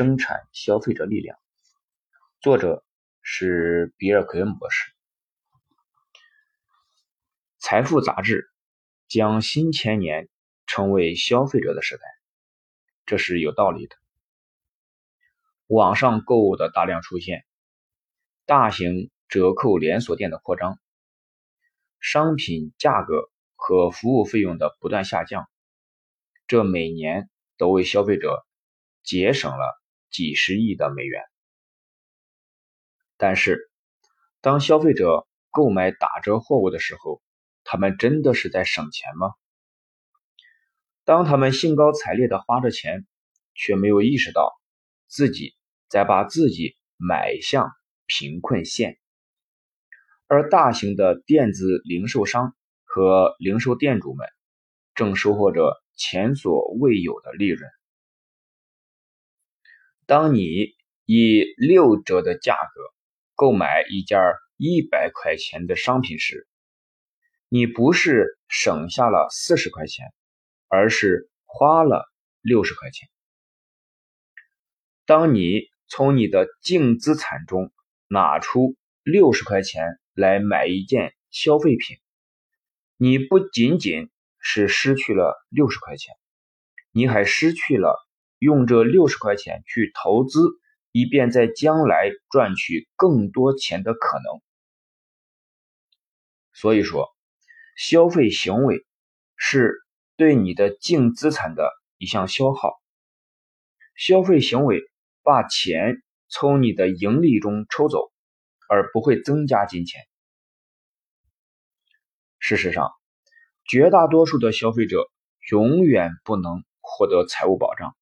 生产消费者力量，作者是比尔·奎恩博士。财富杂志将新千年称为消费者的时代，这是有道理的。网上购物的大量出现，大型折扣连锁店的扩张，商品价格和服务费用的不断下降，这每年都为消费者。节省了几十亿的美元，但是当消费者购买打折货物的时候，他们真的是在省钱吗？当他们兴高采烈的花着钱，却没有意识到自己在把自己买向贫困线，而大型的电子零售商和零售店主们正收获着前所未有的利润。当你以六折的价格购买一件一百块钱的商品时，你不是省下了四十块钱，而是花了六十块钱。当你从你的净资产中拿出六十块钱来买一件消费品，你不仅仅是失去了六十块钱，你还失去了。用这六十块钱去投资，以便在将来赚取更多钱的可能。所以说，消费行为是对你的净资产的一项消耗。消费行为把钱从你的盈利中抽走，而不会增加金钱。事实上，绝大多数的消费者永远不能获得财务保障。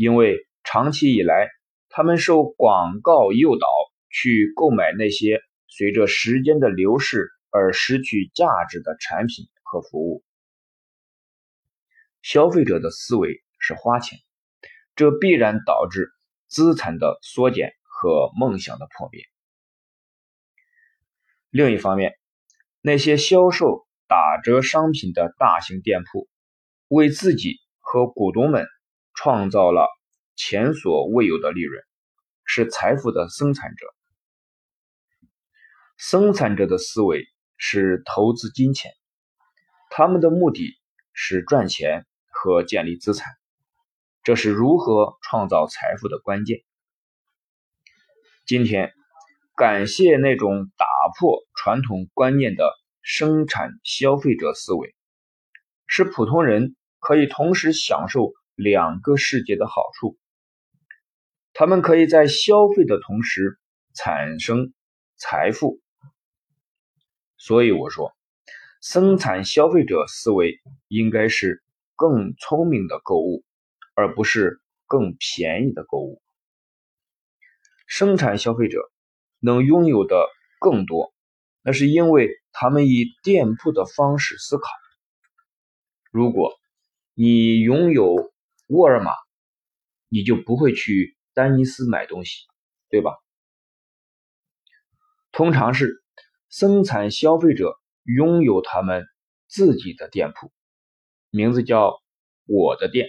因为长期以来，他们受广告诱导去购买那些随着时间的流逝而失去价值的产品和服务。消费者的思维是花钱，这必然导致资产的缩减和梦想的破灭。另一方面，那些销售打折商品的大型店铺，为自己和股东们。创造了前所未有的利润，是财富的生产者。生产者的思维是投资金钱，他们的目的是赚钱和建立资产，这是如何创造财富的关键。今天，感谢那种打破传统观念的生产消费者思维，使普通人可以同时享受。两个世界的好处，他们可以在消费的同时产生财富。所以我说，生产消费者思维应该是更聪明的购物，而不是更便宜的购物。生产消费者能拥有的更多，那是因为他们以店铺的方式思考。如果你拥有，沃尔玛，你就不会去丹尼斯买东西，对吧？通常是生产消费者拥有他们自己的店铺，名字叫“我的店”，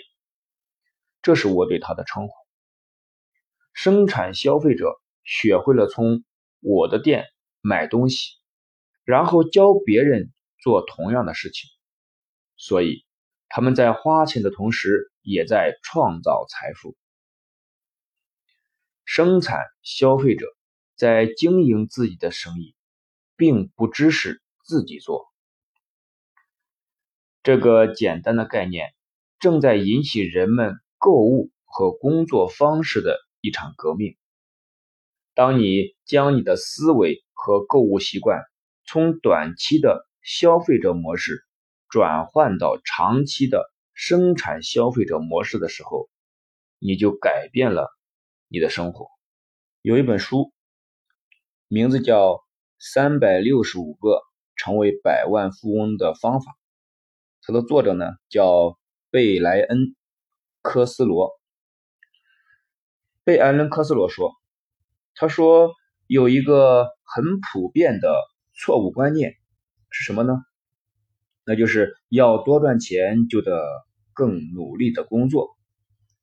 这是我对他的称呼。生产消费者学会了从我的店买东西，然后教别人做同样的事情，所以。他们在花钱的同时，也在创造财富。生产消费者在经营自己的生意，并不只是自己做。这个简单的概念正在引起人们购物和工作方式的一场革命。当你将你的思维和购物习惯从短期的消费者模式，转换到长期的生产消费者模式的时候，你就改变了你的生活。有一本书，名字叫《三百六十五个成为百万富翁的方法》，它的作者呢叫贝莱恩·科斯罗。贝莱恩·科斯罗说：“他说有一个很普遍的错误观念是什么呢？”那就是要多赚钱就得更努力的工作，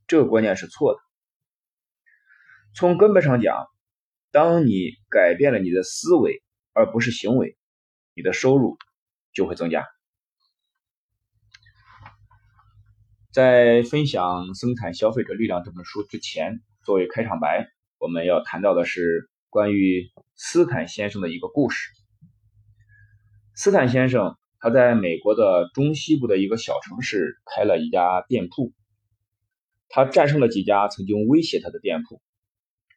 这个观念是错的。从根本上讲，当你改变了你的思维而不是行为，你的收入就会增加。在分享《生产消费者力量》这本书之前，作为开场白，我们要谈到的是关于斯坦先生的一个故事。斯坦先生他在美国的中西部的一个小城市开了一家店铺，他战胜了几家曾经威胁他的店铺。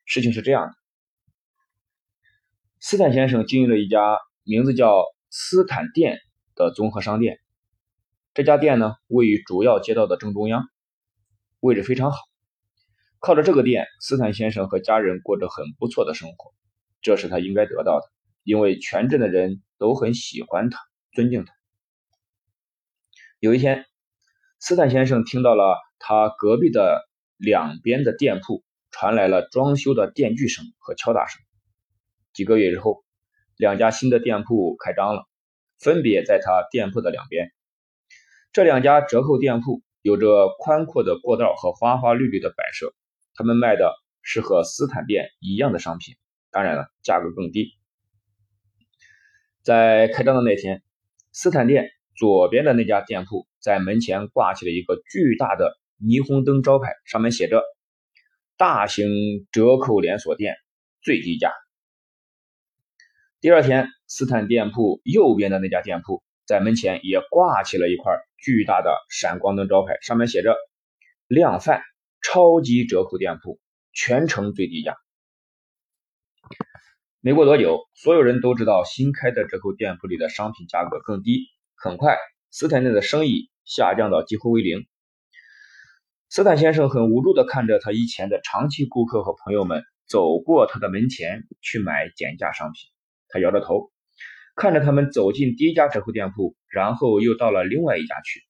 事情是这样的：斯坦先生经营了一家名字叫斯坦店的综合商店。这家店呢，位于主要街道的正中央，位置非常好。靠着这个店，斯坦先生和家人过着很不错的生活，这是他应该得到的，因为全镇的人都很喜欢他，尊敬他。有一天，斯坦先生听到了他隔壁的两边的店铺传来了装修的电锯声和敲打声。几个月之后，两家新的店铺开张了，分别在他店铺的两边。这两家折扣店铺有着宽阔的过道和花花绿绿的摆设，他们卖的是和斯坦店一样的商品，当然了，价格更低。在开张的那天，斯坦店左边的那家店铺在门前挂起了一个巨大的霓虹灯招牌，上面写着“大型折扣连锁店，最低价”。第二天，斯坦店铺右边的那家店铺在门前也挂起了一块。巨大的闪光灯招牌上面写着“量贩超级折扣店铺，全程最低价”。没过多久，所有人都知道新开的折扣店铺里的商品价格更低。很快，斯坦内的生意下降到几乎为零。斯坦先生很无助地看着他以前的长期顾客和朋友们走过他的门前去买减价商品，他摇着头。看着他们走进第一家折扣店铺，然后又到了另外一家去，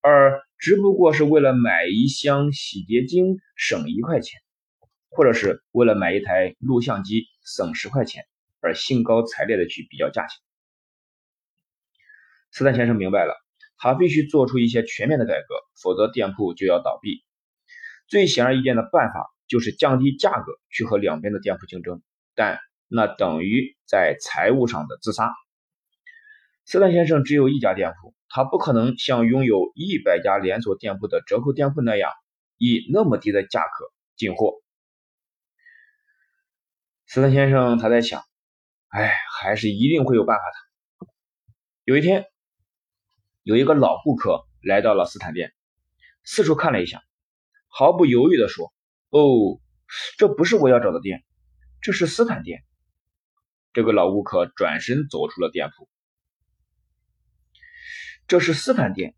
而只不过是为了买一箱洗洁精省一块钱，或者是为了买一台录像机省十块钱，而兴高采烈的去比较价钱。斯坦先生明白了，他必须做出一些全面的改革，否则店铺就要倒闭。最显而易见的办法就是降低价格去和两边的店铺竞争，但。那等于在财务上的自杀。斯坦先生只有一家店铺，他不可能像拥有一百家连锁店铺的折扣店铺那样，以那么低的价格进货。斯坦先生他在想，哎，还是一定会有办法的。有一天，有一个老顾客来到了斯坦店，四处看了一下，毫不犹豫地说：“哦，这不是我要找的店，这是斯坦店。”这个老顾客转身走出了店铺。这是斯坦店，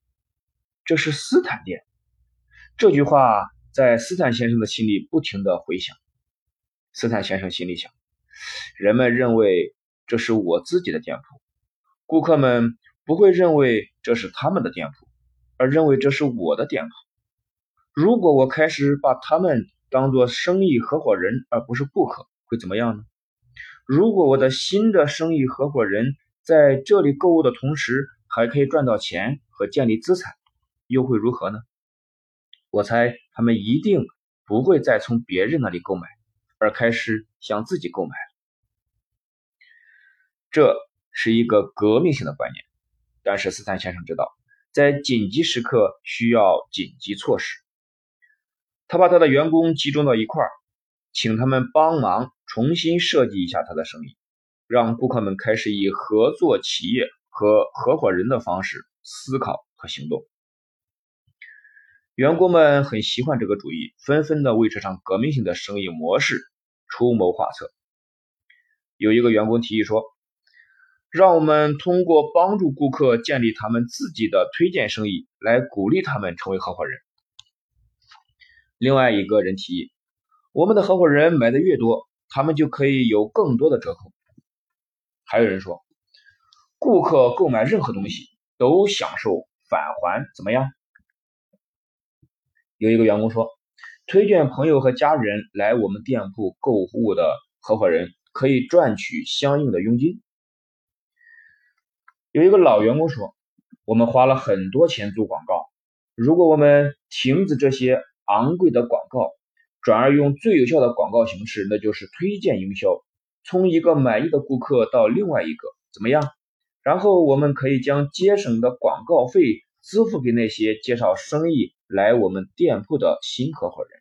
这是斯坦店。这句话在斯坦先生的心里不停的回响。斯坦先生心里想：人们认为这是我自己的店铺，顾客们不会认为这是他们的店铺，而认为这是我的店铺。如果我开始把他们当做生意合伙人而不是顾客，会怎么样呢？如果我的新的生意合伙人在这里购物的同时还可以赚到钱和建立资产，又会如何呢？我猜他们一定不会再从别人那里购买，而开始向自己购买。这是一个革命性的观念，但是斯坦先生知道，在紧急时刻需要紧急措施。他把他的员工集中到一块，请他们帮忙。重新设计一下他的生意，让顾客们开始以合作企业和合伙人的方式思考和行动。员工们很喜欢这个主意，纷纷的为这场革命性的生意模式出谋划策。有一个员工提议说：“让我们通过帮助顾客建立他们自己的推荐生意，来鼓励他们成为合伙人。”另外一个人提议：“我们的合伙人买的越多。”他们就可以有更多的折扣。还有人说，顾客购买任何东西都享受返还，怎么样？有一个员工说，推荐朋友和家人来我们店铺购物的合伙人可以赚取相应的佣金。有一个老员工说，我们花了很多钱做广告，如果我们停止这些昂贵的广告，转而用最有效的广告形式，那就是推荐营销，从一个满意的顾客到另外一个，怎么样？然后我们可以将节省的广告费支付给那些介绍生意来我们店铺的新合伙人。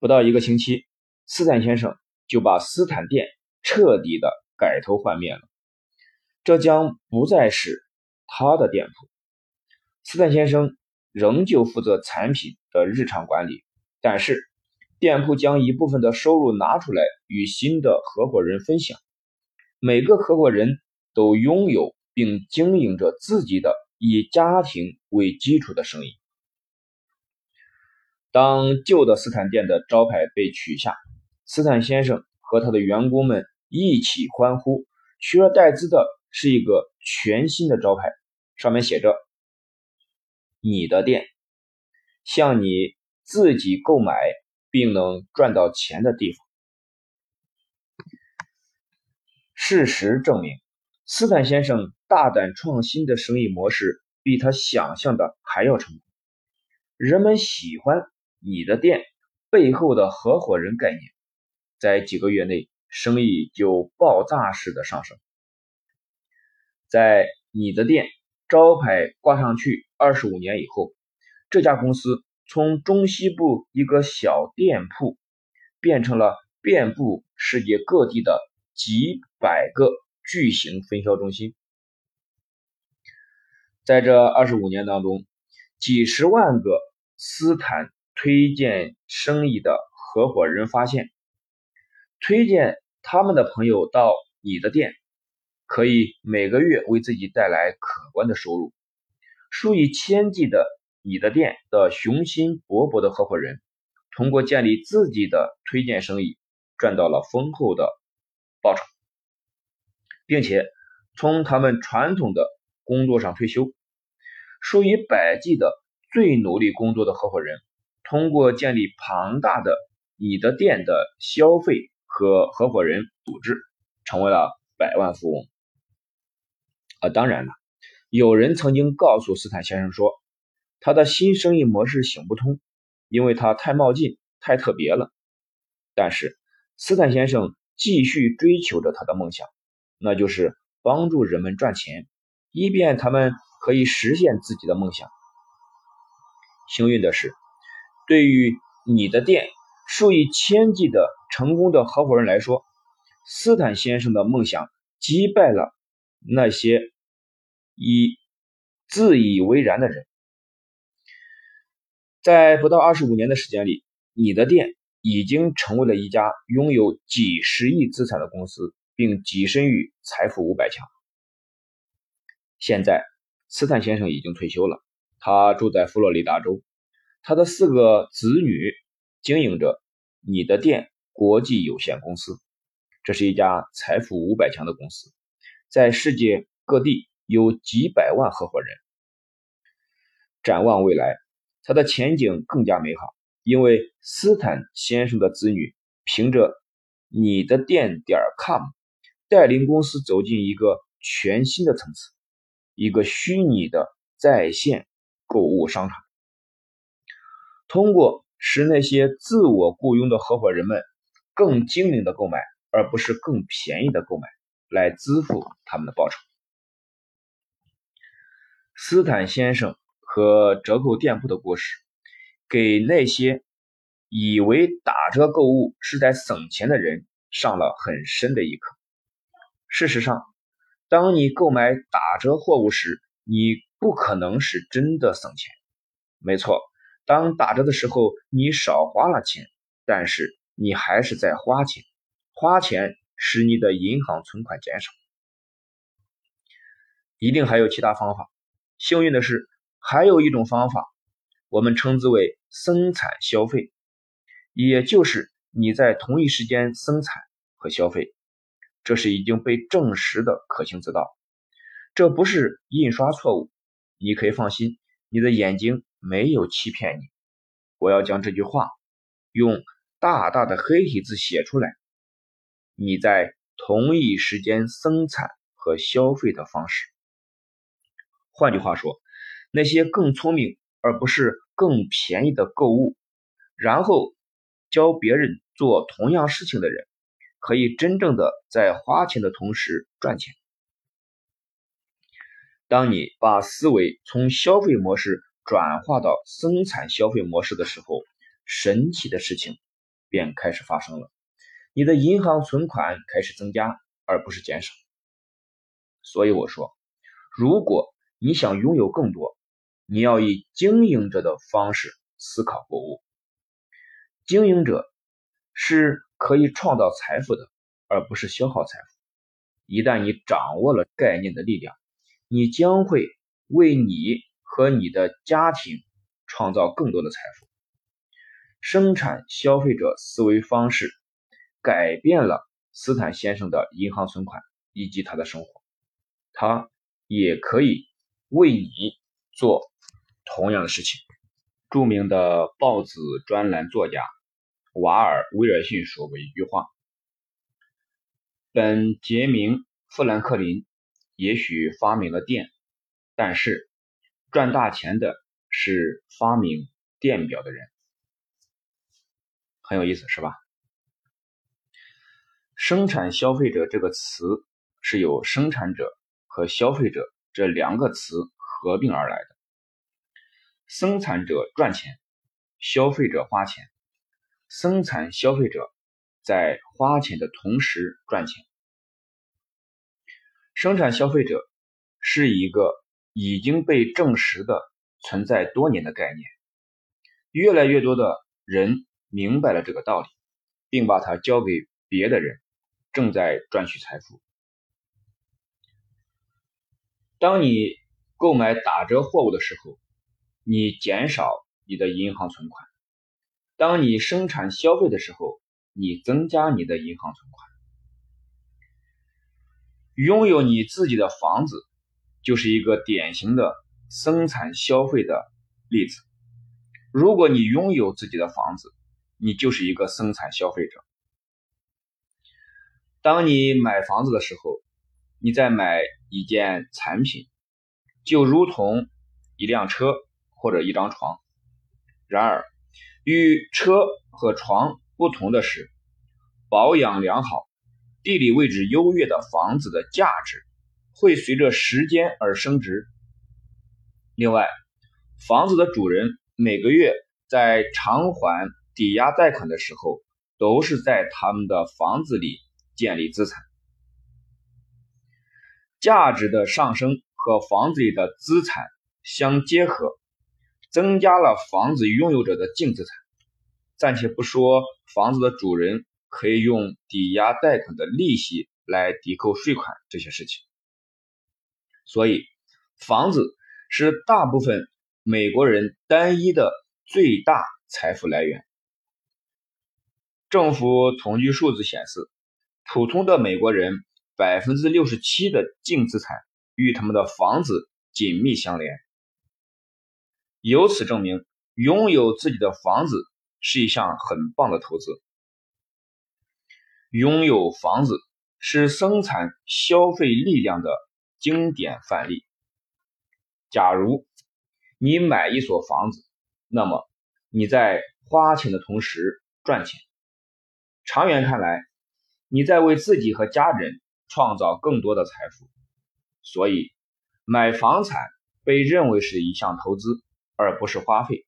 不到一个星期，斯坦先生就把斯坦店彻底的改头换面了。这将不再是他的店铺。斯坦先生仍旧负责产品的日常管理，但是店铺将一部分的收入拿出来与新的合伙人分享。每个合伙人都拥有并经营着自己的以家庭为基础的生意。当旧的斯坦店的招牌被取下，斯坦先生和他的员工们一起欢呼，取而代之的。是一个全新的招牌，上面写着“你的店”，向你自己购买并能赚到钱的地方。事实证明，斯坦先生大胆创新的生意模式比他想象的还要成功。人们喜欢“你的店”背后的合伙人概念，在几个月内，生意就爆炸式的上升。在你的店招牌挂上去二十五年以后，这家公司从中西部一个小店铺，变成了遍布世界各地的几百个巨型分销中心。在这二十五年当中，几十万个斯坦推荐生意的合伙人发现，推荐他们的朋友到你的店。可以每个月为自己带来可观的收入。数以千计的你的店的雄心勃勃的合伙人，通过建立自己的推荐生意，赚到了丰厚的报酬，并且从他们传统的工作上退休。数以百计的最努力工作的合伙人，通过建立庞大的你的店的消费和合伙人组织，成为了百万富翁。啊，当然了，有人曾经告诉斯坦先生说，他的新生意模式行不通，因为他太冒进、太特别了。但是斯坦先生继续追求着他的梦想，那就是帮助人们赚钱，以便他们可以实现自己的梦想。幸运的是，对于你的店数以千计的成功的合伙人来说，斯坦先生的梦想击败了。那些以自以为然的人，在不到二十五年的时间里，你的店已经成为了一家拥有几十亿资产的公司，并跻身于财富五百强。现在，斯坦先生已经退休了，他住在佛罗里达州，他的四个子女经营着你的店国际有限公司，这是一家财富五百强的公司。在世界各地有几百万合伙人。展望未来，他的前景更加美好，因为斯坦先生的子女凭着你的店点 com 带领公司走进一个全新的层次，一个虚拟的在线购物商场。通过使那些自我雇佣的合伙人们更精明的购买，而不是更便宜的购买。来支付他们的报酬。斯坦先生和折扣店铺的故事，给那些以为打折购物是在省钱的人上了很深的一课。事实上，当你购买打折货物时，你不可能是真的省钱。没错，当打折的时候，你少花了钱，但是你还是在花钱，花钱。使你的银行存款减少，一定还有其他方法。幸运的是，还有一种方法，我们称之为生产消费，也就是你在同一时间生产和消费，这是已经被证实的可行之道。这不是印刷错误，你可以放心，你的眼睛没有欺骗你。我要将这句话用大大的黑体字写出来。你在同一时间生产和消费的方式，换句话说，那些更聪明而不是更便宜的购物，然后教别人做同样事情的人，可以真正的在花钱的同时赚钱。当你把思维从消费模式转化到生产消费模式的时候，神奇的事情便开始发生了。你的银行存款开始增加，而不是减少。所以我说，如果你想拥有更多，你要以经营者的方式思考购物。经营者是可以创造财富的，而不是消耗财富。一旦你掌握了概念的力量，你将会为你和你的家庭创造更多的财富。生产消费者思维方式改变了斯坦先生的银行存款以及他的生活，他也可以为你做同样的事情。著名的报纸专栏作家瓦尔·威尔逊说过一句话：“本杰明·富兰克林。”也许发明了电，但是赚大钱的是发明电表的人，很有意思，是吧？生产消费者这个词是由生产者和消费者这两个词合并而来的。生产者赚钱，消费者花钱，生产消费者在花钱的同时赚钱。生产消费者是一个已经被证实的存在多年的概念，越来越多的人明白了这个道理，并把它交给别的人，正在赚取财富。当你购买打折货物的时候，你减少你的银行存款；当你生产消费的时候，你增加你的银行存款。拥有你自己的房子，就是一个典型的生产消费的例子。如果你拥有自己的房子，你就是一个生产消费者。当你买房子的时候，你在买一件产品，就如同一辆车或者一张床。然而，与车和床不同的是，保养良好。地理位置优越的房子的价值会随着时间而升值。另外，房子的主人每个月在偿还抵押贷款的时候，都是在他们的房子里建立资产。价值的上升和房子里的资产相结合，增加了房子拥有者的净资产。暂且不说房子的主人。可以用抵押贷款的利息来抵扣税款这些事情，所以房子是大部分美国人单一的最大财富来源。政府统计数字显示，普通的美国人百分之六十七的净资产与他们的房子紧密相连，由此证明，拥有自己的房子是一项很棒的投资。拥有房子是生产消费力量的经典范例。假如你买一所房子，那么你在花钱的同时赚钱。长远看来，你在为自己和家人创造更多的财富。所以，买房产被认为是一项投资，而不是花费。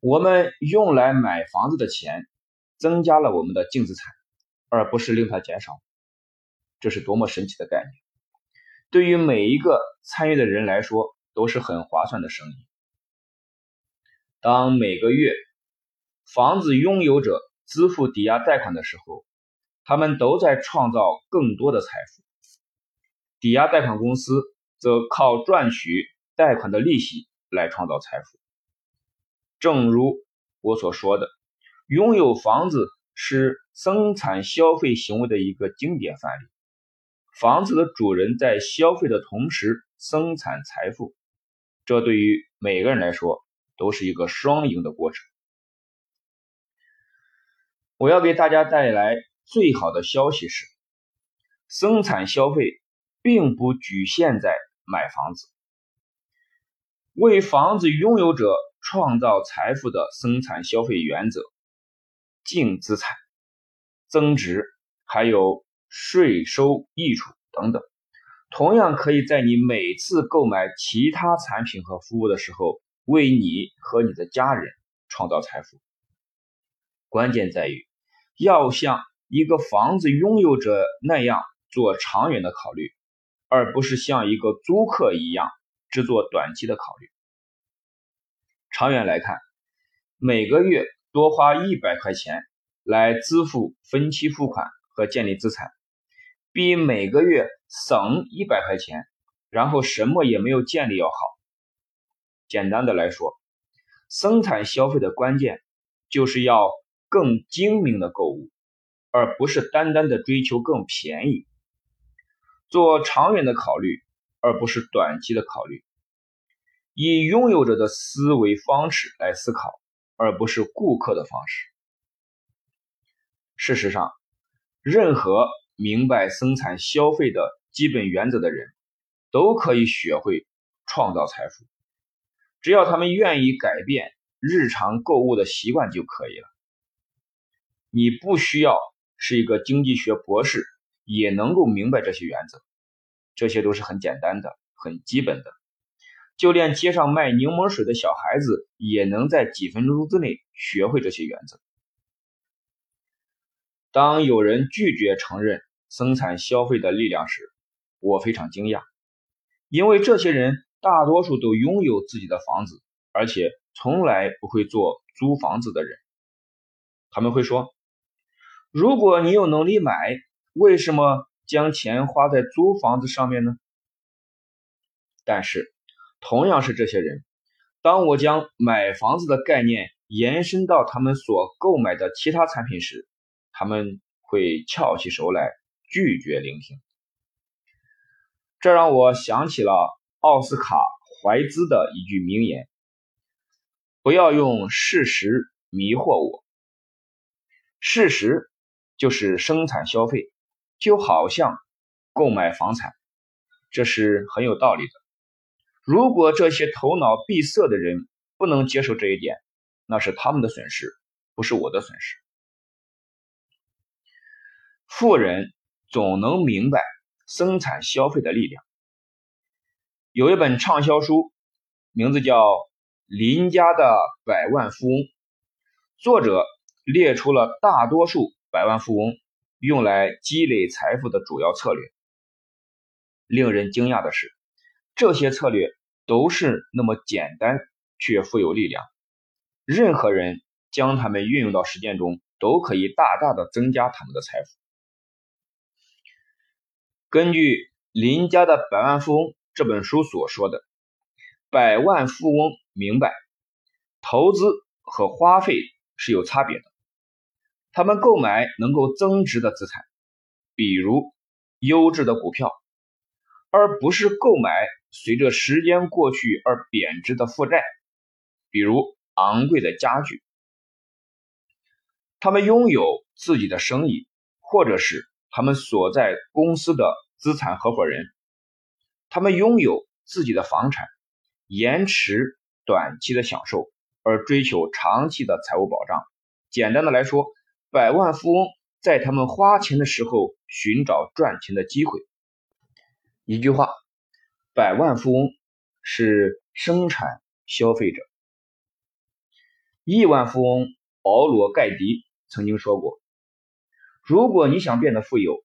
我们用来买房子的钱。增加了我们的净资产，而不是令它减少，这是多么神奇的概念！对于每一个参与的人来说，都是很划算的生意。当每个月房子拥有者支付抵押贷款的时候，他们都在创造更多的财富。抵押贷款公司则靠赚取贷款的利息来创造财富。正如我所说的。拥有房子是生产消费行为的一个经典范例。房子的主人在消费的同时生产财富，这对于每个人来说都是一个双赢的过程。我要给大家带来最好的消息是，生产消费并不局限在买房子。为房子拥有者创造财富的生产消费原则、净资产、增值，还有税收益处等等，同样可以在你每次购买其他产品和服务的时候，为你和你的家人创造财富。关键在于要像一个房子拥有者那样做长远的考虑，而不是像一个租客一样只做短期的考虑。长远来看，每个月多花一百块钱来支付分期付款和建立资产，比每个月省一百块钱然后什么也没有建立要好。简单的来说，生产消费的关键就是要。更精明的购物，而不是单单的追求更便宜。做长远的考虑，而不是短期的考虑。以拥有者的思维方式来思考，而不是顾客的方式。事实上，任何明白生产消费的基本原则的人，都可以学会创造财富，只要他们愿意改变日常购物的习惯就可以了。你不需要是一个经济学博士，也能够明白这些原则，这些都是很简单的、很基本的。就连街上卖柠檬水的小孩子，也能在几分钟之内学会这些原则。当有人拒绝承认生产消费的力量时，我非常惊讶，因为这些人大多数都拥有自己的房子，而且从来不会做租房子的人。他们会说。如果你有能力买，为什么将钱花在租房子上面呢？但是，同样是这些人，当我将买房子的概念延伸到他们所购买的其他产品时，他们会翘起手来拒绝聆听。这让我想起了奥斯卡·怀兹的一句名言：“不要用事实迷惑我，事实。”就是生产消费，就好像购买房产，这是很有道理的。如果这些头脑闭塞的人不能接受这一点，那是他们的损失，不是我的损失。富人总能明白生产消费的力量。有一本畅销书，名字叫《林家的百万富翁》，作者列出了大多数。百万富翁用来积累财富的主要策略。令人惊讶的是，这些策略都是那么简单却富有力量。任何人将它们运用到实践中，都可以大大的增加他们的财富。根据《林家的百万富翁》这本书所说的，百万富翁明白，投资和花费是有差别的。他们购买能够增值的资产，比如优质的股票，而不是购买随着时间过去而贬值的负债，比如昂贵的家具。他们拥有自己的生意，或者是他们所在公司的资产合伙人。他们拥有自己的房产，延迟短期的享受，而追求长期的财务保障。简单的来说。百万富翁在他们花钱的时候寻找赚钱的机会。一句话，百万富翁是生产消费者。亿万富翁保罗·盖迪曾经说过：“如果你想变得富有，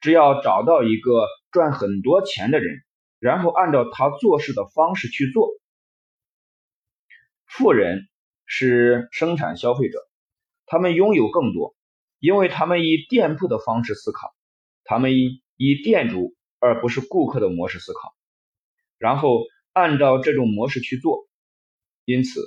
只要找到一个赚很多钱的人，然后按照他做事的方式去做。”富人是生产消费者。他们拥有更多，因为他们以店铺的方式思考，他们以以店主而不是顾客的模式思考，然后按照这种模式去做。因此，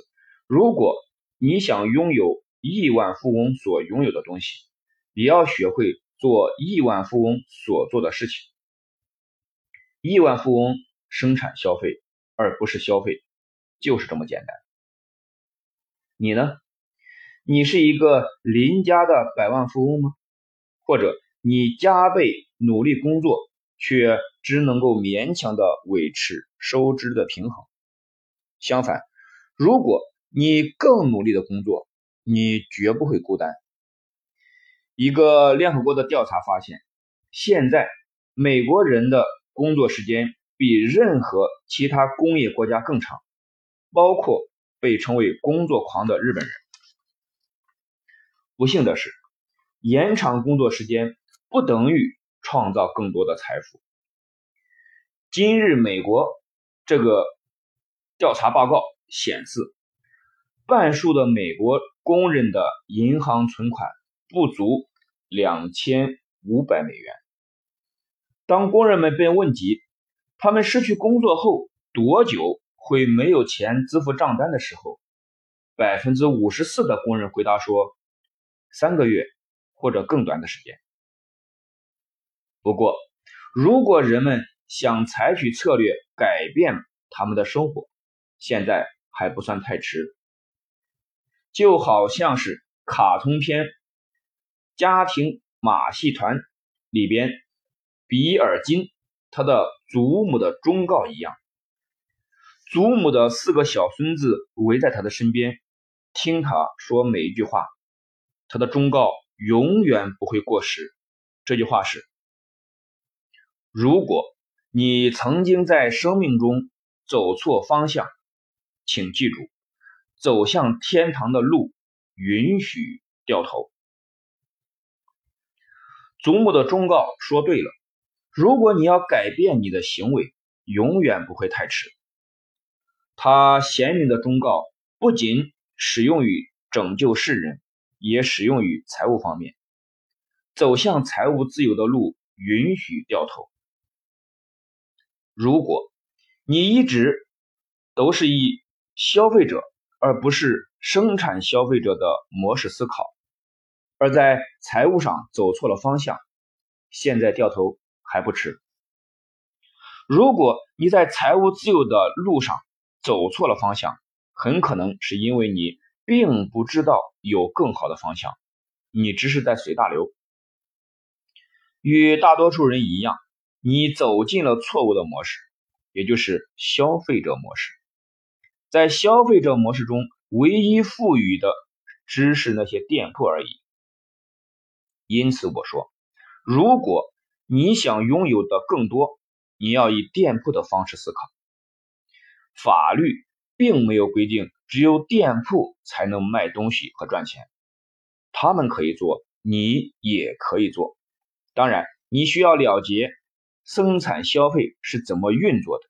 如果你想拥有亿万富翁所拥有的东西，也要学会做亿万富翁所做的事情。亿万富翁生产消费，而不是消费，就是这么简单。你呢？你是一个邻家的百万富翁吗？或者你加倍努力工作，却只能够勉强的维持收支的平衡？相反，如果你更努力的工作，你绝不会孤单。一个联合国的调查发现，现在美国人的工作时间比任何其他工业国家更长，包括被称为“工作狂”的日本人。不幸的是，延长工作时间不等于创造更多的财富。今日美国这个调查报告显示，半数的美国工人的银行存款不足两千五百美元。当工人们被问及他们失去工作后多久会没有钱支付账单的时候，百分之五十四的工人回答说。三个月或者更短的时间。不过，如果人们想采取策略改变他们的生活，现在还不算太迟。就好像是卡通片《家庭马戏团》里边比尔金他的祖母的忠告一样，祖母的四个小孙子围在他的身边，听他说每一句话。他的忠告永远不会过时。这句话是：如果你曾经在生命中走错方向，请记住，走向天堂的路允许掉头。祖母的忠告说对了。如果你要改变你的行为，永远不会太迟。他贤明的忠告不仅适用于拯救世人。也使用于财务方面，走向财务自由的路允许掉头。如果你一直都是以消费者而不是生产消费者的模式思考，而在财务上走错了方向，现在掉头还不迟。如果你在财务自由的路上走错了方向，很可能是因为你。并不知道有更好的方向，你只是在随大流。与大多数人一样，你走进了错误的模式，也就是消费者模式。在消费者模式中，唯一赋予的只是那些店铺而已。因此，我说，如果你想拥有的更多，你要以店铺的方式思考。法律并没有规定。只有店铺才能卖东西和赚钱，他们可以做，你也可以做。当然，你需要了解生产消费是怎么运作的。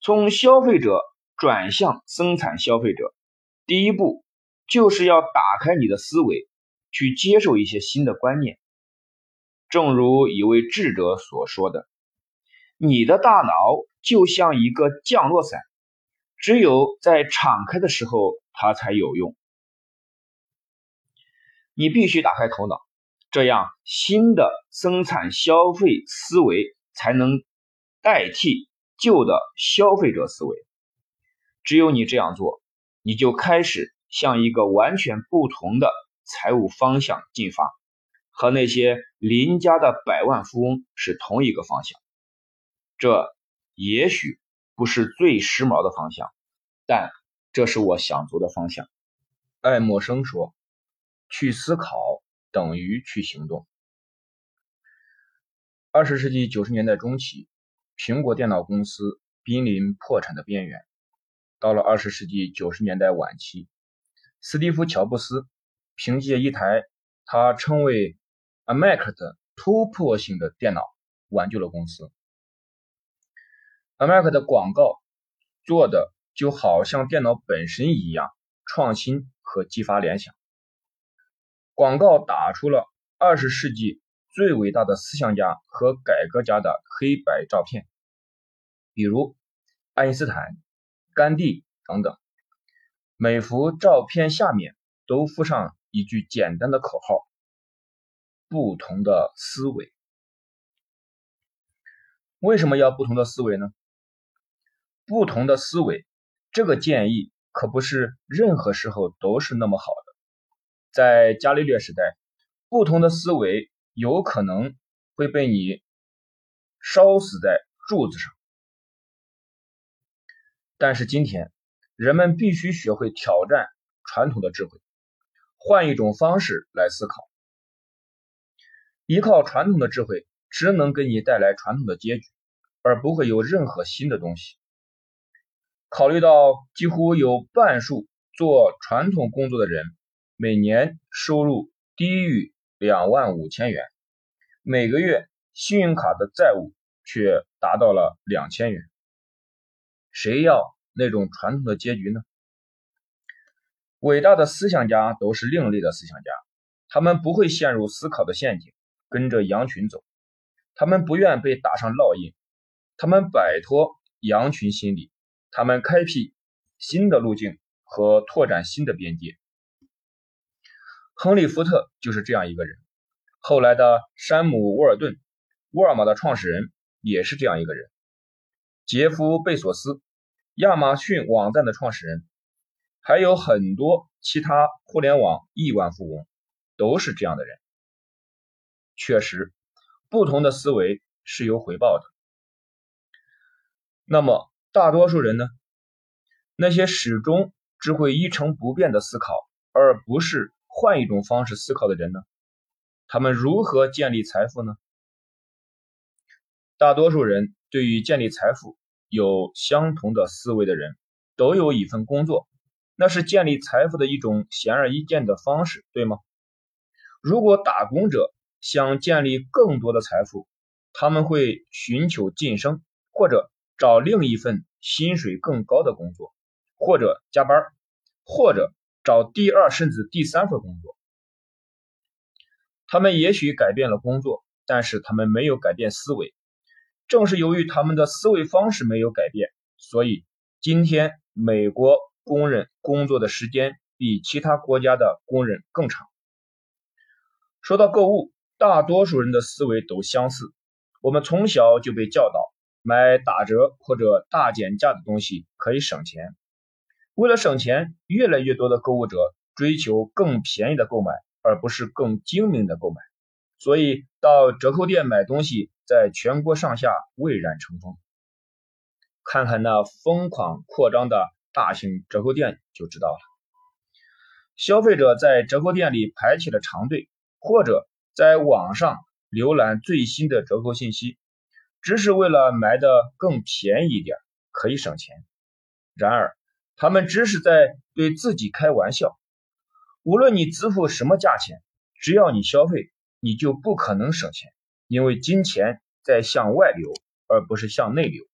从消费者转向生产消费者，第一步就是要打开你的思维，去接受一些新的观念。正如一位智者所说的：“你的大脑就像一个降落伞。”只有在敞开的时候，它才有用。你必须打开头脑，这样新的生产消费思维才能代替旧的消费者思维。只有你这样做，你就开始向一个完全不同的财务方向进发，和那些邻家的百万富翁是同一个方向。这也许。不是最时髦的方向，但这是我想走的方向。爱默生说：“去思考等于去行动。”二十世纪九十年代中期，苹果电脑公司濒临破产的边缘。到了二十世纪九十年代晚期，斯蒂夫·乔布斯凭借一台他称为 “iMac” 的突破性的电脑，挽救了公司。iMac 的广告做的就好像电脑本身一样创新和激发联想。广告打出了二十世纪最伟大的思想家和改革家的黑白照片，比如爱因斯坦、甘地等等。每幅照片下面都附上一句简单的口号：不同的思维。为什么要不同的思维呢？不同的思维，这个建议可不是任何时候都是那么好。在伽利略时代，不同的思维有可能会被你烧死在柱子上。但是今天，人们必须学会挑战传统的智慧，换一种方式来思考。依靠传统的智慧，只能给你带来传统的结局，而不会有任何新的东西。考虑到几乎有半数做传统工作的人每年收入低于两万五千元，每个月信用卡的债务却达到了两千元，谁要那种传统的结局呢？伟大的思想家都是另类的思想家，他们不会陷入思考的陷阱，跟着羊群走，他们不愿被打上烙印，他们摆脱羊群心理。他们开辟新的路径和拓展新的边界。亨利·福特就是这样一个人。后来的山姆·沃尔顿，沃尔玛的创始人，也是这样一个人。杰夫·贝索斯，亚马逊网站的创始人，还有很多其他互联网亿万富翁，都是这样的人。确实，不同的思维是有回报的。那么，大多数人呢？那些始终只会一成不变的思考，而不是换一种方式思考的人呢？他们如何建立财富呢？大多数人对于建立财富有相同的思维的人，都有一份工作，那是建立财富的一种显而易见的方式，对吗？如果打工者想建立更多的财富，他们会寻求晋升，或者。找另一份薪水更高的工作，或者加班，或者找第二甚至第三份工作。他们也许改变了工作，但是他们没有改变思维。正是由于他们的思维方式没有改变，所以今天美国工人工作的时间比其他国家的工人更长。说到购物，大多数人的思维都相似。我们从小就被教导。买打折或者大减价的东西可以省钱。为了省钱，越来越多的购物者追求更便宜的购买，而不是更精明的购买。所以到折扣店买东西，在全国上下蔚然成风。看看那疯狂扩张的大型折扣店就知道了。消费者在折扣店里排起了长队，或者在网上浏览最新的折扣信息。只是为了买的更便宜一点，可以省钱。然而，他们只是在对自己开玩笑。无论你支付什么价钱，只要你消费，你就不可能省钱，因为金钱在向外流，而不是向内流。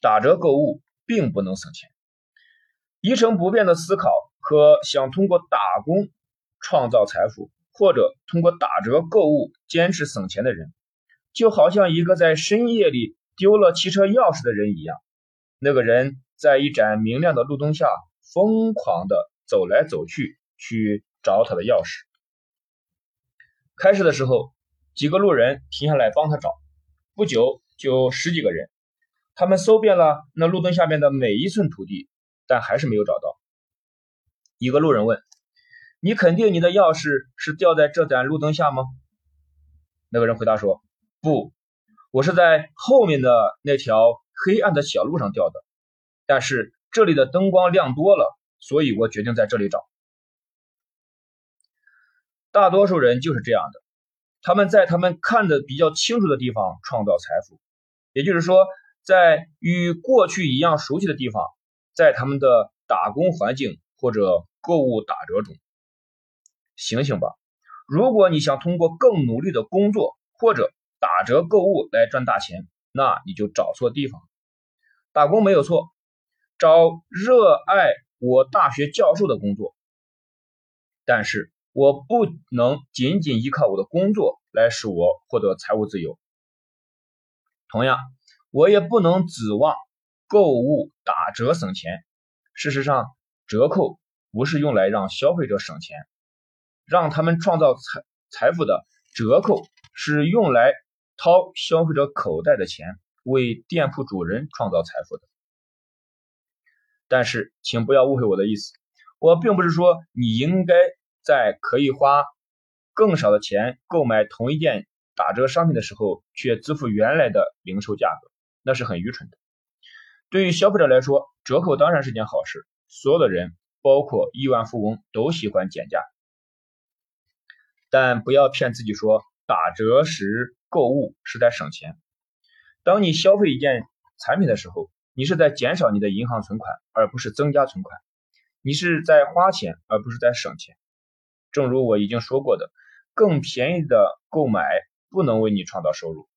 打折购物并不能省钱。一成不变的思考和想通过打工创造财富，或者通过打折购物坚持省钱的人。就好像一个在深夜里丢了汽车钥匙的人一样，那个人在一盏明亮的路灯下疯狂地走来走去，去找他的钥匙。开始的时候，几个路人停下来帮他找，不久就十几个人，他们搜遍了那路灯下面的每一寸土地，但还是没有找到。一个路人问：“你肯定你的钥匙是掉在这盏路灯下吗？”那个人回答说。不，我是在后面的那条黑暗的小路上掉的，但是这里的灯光亮多了，所以我决定在这里找。大多数人就是这样的，他们在他们看的比较清楚的地方创造财富，也就是说，在与过去一样熟悉的地方，在他们的打工环境或者购物打折中。醒醒吧，如果你想通过更努力的工作或者打折购物来赚大钱，那你就找错地方。打工没有错，找热爱我大学教授的工作。但是我不能仅仅依靠我的工作来使我获得财务自由。同样，我也不能指望购物打折省钱。事实上，折扣不是用来让消费者省钱，让他们创造财财富的折扣是用来。掏消费者口袋的钱，为店铺主人创造财富的。但是，请不要误会我的意思，我并不是说你应该在可以花更少的钱购买同一件打折商品的时候，却支付原来的零售价格，那是很愚蠢的。对于消费者来说，折扣当然是件好事。所有的人，包括亿万富翁，都喜欢减价。但不要骗自己说打折时购物是在省钱。当你消费一件产品的时候，你是在减少你的银行存款，而不是增加存款。你是在花钱，而不是在省钱。正如我已经说过的，更便宜的购买不能为你创造收入。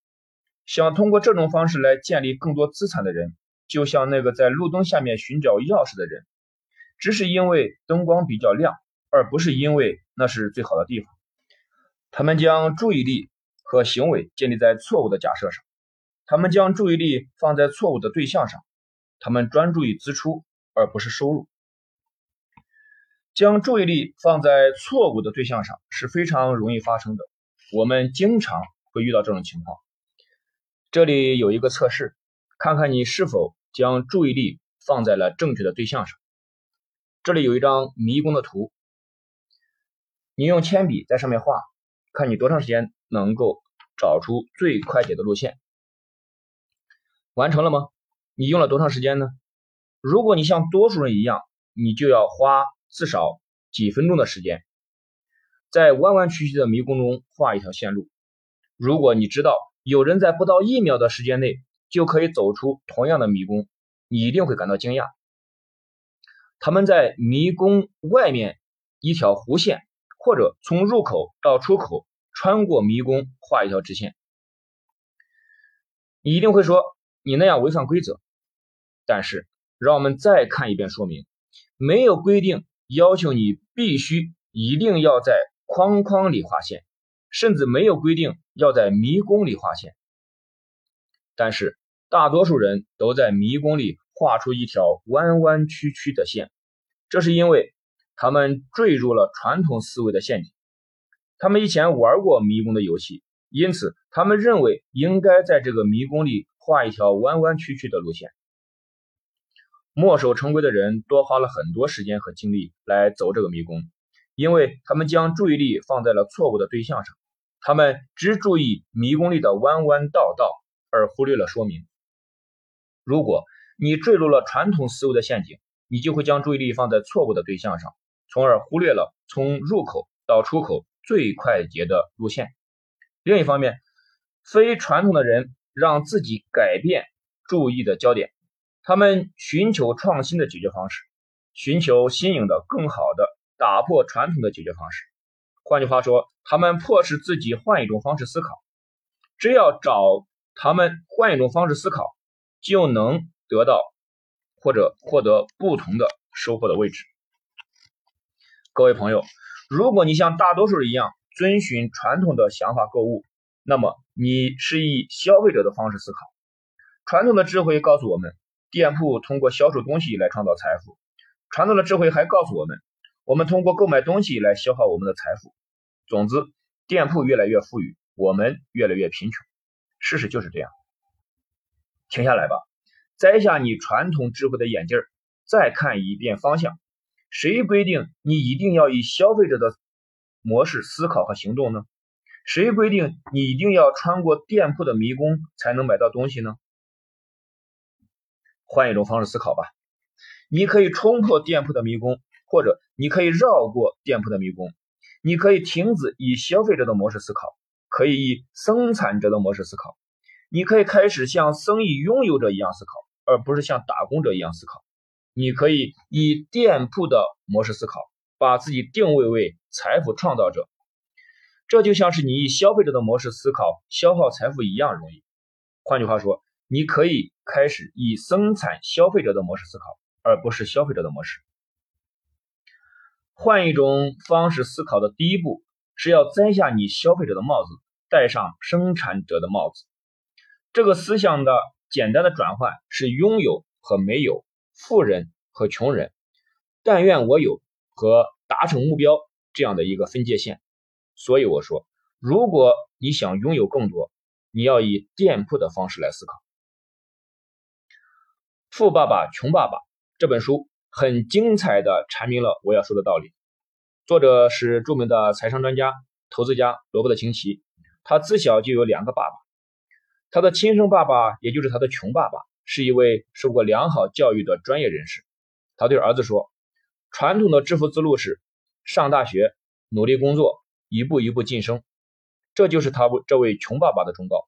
想通过这种方式来建立更多资产的人，就像那个在路灯下面寻找钥匙的人，只是因为灯光比较亮，而不是因为那是最好的地方。他们将注意力和行为建立在错误的假设上，他们将注意力放在错误的对象上，他们专注于支出而不是收入。将注意力放在错误的对象上是非常容易发生的，我们经常会遇到这种情况。这里有一个测试，看看你是否将注意力放在了正确的对象上。这里有一张迷宫的图，你用铅笔在上面画，看你多长时间能够找出最快捷的路线。完成了吗？你用了多长时间呢？如果你像多数人一样，你就要花。至少几分钟的时间，在弯弯曲曲的迷宫中画一条线路。如果你知道有人在不到一秒的时间内就可以走出同样的迷宫，你一定会感到惊讶。他们在迷宫外面一条弧线，或者从入口到出口穿过迷宫画一条直线。你一定会说你那样违反规则。但是，让我们再看一遍说明，没有规定。要求你必须一定要在框框里画线，甚至没有规定要在迷宫里画线。但是大多数人都在迷宫里画出一条弯弯曲曲的线，这是因为他们坠入了传统思维的陷阱。他们以前玩过迷宫的游戏，因此他们认为应该在这个迷宫里画一条弯弯曲曲的路线。墨守成规的人多花了很多时间和精力来走这个迷宫，因为他们将注意力放在了错误的对象上。他们只注意迷宫里的弯弯道道，而忽略了说明。如果你坠入了传统思维的陷阱，你就会将注意力放在错误的对象上，从而忽略了从入口到出口最快捷的路线。另一方面，非传统的人让自己改变注意的焦点。他们寻求创新的解决方式，寻求新颖的、更好的、打破传统的解决方式。换句话说，他们迫使自己换一种方式思考。只要找他们换一种方式思考，就能得到或者获得不同的收获的位置。各位朋友，如果你像大多数人一样遵循传统的想法购物，那么你是以消费者的方式思考。传统的智慧告诉我们。店铺通过销售东西来创造财富，传统的智慧还告诉我们，我们通过购买东西来消耗我们的财富。总之，店铺越来越富裕，我们越来越贫穷。事实就是这样。停下来吧，摘下你传统智慧的眼镜，再看一遍方向。谁规定你一定要以消费者的模式思考和行动呢？谁规定你一定要穿过店铺的迷宫才能买到东西呢？换一种方式思考吧，你可以冲破店铺的迷宫，或者你可以绕过店铺的迷宫。你可以停止以消费者的模式思考，可以以生产者的模式思考。你可以开始像生意拥有者一样思考，而不是像打工者一样思考。你可以以店铺的模式思考，把自己定位为财富创造者。这就像是你以消费者的模式思考消耗财富一样容易。换句话说。你可以开始以生产消费者的模式思考，而不是消费者的模式。换一种方式思考的第一步是要摘下你消费者的帽子，戴上生产者的帽子。这个思想的简单的转换是拥有和没有，富人和穷人，但愿我有和达成目标这样的一个分界线。所以我说，如果你想拥有更多，你要以店铺的方式来思考。《富爸爸穷爸爸》这本书很精彩的阐明了我要说的道理。作者是著名的财商专家、投资家罗伯特清崎。他自小就有两个爸爸，他的亲生爸爸也就是他的穷爸爸，是一位受过良好教育的专业人士。他对儿子说：“传统的致富之路是上大学、努力工作、一步一步晋升，这就是他这位穷爸爸的忠告。”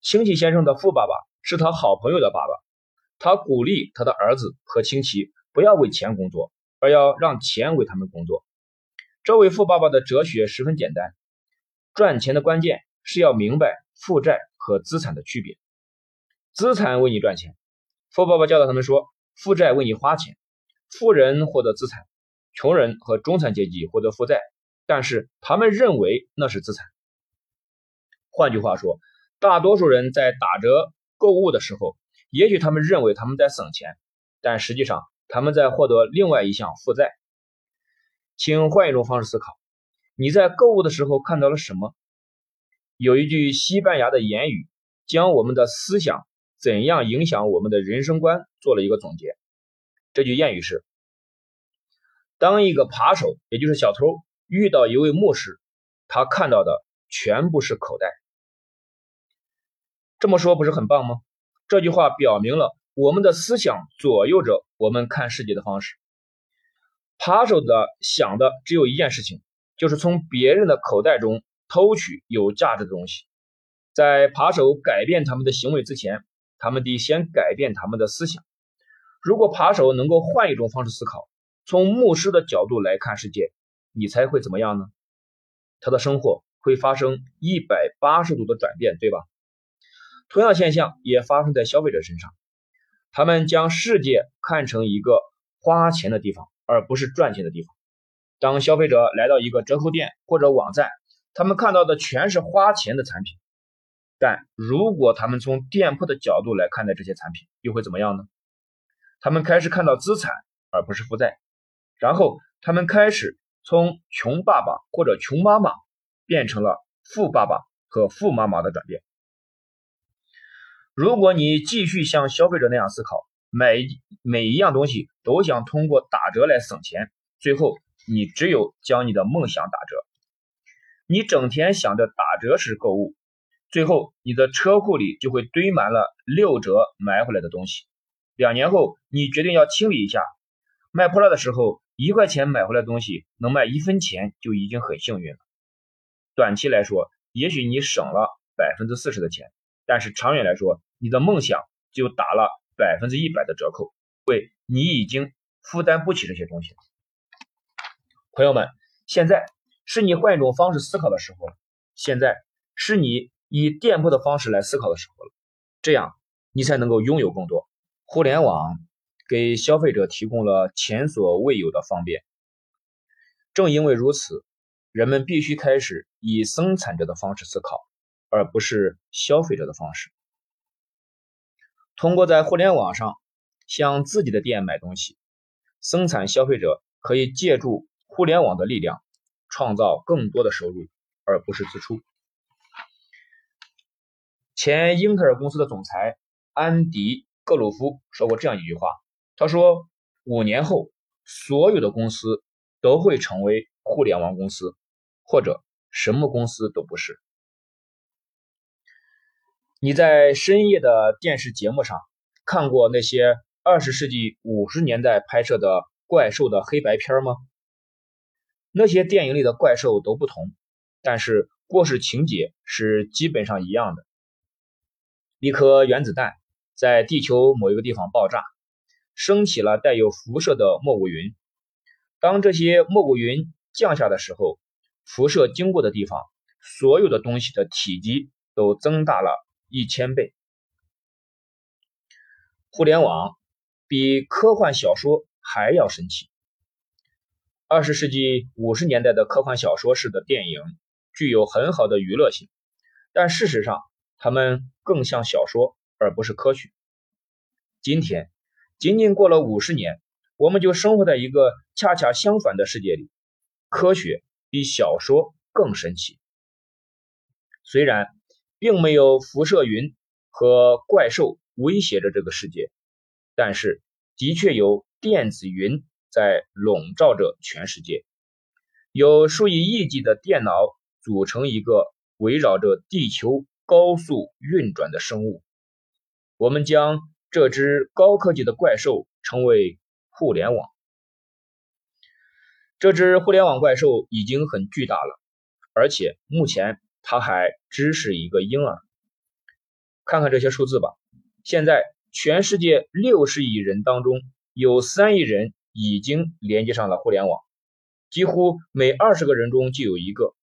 亲戚先生的富爸爸是他好朋友的爸爸，他鼓励他的儿子和亲戚不要为钱工作，而要让钱为他们工作。这位富爸爸的哲学十分简单：赚钱的关键是要明白负债和资产的区别。资产为你赚钱，富爸爸教导他们说。负债为你花钱，富人获得资产，穷人和中产阶级获得负债，但是他们认为那是资产。换句话说，大多数人在打折购物的时候，也许他们认为他们在省钱，但实际上他们在获得另外一项负债。请换一种方式思考：你在购物的时候看到了什么？有一句西班牙的言语，将我们的思想。怎样影响我们的人生观？做了一个总结。这句谚语是：当一个扒手，也就是小偷，遇到一位牧师，他看到的全部是口袋。这么说不是很棒吗？这句话表明了我们的思想左右着我们看世界的方式。扒手的想的只有一件事情，就是从别人的口袋中偷取有价值的东西。在扒手改变他们的行为之前，他们得先改变他们的思想。如果扒手能够换一种方式思考，从牧师的角度来看世界，你猜会怎么样呢？他的生活会发生一百八十度的转变，对吧？同样现象也发生在消费者身上，他们将世界看成一个花钱的地方，而不是赚钱的地方。当消费者来到一个折扣店或者网站，他们看到的全是花钱的产品。但如果他们从店铺的角度来看待这些产品，又会怎么样呢？他们开始看到资产而不是负债，然后他们开始从穷爸爸或者穷妈妈变成了富爸爸和富妈妈的转变。如果你继续像消费者那样思考，每每一样东西都想通过打折来省钱，最后你只有将你的梦想打折。你整天想着打折时购物。最后，你的车库里就会堆满了六折买回来的东西。两年后，你决定要清理一下，卖破烂的时候，一块钱买回来的东西能卖一分钱就已经很幸运了。短期来说，也许你省了百分之四十的钱，但是长远来说，你的梦想就打了百分之一百的折扣，因为你已经负担不起这些东西了。朋友们，现在是你换一种方式思考的时候了，现在是你。以店铺的方式来思考的时候了，这样你才能够拥有更多。互联网给消费者提供了前所未有的方便。正因为如此，人们必须开始以生产者的方式思考，而不是消费者的方式。通过在互联网上向自己的店买东西，生产消费者可以借助互联网的力量，创造更多的收入，而不是支出。前英特尔公司的总裁安迪·格鲁夫说过这样一句话：“他说，五年后，所有的公司都会成为互联网公司，或者什么公司都不是。”你在深夜的电视节目上看过那些二十世纪五十年代拍摄的怪兽的黑白片吗？那些电影里的怪兽都不同，但是故事情节是基本上一样的。一颗原子弹在地球某一个地方爆炸，升起了带有辐射的蘑菇云。当这些蘑菇云降下的时候，辐射经过的地方，所有的东西的体积都增大了一千倍。互联网比科幻小说还要神奇。二十世纪五十年代的科幻小说式的电影具有很好的娱乐性，但事实上，它们更像小说，而不是科学。今天，仅仅过了五十年，我们就生活在一个恰恰相反的世界里。科学比小说更神奇。虽然并没有辐射云和怪兽威胁着这个世界，但是的确有电子云在笼罩着全世界。有数以亿计的电脑组成一个围绕着地球。高速运转的生物，我们将这只高科技的怪兽称为互联网。这只互联网怪兽已经很巨大了，而且目前它还只是一个婴儿。看看这些数字吧，现在全世界六十亿人当中，有三亿人已经连接上了互联网，几乎每二十个人中就有一个。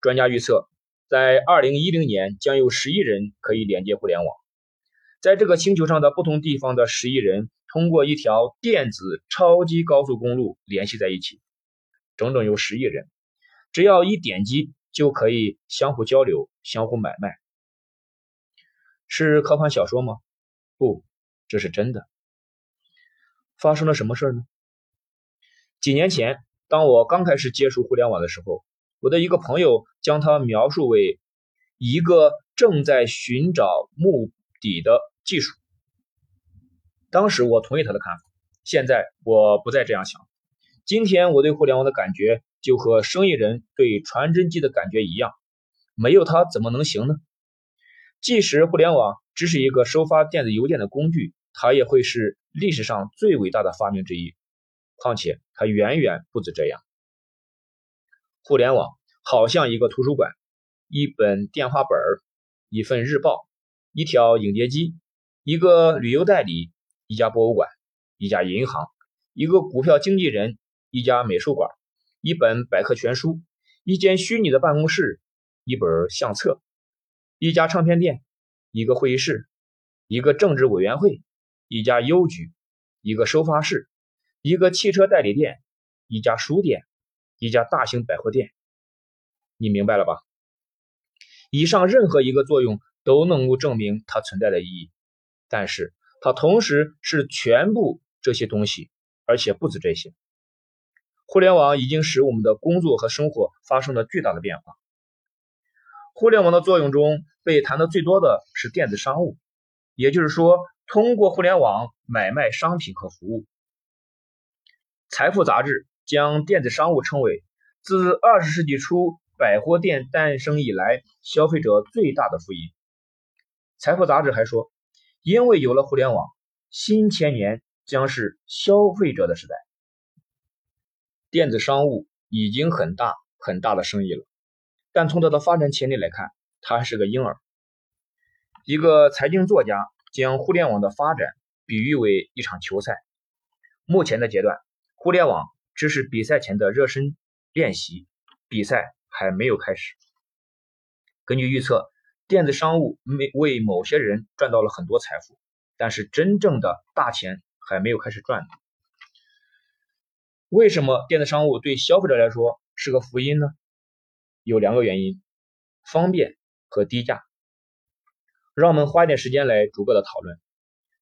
专家预测，在二零一零年将有十亿人可以连接互联网。在这个星球上的不同地方的十亿人，通过一条电子超级高速公路联系在一起，整整有十亿人，只要一点击就可以相互交流、相互买卖。是科幻小说吗？不，这是真的。发生了什么事呢？几年前，当我刚开始接触互联网的时候，我的一个朋友将它描述为一个正在寻找目的的。技术，当时我同意他的看法，现在我不再这样想。今天我对互联网的感觉就和生意人对传真机的感觉一样，没有它怎么能行呢？即使互联网只是一个收发电子邮件的工具，它也会是历史上最伟大的发明之一。况且它远远不止这样。互联网好像一个图书馆，一本电话本儿，一份日报，一条影碟机。一个旅游代理，一家博物馆，一家银行，一个股票经纪人，一家美术馆，一本百科全书，一间虚拟的办公室，一本相册，一家唱片店，一个会议室，一个政治委员会，一家邮局，一个收发室，一个汽车代理店，一家书店，一家大型百货店。你明白了吧？以上任何一个作用都能够证明它存在的意义。但是它同时是全部这些东西，而且不止这些。互联网已经使我们的工作和生活发生了巨大的变化。互联网的作用中被谈的最多的是电子商务，也就是说，通过互联网买卖商品和服务。财富杂志将电子商务称为自二十世纪初百货店诞生以来消费者最大的福音。财富杂志还说。因为有了互联网，新千年将是消费者的时代。电子商务已经很大很大的生意了，但从它的发展潜力来看，它还是个婴儿。一个财经作家将互联网的发展比喻为一场球赛。目前的阶段，互联网只是比赛前的热身练习，比赛还没有开始。根据预测。电子商务没为某些人赚到了很多财富，但是真正的大钱还没有开始赚呢。为什么电子商务对消费者来说是个福音呢？有两个原因：方便和低价。让我们花一点时间来逐个的讨论。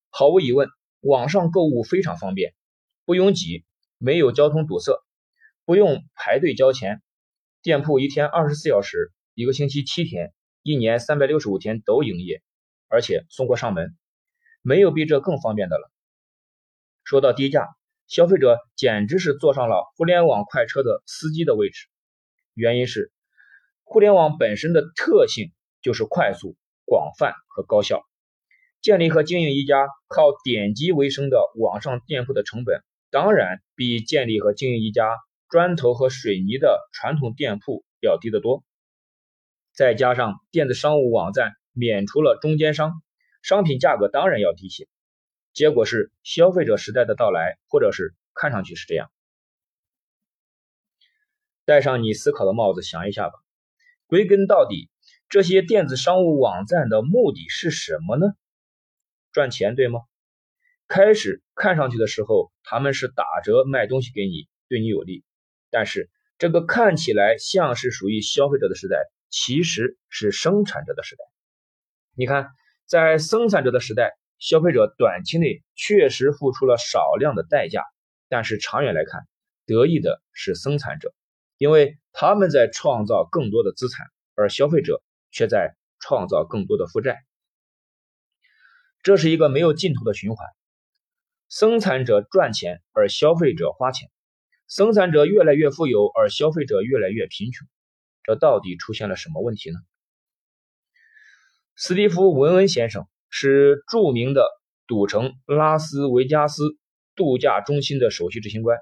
毫无疑问，网上购物非常方便，不拥挤，没有交通堵塞，不用排队交钱，店铺一天二十四小时，一个星期七天。一年三百六十五天都营业，而且送货上门，没有比这更方便的了。说到低价，消费者简直是坐上了互联网快车的司机的位置。原因是，互联网本身的特性就是快速、广泛和高效。建立和经营一家靠点击为生的网上店铺的成本，当然比建立和经营一家砖头和水泥的传统店铺要低得多。再加上电子商务网站免除了中间商，商品价格当然要低些。结果是消费者时代的到来，或者是看上去是这样。戴上你思考的帽子，想一下吧。归根到底，这些电子商务网站的目的是什么呢？赚钱，对吗？开始看上去的时候，他们是打折卖东西给你，对你有利。但是这个看起来像是属于消费者的时代。其实是生产者的时代。你看，在生产者的时代，消费者短期内确实付出了少量的代价，但是长远来看，得益的是生产者，因为他们在创造更多的资产，而消费者却在创造更多的负债。这是一个没有尽头的循环：生产者赚钱，而消费者花钱；生产者越来越富有，而消费者越来越贫穷。这到底出现了什么问题呢？斯蒂夫·文恩先生是著名的赌城拉斯维加斯度假中心的首席执行官，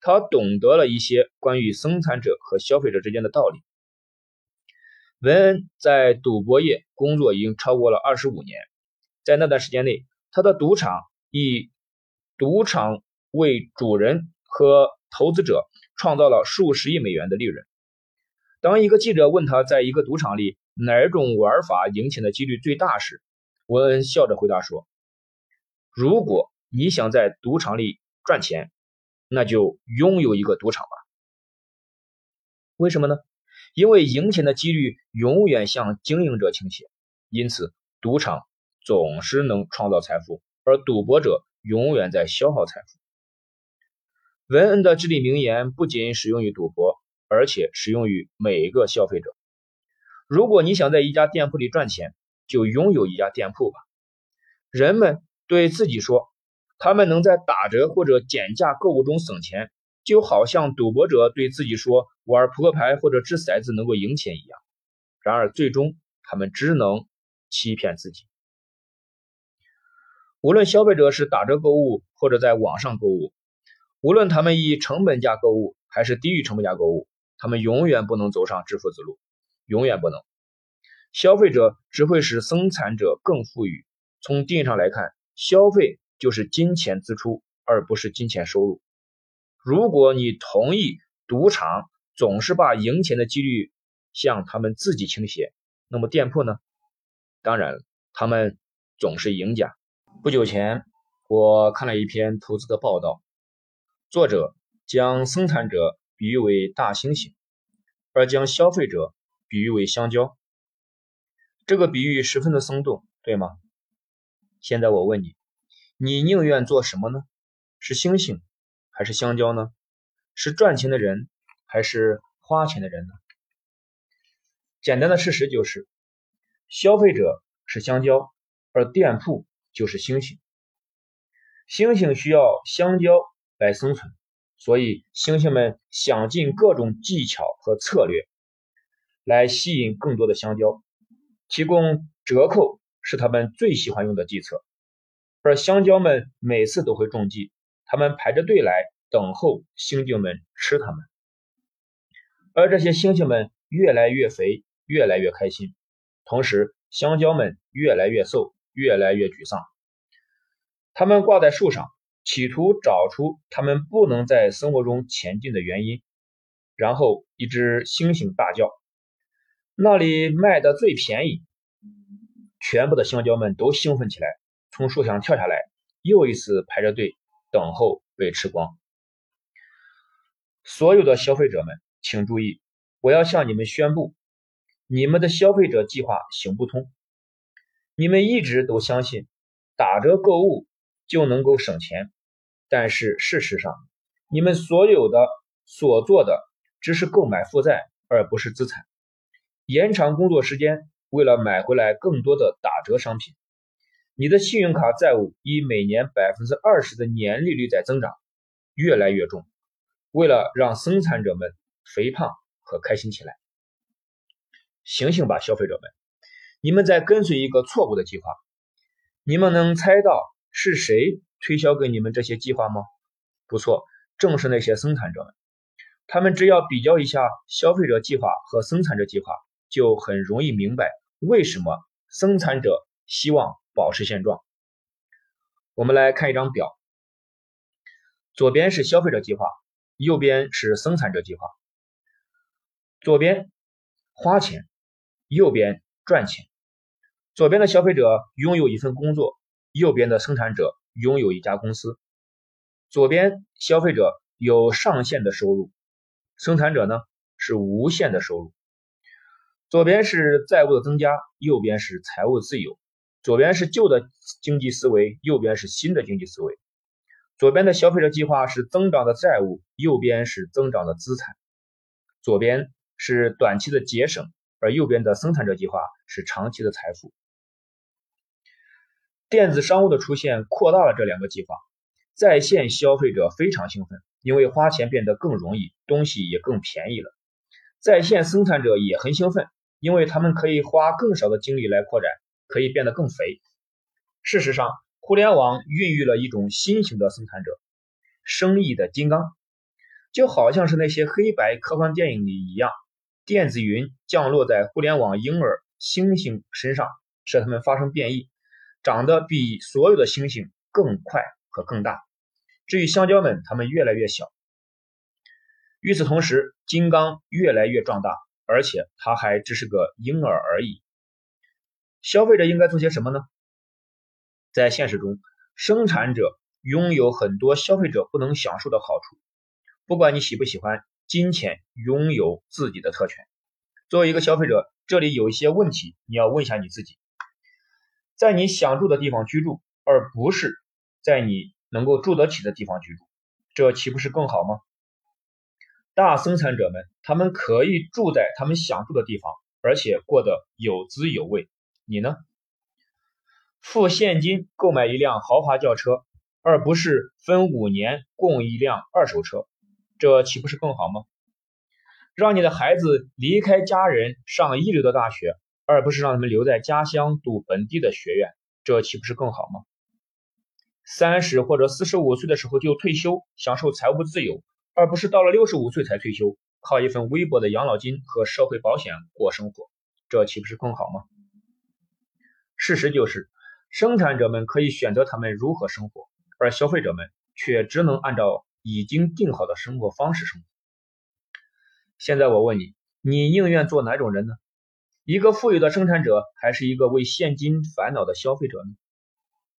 他懂得了一些关于生产者和消费者之间的道理。文恩在赌博业工作已经超过了二十五年，在那段时间内，他的赌场以赌场为主人和投资者创造了数十亿美元的利润。当一个记者问他在一个赌场里哪种玩法赢钱的几率最大时，文恩笑着回答说：“如果你想在赌场里赚钱，那就拥有一个赌场吧。为什么呢？”因为赢钱的几率永远向经营者倾斜，因此赌场总是能创造财富，而赌博者永远在消耗财富。文恩的至理名言不仅适用于赌博，而且适用于每一个消费者。如果你想在一家店铺里赚钱，就拥有一家店铺吧。人们对自己说，他们能在打折或者减价购物中省钱。就好像赌博者对自己说玩扑克牌或者掷骰子能够赢钱一样，然而最终他们只能欺骗自己。无论消费者是打折购物或者在网上购物，无论他们以成本价购物还是低于成本价购物，他们永远不能走上致富之路，永远不能。消费者只会使生产者更富裕。从定义上来看，消费就是金钱支出，而不是金钱收入。如果你同意赌场总是把赢钱的几率向他们自己倾斜，那么店铺呢？当然，他们总是赢家。不久前，我看了一篇投资的报道，作者将生产者比喻为大猩猩，而将消费者比喻为香蕉。这个比喻十分的生动，对吗？现在我问你，你宁愿做什么呢？是猩猩？还是香蕉呢？是赚钱的人，还是花钱的人呢？简单的事实就是，消费者是香蕉，而店铺就是猩猩。猩猩需要香蕉来生存，所以猩猩们想尽各种技巧和策略来吸引更多的香蕉，提供折扣是他们最喜欢用的计策，而香蕉们每次都会中计。他们排着队来等候猩猩们吃它们，而这些猩猩们越来越肥，越来越开心，同时香蕉们越来越瘦，越来越沮丧。他们挂在树上，企图找出他们不能在生活中前进的原因。然后，一只猩猩大叫：“那里卖的最便宜！”全部的香蕉们都兴奋起来，从树上跳下来，又一次排着队。等候被吃光。所有的消费者们，请注意，我要向你们宣布，你们的消费者计划行不通。你们一直都相信打折购物就能够省钱，但是事实上，你们所有的所做的只是购买负债，而不是资产。延长工作时间，为了买回来更多的打折商品。你的信用卡债务以每年百分之二十的年利率在增长，越来越重。为了让生产者们肥胖和开心起来，醒醒吧，消费者们！你们在跟随一个错误的计划。你们能猜到是谁推销给你们这些计划吗？不错，正是那些生产者们。他们只要比较一下消费者计划和生产者计划，就很容易明白为什么生产者希望。保持现状。我们来看一张表，左边是消费者计划，右边是生产者计划。左边花钱，右边赚钱。左边的消费者拥有一份工作，右边的生产者拥有一家公司。左边消费者有上限的收入，生产者呢是无限的收入。左边是债务的增加，右边是财务自由。左边是旧的经济思维，右边是新的经济思维。左边的消费者计划是增长的债务，右边是增长的资产。左边是短期的节省，而右边的生产者计划是长期的财富。电子商务的出现扩大了这两个计划。在线消费者非常兴奋，因为花钱变得更容易，东西也更便宜了。在线生产者也很兴奋，因为他们可以花更少的精力来扩展。可以变得更肥，事实上，互联网孕育了一种新型的生产者——生意的金刚，就好像是那些黑白科幻电影里一样，电子云降落在互联网婴儿猩猩身上，使它们发生变异，长得比所有的星星更快和更大。至于香蕉们，它们越来越小。与此同时，金刚越来越壮大，而且它还只是个婴儿而已。消费者应该做些什么呢？在现实中，生产者拥有很多消费者不能享受的好处。不管你喜不喜欢，金钱拥有自己的特权。作为一个消费者，这里有一些问题你要问一下你自己：在你想住的地方居住，而不是在你能够住得起的地方居住，这岂不是更好吗？大生产者们，他们可以住在他们想住的地方，而且过得有滋有味。你呢？付现金购买一辆豪华轿车，而不是分五年供一辆二手车，这岂不是更好吗？让你的孩子离开家人上一流的大学，而不是让他们留在家乡读本地的学院，这岂不是更好吗？三十或者四十五岁的时候就退休，享受财务自由，而不是到了六十五岁才退休，靠一份微薄的养老金和社会保险过生活，这岂不是更好吗？事实就是。生产者们可以选择他们如何生活，而消费者们却只能按照已经定好的生活方式生活。现在我问你，你宁愿做哪种人呢？一个富有的生产者，还是一个为现金烦恼的消费者呢？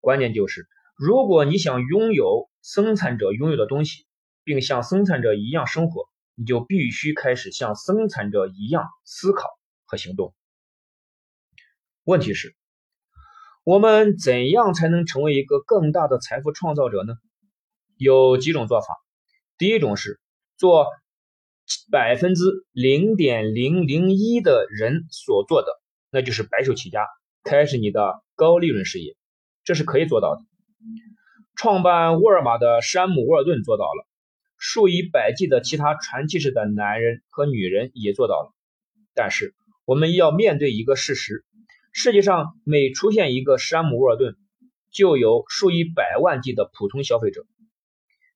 关键就是，如果你想拥有生产者拥有的东西，并像生产者一样生活，你就必须开始像生产者一样思考和行动。问题是？我们怎样才能成为一个更大的财富创造者呢？有几种做法。第一种是做百分之零点零零一的人所做的，那就是白手起家，开始你的高利润事业，这是可以做到的。创办沃尔玛的山姆·沃尔顿做到了，数以百计的其他传奇式的男人和女人也做到了。但是，我们要面对一个事实。世界上每出现一个山姆·沃尔顿，就有数以百万计的普通消费者。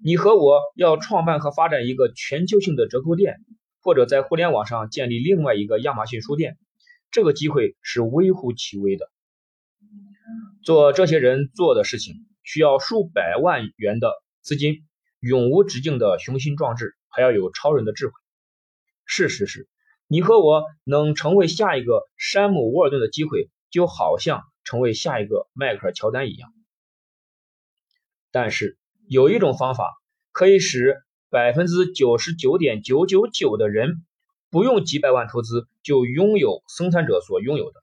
你和我要创办和发展一个全球性的折扣店，或者在互联网上建立另外一个亚马逊书店，这个机会是微乎其微的。做这些人做的事情，需要数百万元的资金、永无止境的雄心壮志，还要有超人的智慧。事实是。你和我能成为下一个山姆·沃尔顿的机会，就好像成为下一个迈克尔·乔丹一样。但是有一种方法可以使百分之九十九点九九九的人不用几百万投资就拥有生产者所拥有的。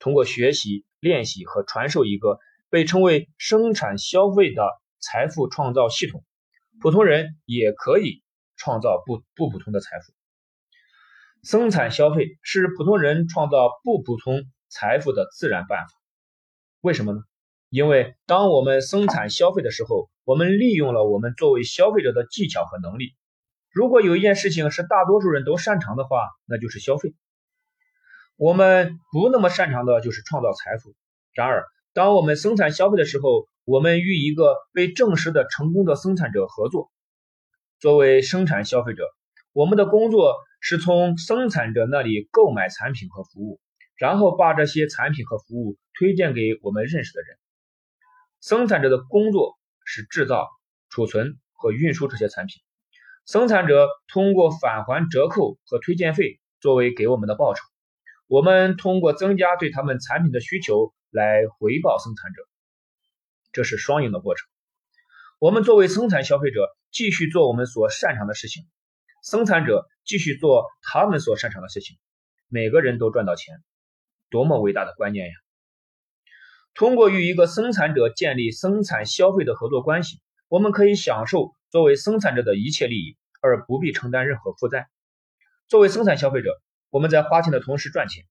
通过学习、练习和传授一个被称为生产消费的财富创造系统，普通人也可以创造不不普通的财富。生产消费是普通人创造不普通财富的自然办法。为什么呢？因为当我们生产消费的时候，我们利用了我们作为消费者的技巧和能力。如果有一件事情是大多数人都擅长的话，那就是消费。我们不那么擅长的就是创造财富。然而，当我们生产消费的时候，我们与一个被证实的成功的生产者合作。作为生产消费者，我们的工作。是从生产者那里购买产品和服务，然后把这些产品和服务推荐给我们认识的人。生产者的工作是制造、储存和运输这些产品。生产者通过返还折扣和推荐费作为给我们的报酬。我们通过增加对他们产品的需求来回报生产者。这是双赢的过程。我们作为生产消费者，继续做我们所擅长的事情。生产者继续做他们所擅长的事情，每个人都赚到钱，多么伟大的观念呀！通过与一个生产者建立生产消费的合作关系，我们可以享受作为生产者的一切利益，而不必承担任何负债。作为生产消费者，我们在花钱的同时赚钱。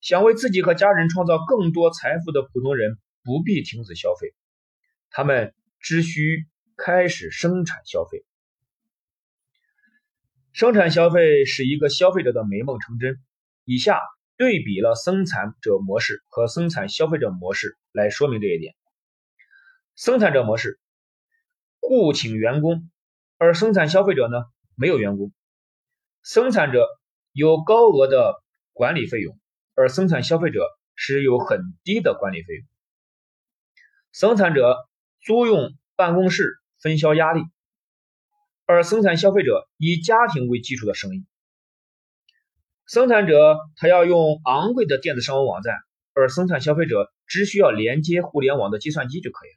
想为自己和家人创造更多财富的普通人不必停止消费，他们只需开始生产消费。生产消费使一个消费者的美梦成真。以下对比了生产者模式和生产消费者模式来说明这一点。生产者模式，雇请员工，而生产消费者呢没有员工。生产者有高额的管理费用，而生产消费者是有很低的管理费用。生产者租用办公室分销压力，而生产消费者以家庭为基础的生意。生产者他要用昂贵的电子商务网站，而生产消费者只需要连接互联网的计算机就可以了。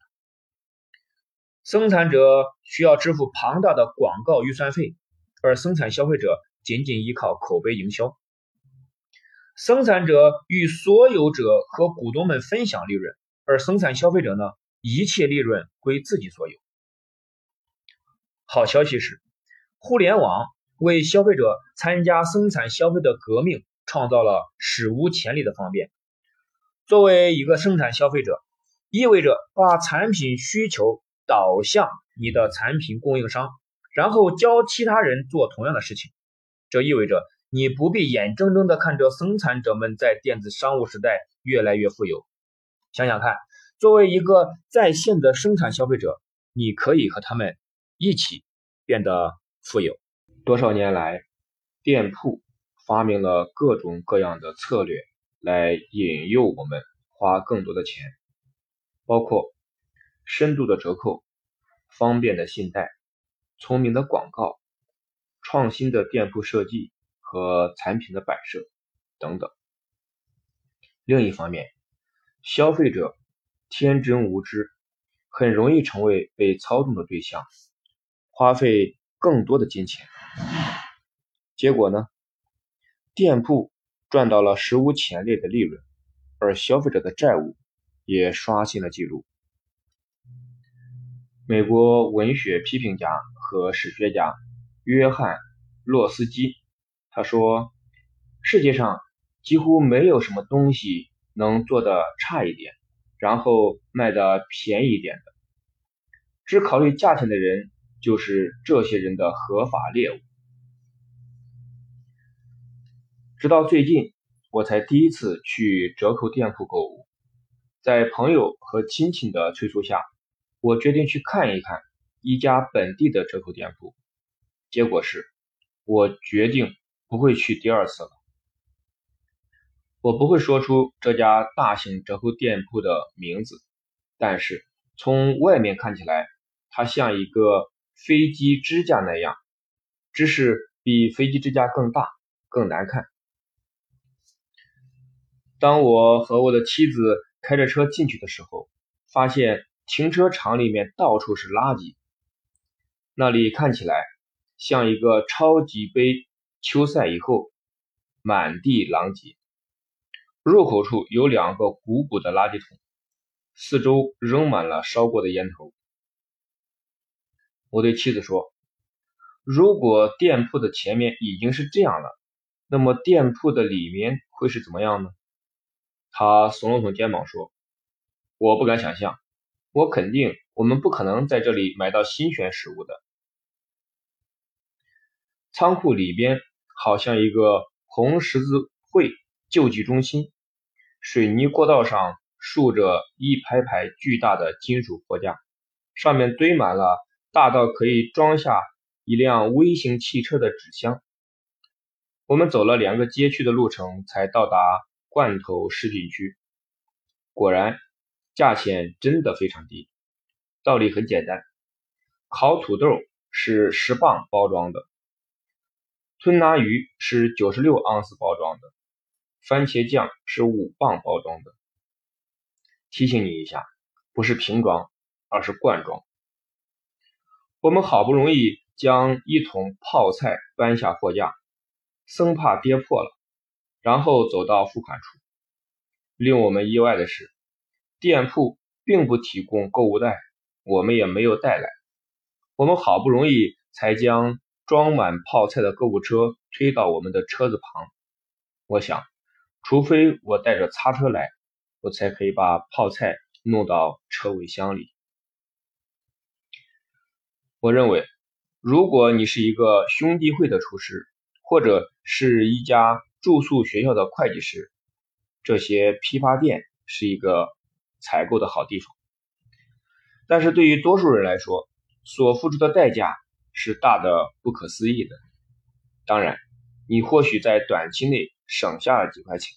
生产者需要支付庞大的广告预算费，而生产消费者仅仅依靠口碑营销。生产者与所有者和股东们分享利润，而生产消费者呢，一切利润归自己所有。好消息是，互联网为消费者参加生产消费的革命创造了史无前例的方便。作为一个生产消费者，意味着把产品需求。导向你的产品供应商，然后教其他人做同样的事情。这意味着你不必眼睁睁地看着生产者们在电子商务时代越来越富有。想想看，作为一个在线的生产消费者，你可以和他们一起变得富有。多少年来，店铺发明了各种各样的策略来引诱我们花更多的钱，包括。深度的折扣、方便的信贷、聪明的广告、创新的店铺设计和产品的摆设等等。另一方面，消费者天真无知，很容易成为被操纵的对象，花费更多的金钱。结果呢？店铺赚到了史无前例的利润，而消费者的债务也刷新了记录。美国文学批评家和史学家约翰·洛斯基他说：“世界上几乎没有什么东西能做的差一点，然后卖的便宜一点的。只考虑价钱的人就是这些人的合法猎物。”直到最近，我才第一次去折扣店铺购物，在朋友和亲戚的催促下。我决定去看一看一家本地的折扣店铺，结果是，我决定不会去第二次了。我不会说出这家大型折扣店铺的名字，但是从外面看起来，它像一个飞机支架那样，只是比飞机支架更大、更难看。当我和我的妻子开着车进去的时候，发现。停车场里面到处是垃圾，那里看起来像一个超级杯球赛以后，满地狼藉。入口处有两个鼓鼓的垃圾桶，四周扔满了烧过的烟头。我对妻子说：“如果店铺的前面已经是这样了，那么店铺的里面会是怎么样呢？”他耸了耸肩膀说：“我不敢想象。”我肯定，我们不可能在这里买到新鲜食物的。仓库里边好像一个红十字会救济中心，水泥过道上竖着一排排巨大的金属货架，上面堆满了大到可以装下一辆微型汽车的纸箱。我们走了两个街区的路程，才到达罐头食品区。果然。价钱真的非常低，道理很简单，烤土豆是十磅包装的，吞拿鱼是九十六盎司包装的，番茄酱是五磅包装的。提醒你一下，不是瓶装，而是罐装。我们好不容易将一桶泡菜搬下货架，生怕跌破了，然后走到付款处。令我们意外的是。店铺并不提供购物袋，我们也没有带来。我们好不容易才将装满泡菜的购物车推到我们的车子旁。我想，除非我带着擦车来，我才可以把泡菜弄到车尾箱里。我认为，如果你是一个兄弟会的厨师，或者是一家住宿学校的会计师，这些批发店是一个。采购的好地方，但是对于多数人来说，所付出的代价是大的不可思议的。当然，你或许在短期内省下了几块钱，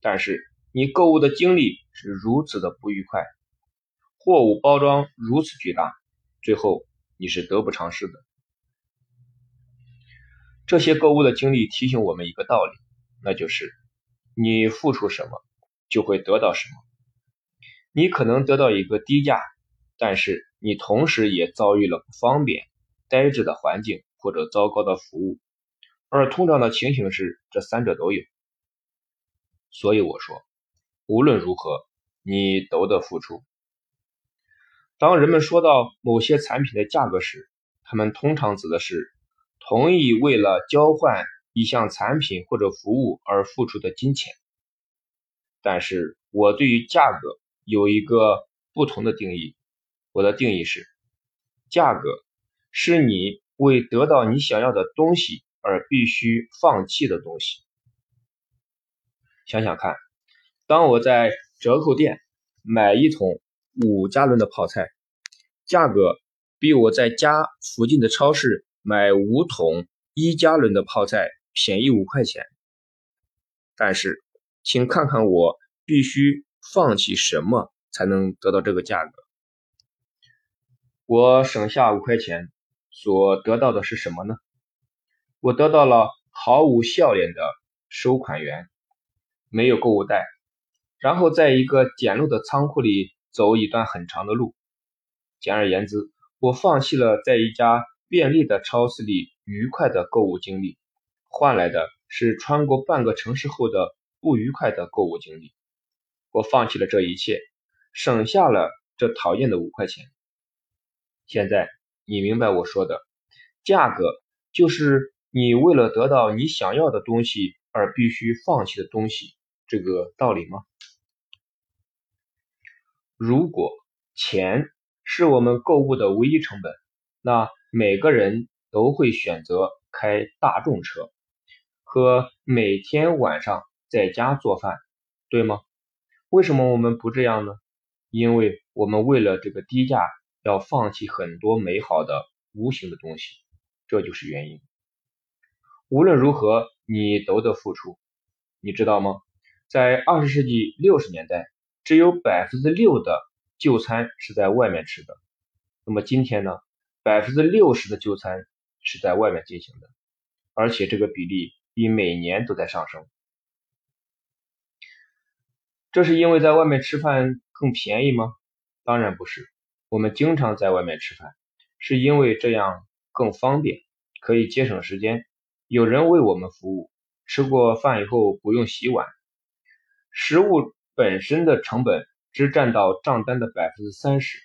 但是你购物的经历是如此的不愉快，货物包装如此巨大，最后你是得不偿失的。这些购物的经历提醒我们一个道理，那就是你付出什么，就会得到什么。你可能得到一个低价，但是你同时也遭遇了不方便、呆滞的环境或者糟糕的服务。而通常的情形是，这三者都有。所以我说，无论如何，你都得付出。当人们说到某些产品的价格时，他们通常指的是同意为了交换一项产品或者服务而付出的金钱。但是我对于价格。有一个不同的定义，我的定义是：价格是你为得到你想要的东西而必须放弃的东西。想想看，当我在折扣店买一桶五加仑的泡菜，价格比我在家附近的超市买五桶一加仑的泡菜便宜五块钱。但是，请看看我必须。放弃什么才能得到这个价格？我省下五块钱，所得到的是什么呢？我得到了毫无笑脸的收款员，没有购物袋，然后在一个简陋的仓库里走一段很长的路。简而言之，我放弃了在一家便利的超市里愉快的购物经历，换来的是穿过半个城市后的不愉快的购物经历。我放弃了这一切，省下了这讨厌的五块钱。现在你明白我说的价格，就是你为了得到你想要的东西而必须放弃的东西这个道理吗？如果钱是我们购物的唯一成本，那每个人都会选择开大众车和每天晚上在家做饭，对吗？为什么我们不这样呢？因为我们为了这个低价要放弃很多美好的无形的东西，这就是原因。无论如何，你都得付出，你知道吗？在二十世纪六十年代，只有百分之六的就餐是在外面吃的。那么今天呢？百分之六十的就餐是在外面进行的，而且这个比例比每年都在上升。这是因为在外面吃饭更便宜吗？当然不是。我们经常在外面吃饭，是因为这样更方便，可以节省时间，有人为我们服务。吃过饭以后不用洗碗，食物本身的成本只占到账单的百分之三十，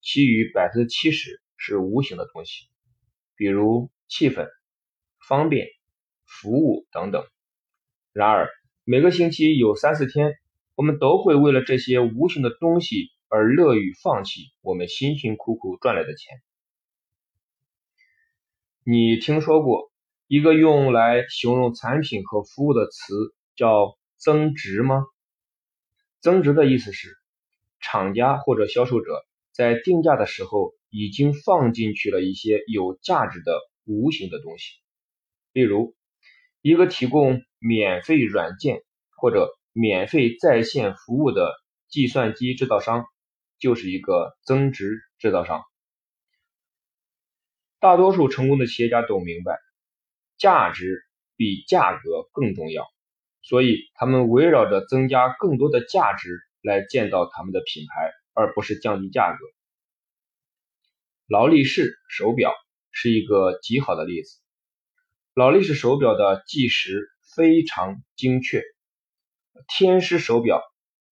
其余百分之七十是无形的东西，比如气氛、方便、服务等等。然而每个星期有三四天。我们都会为了这些无形的东西而乐于放弃我们辛辛苦苦赚来的钱。你听说过一个用来形容产品和服务的词叫增值吗？增值的意思是，厂家或者销售者在定价的时候已经放进去了一些有价值的无形的东西，例如一个提供免费软件或者。免费在线服务的计算机制造商就是一个增值制造商。大多数成功的企业家都明白，价值比价格更重要，所以他们围绕着增加更多的价值来建造他们的品牌，而不是降低价格。劳力士手表是一个极好的例子。劳力士手表的计时非常精确。天狮手表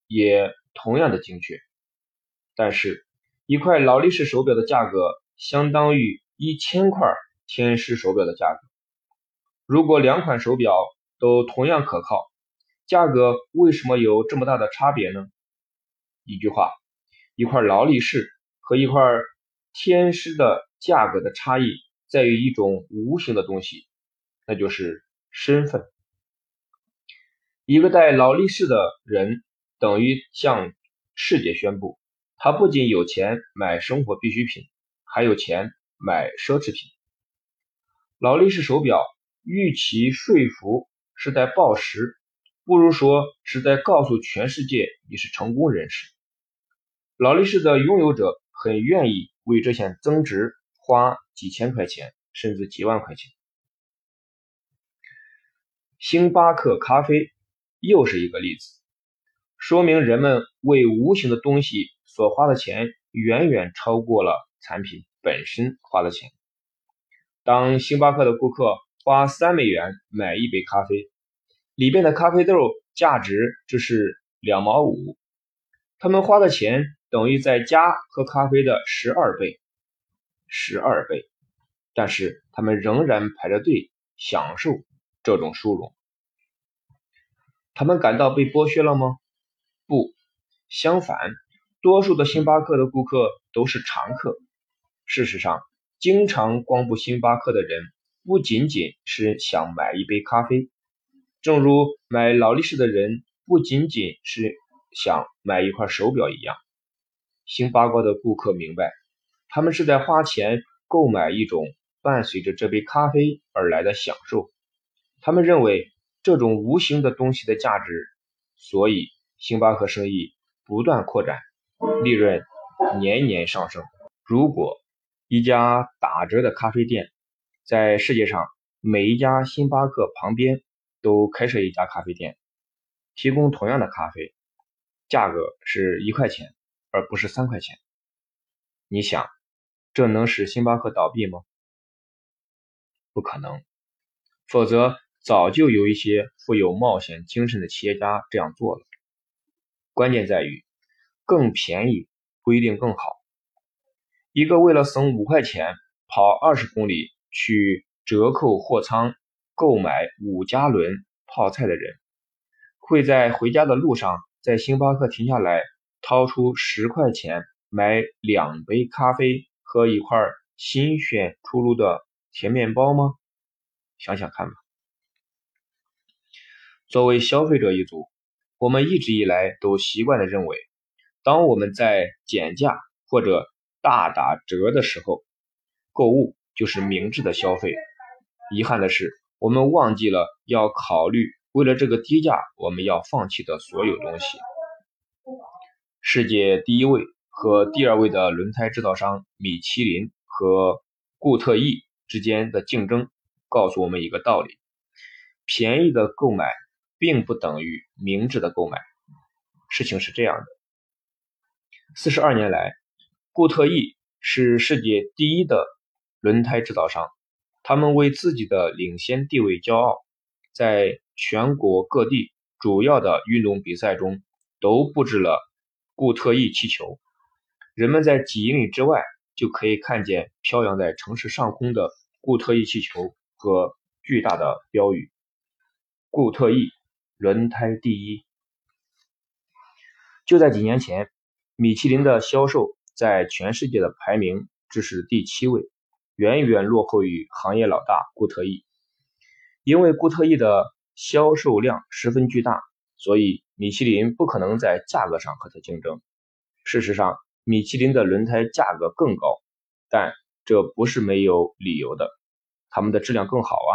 也同样的精确，但是，一块劳力士手表的价格相当于一千块天狮手表的价格。如果两款手表都同样可靠，价格为什么有这么大的差别呢？一句话，一块劳力士和一块天狮的价格的差异在于一种无形的东西，那就是身份。一个戴劳力士的人，等于向世界宣布，他不仅有钱买生活必需品，还有钱买奢侈品。劳力士手表，与其说服是在报时，不如说是在告诉全世界你是成功人士。劳力士的拥有者很愿意为这项增值花几千块钱，甚至几万块钱。星巴克咖啡又是一个例子，说明人们为无形的东西所花的钱远远超过了产品本身花的钱。当星巴克的顾客花三美元买一杯咖啡，里边的咖啡豆价值只是两毛五，他们花的钱等于在家喝咖啡的十二倍，十二倍，但是他们仍然排着队享受。这种殊荣，他们感到被剥削了吗？不，相反，多数的星巴克的顾客都是常客。事实上，经常光顾星巴克的人不仅仅是想买一杯咖啡，正如买劳力士的人不仅仅是想买一块手表一样。星巴克的顾客明白，他们是在花钱购买一种伴随着这杯咖啡而来的享受。他们认为这种无形的东西的价值，所以星巴克生意不断扩展，利润年年上升。如果一家打折的咖啡店在世界上每一家星巴克旁边都开设一家咖啡店，提供同样的咖啡，价格是一块钱而不是三块钱，你想这能使星巴克倒闭吗？不可能，否则。早就有一些富有冒险精神的企业家这样做了。关键在于，更便宜不一定更好。一个为了省五块钱跑二十公里去折扣货仓购买五加仑泡菜的人，会在回家的路上在星巴克停下来，掏出十块钱买两杯咖啡和一块新鲜出炉的甜面包吗？想想看吧。作为消费者一族，我们一直以来都习惯的认为，当我们在减价或者大打折的时候购物，就是明智的消费。遗憾的是，我们忘记了要考虑，为了这个低价，我们要放弃的所有东西。世界第一位和第二位的轮胎制造商米其林和固特异之间的竞争，告诉我们一个道理：便宜的购买。并不等于明智的购买。事情是这样的：四十二年来，固特异是世界第一的轮胎制造商，他们为自己的领先地位骄傲，在全国各地主要的运动比赛中都布置了固特异气球，人们在几英里之外就可以看见飘扬在城市上空的固特异气球和巨大的标语“固特异”。轮胎第一，就在几年前，米其林的销售在全世界的排名只是第七位，远远落后于行业老大固特异。因为固特异的销售量十分巨大，所以米其林不可能在价格上和它竞争。事实上，米其林的轮胎价格更高，但这不是没有理由的，它们的质量更好啊。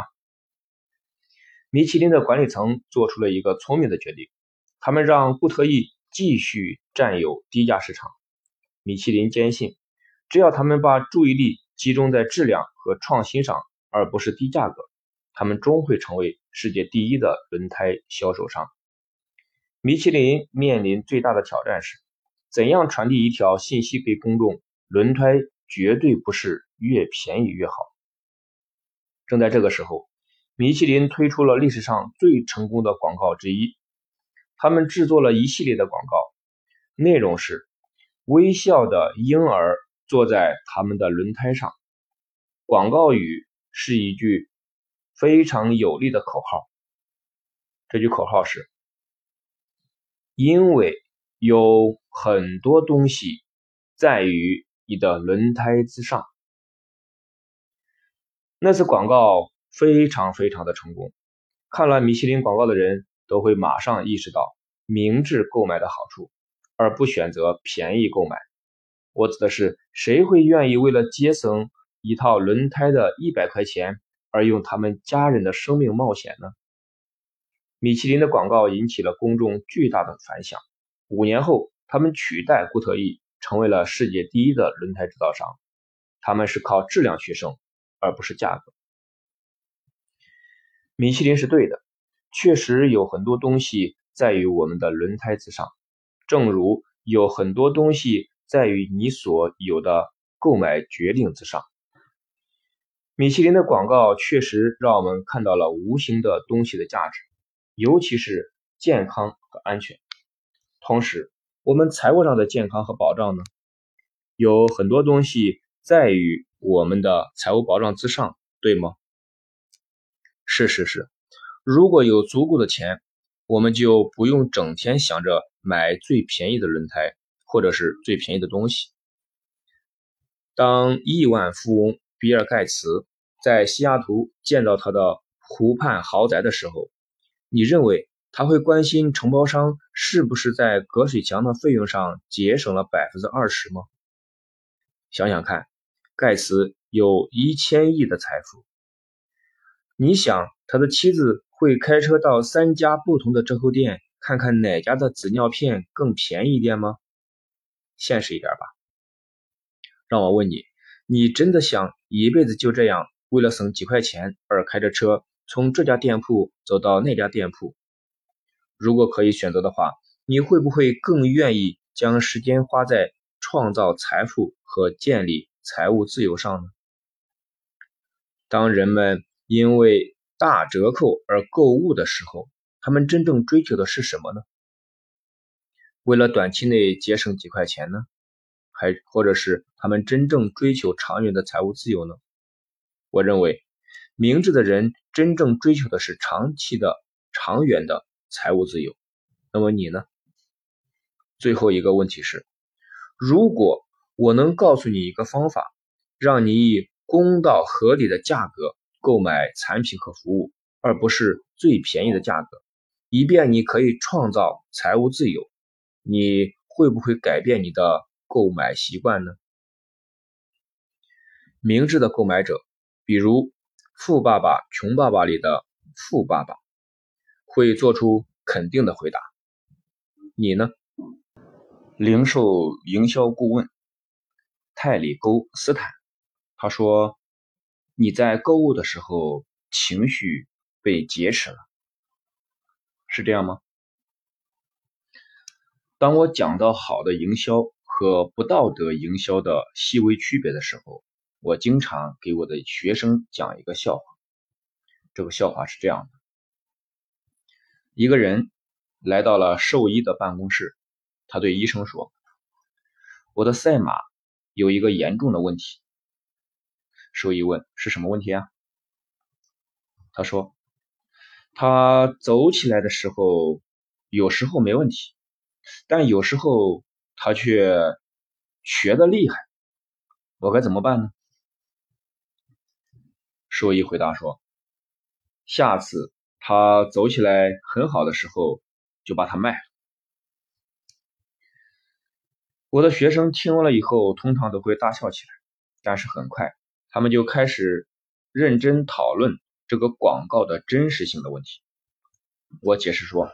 米其林的管理层做出了一个聪明的决定，他们让固特异继续占有低价市场。米其林坚信，只要他们把注意力集中在质量和创新上，而不是低价格，他们终会成为世界第一的轮胎销售商。米其林面临最大的挑战是，怎样传递一条信息给公众：轮胎绝对不是越便宜越好。正在这个时候。米其林推出了历史上最成功的广告之一，他们制作了一系列的广告，内容是微笑的婴儿坐在他们的轮胎上。广告语是一句非常有力的口号，这句口号是：因为有很多东西在于你的轮胎之上。那次广告。非常非常的成功，看了米其林广告的人都会马上意识到明智购买的好处，而不选择便宜购买。我指的是谁会愿意为了节省一套轮胎的一百块钱而用他们家人的生命冒险呢？米其林的广告引起了公众巨大的反响。五年后，他们取代固特异，成为了世界第一的轮胎制造商。他们是靠质量取胜，而不是价格。米其林是对的，确实有很多东西在于我们的轮胎之上，正如有很多东西在于你所有的购买决定之上。米其林的广告确实让我们看到了无形的东西的价值。尤其是健康和安全。同时，我们财务上的健康和保障呢？有很多东西在于我们的财务保障之上，对吗？是是是。如果有足够的钱，我们就不用整天想着买最便宜的轮胎或者是最便宜的东西。当亿万富翁比尔盖茨在西雅图建造他的湖畔豪宅的时候，你认为他会关心承包商是不是在隔水墙的费用上节省了百分之二十吗？想想看，盖茨有一千亿的财富，你想他的妻子会开车到三家不同的折扣店看看哪家的纸尿片更便宜一点吗？现实一点吧。让我问你，你真的想一辈子就这样为了省几块钱而开着车？从这家店铺走到那家店铺，如果可以选择的话，你会不会更愿意将时间花在创造财富和建立财务自由上呢？当人们因为大折扣而购物的时候，他们真正追求的是什么呢？为了短期内节省几块钱呢？还或者是他们真正追求长远的财务自由呢？我认为。明智的人真正追求的是长期的、长远的财务自由。那么你呢？最后一个问题是：如果我能告诉你一个方法，让你以公道合理的价格购买产品和服务，而不是最便宜的价格，以便你可以创造财务自由，你会不会改变你的购买习惯呢？明智的购买者，比如。《富爸爸穷爸爸》里的富爸爸会做出肯定的回答。你呢？零售营销顾问泰里沟斯坦他说：“你在购物的时候情绪被劫持了，是这样吗？”当我讲到好的营销和不道德营销的细微区别的时候。我经常给我的学生讲一个笑话。这个笑话是这样的：一个人来到了兽医的办公室，他对医生说：“我的赛马有一个严重的问题。”兽医问：“是什么问题啊？”他说：“他走起来的时候，有时候没问题，但有时候他却瘸得厉害。我该怎么办呢？”兽医回答说：“下次他走起来很好的时候，就把它卖了。”我的学生听了以后，通常都会大笑起来，但是很快他们就开始认真讨论这个广告的真实性的问题。我解释说，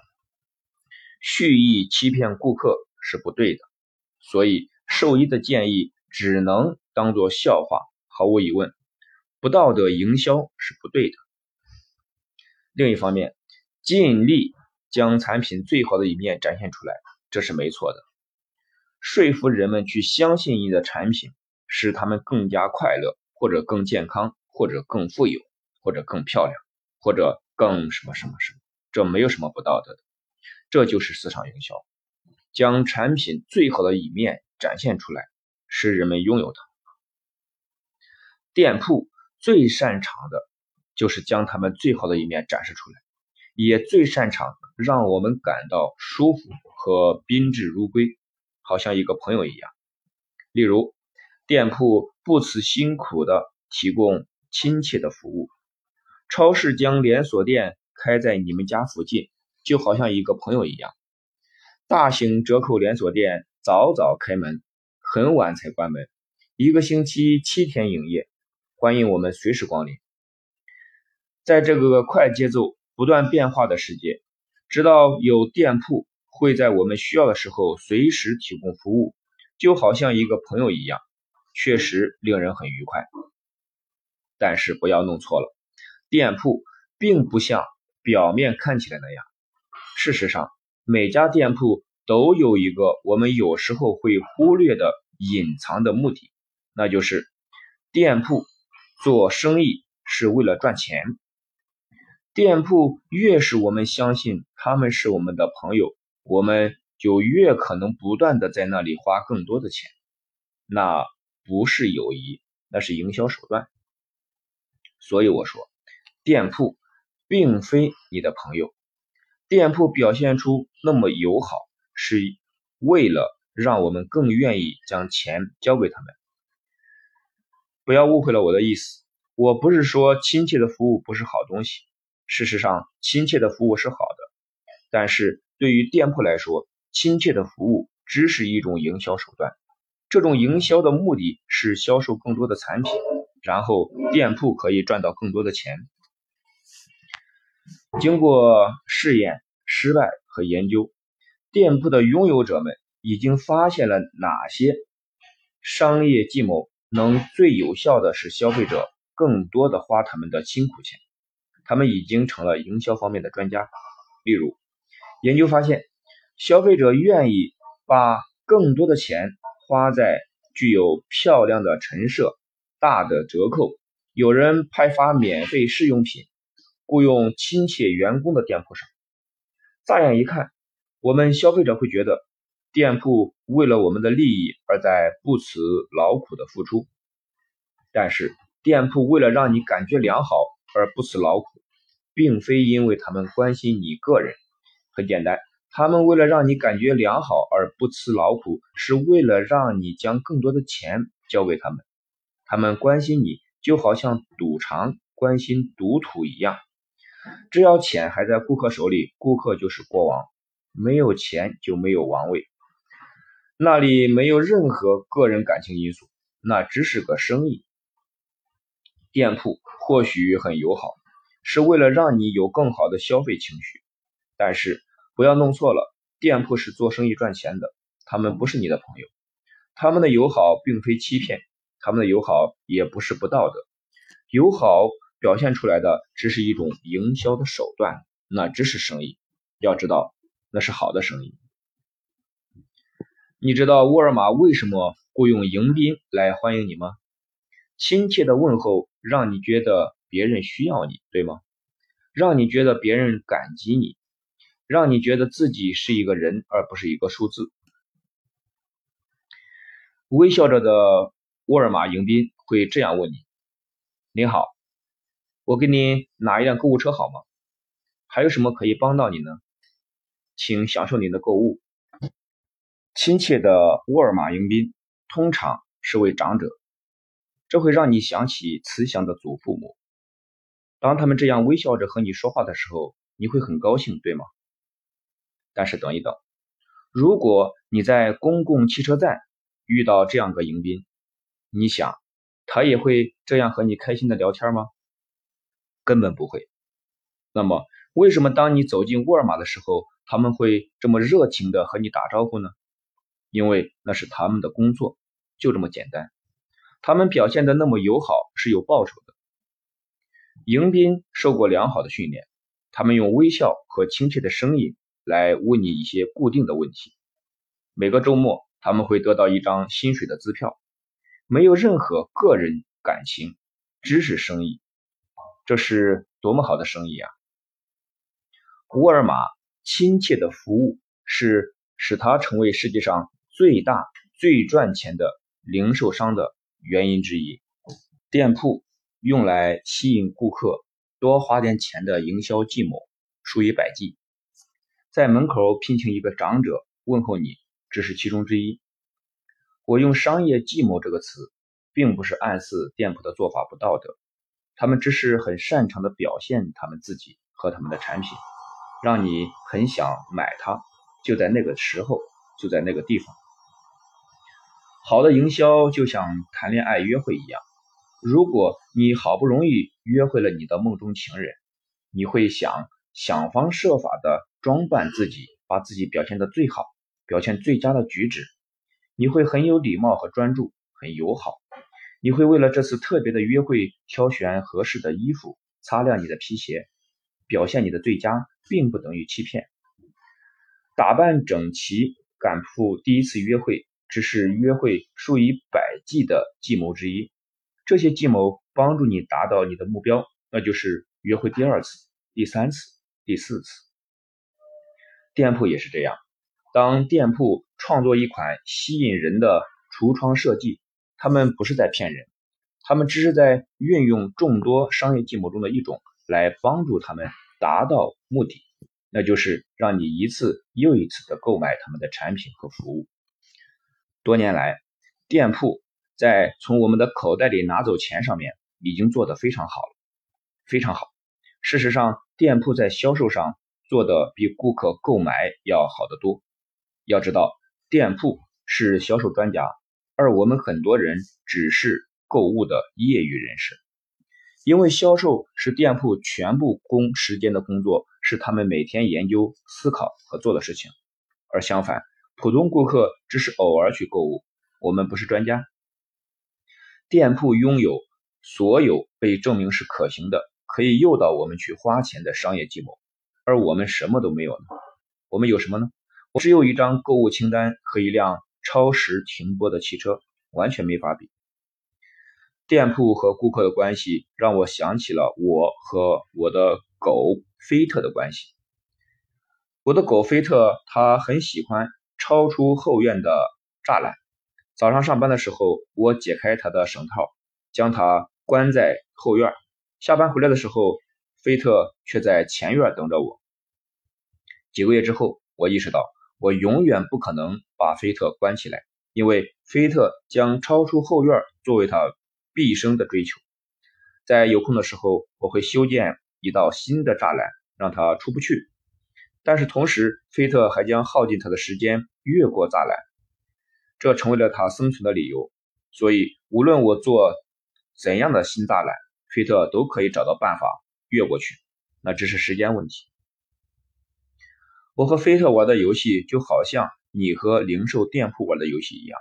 蓄意欺骗顾客是不对的，所以兽医的建议只能当做笑话，毫无疑问。不道德营销是不对的。另一方面，尽力将产品最好的一面展现出来，这是没错的。说服人们去相信你的产品，使他们更加快乐，或者更健康，或者更富有，或者更漂亮，或者更什么什么什么，这没有什么不道德的。这就是市场营销，将产品最好的一面展现出来，使人们拥有它。店铺。最擅长的就是将他们最好的一面展示出来，也最擅长让我们感到舒服和宾至如归，好像一个朋友一样。例如，店铺不辞辛苦的提供亲切的服务，超市将连锁店开在你们家附近，就好像一个朋友一样。大型折扣连锁店早早开门，很晚才关门，一个星期七天营业，欢迎我们随时光临。在这个快节奏、不断变化的世界，知道有店铺会在我们需要的时候随时提供服务，就好像一个朋友一样，确实令人很愉快。但是不要弄错了，店铺并不像表面看起来那样。事实上，每家店铺都有一个我们有时候会忽略的隐藏的目的，那就是店铺做生意是为了赚钱。店铺越是我们相信他们是我们的朋友，我们就越可能不断的在那里花更多的钱。那不是友谊，那是营销手段。所以我说，店铺并非你的朋友。店铺表现出那么友好，是为了让我们更愿意将钱交给他们。不要误会了我的意思，我不是说亲切的服务不是好东西。事实上，亲切的服务是好的，但是对于店铺来说，亲切的服务只是一种营销手段。这种营销的目的是销售更多的产品，然后店铺可以赚到更多的钱。经过试验、失败和研究，店铺的拥有者们已经发现了哪些商业计谋能最有效的使消费者更多的花他们的辛苦钱。他们已经成了营销方面的专家。例如，研究发现，消费者愿意把更多的钱花在具有漂亮的陈设、大的折扣、有人派发免费试用品、雇佣亲切员工的店铺上。乍眼一看，我们消费者会觉得，店铺为了我们的利益而在不辞劳苦的付出。但是，店铺为了让你感觉良好。而不辞劳苦，并非因为他们关心你个人。很简单，他们为了让你感觉良好而不辞劳苦，是为了让你将更多的钱交给他们。他们关心你，就好像赌场关心赌徒一样。只要钱还在顾客手里，顾客就是国王；没有钱就没有王位。那里没有任何个人感情因素，那只是个生意。店铺或许很友好，是为了让你有更好的消费情绪，但是不要弄错了，店铺是做生意赚钱的，他们不是你的朋友。他们的友好并非欺骗，他们的友好也不是不道德。友好表现出来的只是一种营销的手段，那只是生意。要知道，那是好的生意。你知道沃尔玛为什么雇佣迎宾来欢迎你吗？亲切的问候让你觉得别人需要你，对吗？让你觉得别人感激你，让你觉得自己是一个人而不是一个数字。微笑着的沃尔玛迎宾会这样问你：“您好，我给您拿一辆购物车好吗？还有什么可以帮到你呢？请享受您的购物。”亲切的沃尔玛迎宾通常是位长者。这会让你想起慈祥的祖父母。当他们这样微笑着和你说话的时候，你会很高兴，对吗？但是等一等，如果你在公共汽车站遇到这样个迎宾，你想他也会这样和你开心的聊天吗？根本不会。那么，为什么当你走进沃尔玛的时候，他们会这么热情的和你打招呼呢？因为那是他们的工作，就这么简单。他们表现的那么友好是有报酬的。迎宾受过良好的训练，他们用微笑和亲切的声音来问你一些固定的问题。每个周末，他们会得到一张薪水的支票，没有任何个人感情，只是生意。这是多么好的生意啊！沃尔玛亲切的服务是使它成为世界上最大、最赚钱的零售商的。原因之一，店铺用来吸引顾客多花点钱的营销计谋数以百计。在门口聘请一个长者问候你，只是其中之一。我用“商业计谋”这个词，并不是暗示店铺的做法不道德，他们只是很擅长的表现他们自己和他们的产品，让你很想买它，就在那个时候，就在那个地方。好的营销就像谈恋爱约会一样，如果你好不容易约会了你的梦中情人，你会想想方设法的装扮自己，把自己表现的最好，表现最佳的举止。你会很有礼貌和专注，很友好。你会为了这次特别的约会挑选合适的衣服，擦亮你的皮鞋，表现你的最佳，并不等于欺骗。打扮整齐，赶赴第一次约会。只是约会数以百计的计谋之一，这些计谋帮助你达到你的目标，那就是约会第二次、第三次、第四次。店铺也是这样，当店铺创作一款吸引人的橱窗设计，他们不是在骗人，他们只是在运用众多商业计谋中的一种，来帮助他们达到目的，那就是让你一次又一次的购买他们的产品和服务。多年来，店铺在从我们的口袋里拿走钱上面已经做得非常好了，非常好。事实上，店铺在销售上做的比顾客购买要好得多。要知道，店铺是销售专家，而我们很多人只是购物的业余人士。因为销售是店铺全部工时间的工作，是他们每天研究、思考和做的事情。而相反，普通顾客只是偶尔去购物，我们不是专家。店铺拥有所有被证明是可行的、可以诱导我们去花钱的商业计谋，而我们什么都没有呢？我们有什么呢？我只有一张购物清单和一辆超时停泊的汽车，完全没法比。店铺和顾客的关系让我想起了我和我的狗菲特的关系。我的狗菲特，它很喜欢。超出后院的栅栏。早上上班的时候，我解开他的绳套，将他关在后院。下班回来的时候，菲特却在前院等着我。几个月之后，我意识到我永远不可能把菲特关起来，因为菲特将超出后院作为他毕生的追求。在有空的时候，我会修建一道新的栅栏，让他出不去。但是同时，菲特还将耗尽他的时间越过栅栏，这成为了他生存的理由。所以，无论我做怎样的新栅栏，菲特都可以找到办法越过去，那只是时间问题。我和菲特玩的游戏就好像你和零售店铺玩的游戏一样，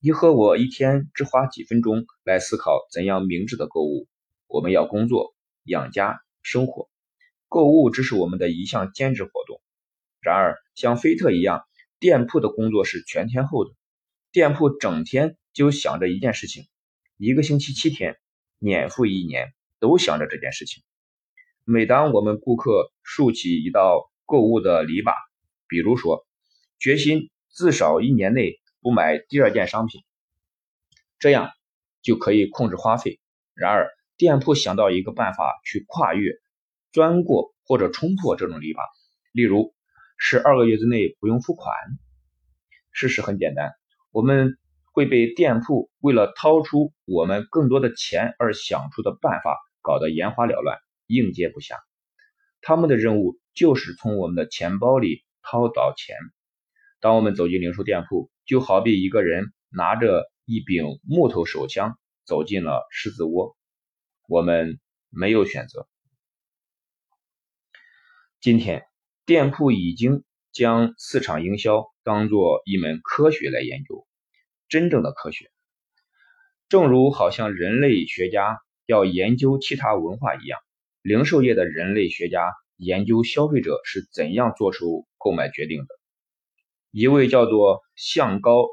你和我一天只花几分钟来思考怎样明智的购物。我们要工作、养家、生活。购物只是我们的一项兼职活动。然而，像菲特一样，店铺的工作是全天候的。店铺整天就想着一件事情，一个星期七天，年复一年，都想着这件事情。每当我们顾客竖起一道购物的篱笆，比如说决心至少一年内不买第二件商品，这样就可以控制花费。然而，店铺想到一个办法去跨越。钻过或者冲破这种篱笆，例如十二个月之内不用付款。事实很简单，我们会被店铺为了掏出我们更多的钱而想出的办法搞得眼花缭乱、应接不暇。他们的任务就是从我们的钱包里掏到钱。当我们走进零售店铺，就好比一个人拿着一柄木头手枪走进了狮子窝。我们没有选择。今天，店铺已经将市场营销当做一门科学来研究，真正的科学。正如好像人类学家要研究其他文化一样，零售业的人类学家研究消费者是怎样做出购买决定的。一位叫做向高